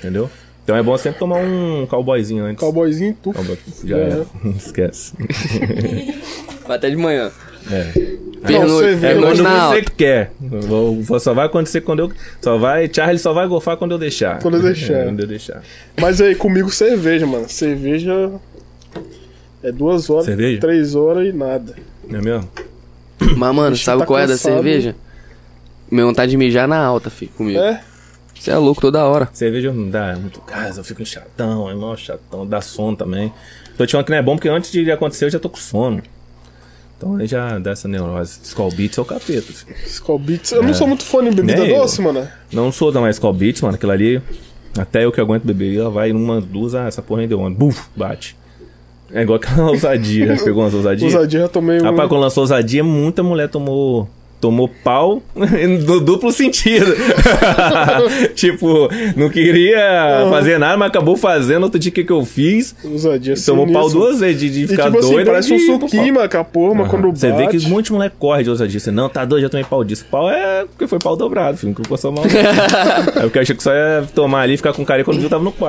[SPEAKER 3] Entendeu? Então é bom sempre tomar um cowboyzinho antes.
[SPEAKER 1] Cowboyzinho, tu.
[SPEAKER 3] Cowboy, já é. Esquece.
[SPEAKER 2] Vai até de manhã.
[SPEAKER 3] É.
[SPEAKER 1] Vê,
[SPEAKER 3] É
[SPEAKER 2] pernoite
[SPEAKER 3] quando você quer. Vou- vou- Só vai acontecer quando eu. Só vai. Charlie só vai gofar quando eu deixar.
[SPEAKER 1] Quando eu deixar.
[SPEAKER 3] É, quando eu deixar.
[SPEAKER 1] Mas aí, comigo, cerveja, mano. Cerveja... É duas horas,
[SPEAKER 3] Cerveja?
[SPEAKER 1] três horas e nada.
[SPEAKER 3] Não é mesmo?
[SPEAKER 2] Mas, mano,
[SPEAKER 1] Bicho
[SPEAKER 2] sabe
[SPEAKER 1] tá
[SPEAKER 2] qual é da
[SPEAKER 1] cansado.
[SPEAKER 2] cerveja? Minha vontade de mijar na alta, filho, comigo.
[SPEAKER 1] É?
[SPEAKER 2] Você é louco toda hora.
[SPEAKER 3] Cerveja não dá muito gás, eu fico chatão, é mó chatão, dá sono também. Tô te falando que não é bom, porque antes de acontecer eu já tô com sono. Então aí já dá essa neurose. Skull Beats é o capeta. filho.
[SPEAKER 1] Skull Beats. Eu não sou muito fã de bebida
[SPEAKER 3] Nem eu.
[SPEAKER 1] doce, mano.
[SPEAKER 3] Não sou da mais Skull Beats, mano. Aquilo ali, até eu que aguento beber, ela vai numa, duas, ah, essa porra rendeu onda. Buf, bate. É igual aquela ousadia. Pegou umas ousadias?
[SPEAKER 1] Ousadia já tomei um.
[SPEAKER 3] Rapaz, quando lançou ousadia, muita mulher tomou. Tomou pau do duplo sentido. tipo, não queria fazer nada, mas acabou fazendo. Outro dia o que, que eu fiz?
[SPEAKER 1] Ousadia
[SPEAKER 3] Tomou pau duas vezes de, de
[SPEAKER 1] E
[SPEAKER 3] ficar
[SPEAKER 1] tipo assim,
[SPEAKER 3] doido.
[SPEAKER 1] parece um
[SPEAKER 3] de-
[SPEAKER 1] suquinho, com a porra, mas quando
[SPEAKER 3] Você vê que um monte de mulher corre de ousadia. Você, não, tá doido, já tomei pau disso. Pau é porque foi pau dobrado, filho. Não passou mal. é porque eu achei que só ia tomar ali e ficar com carinha quando viu tava no quarto.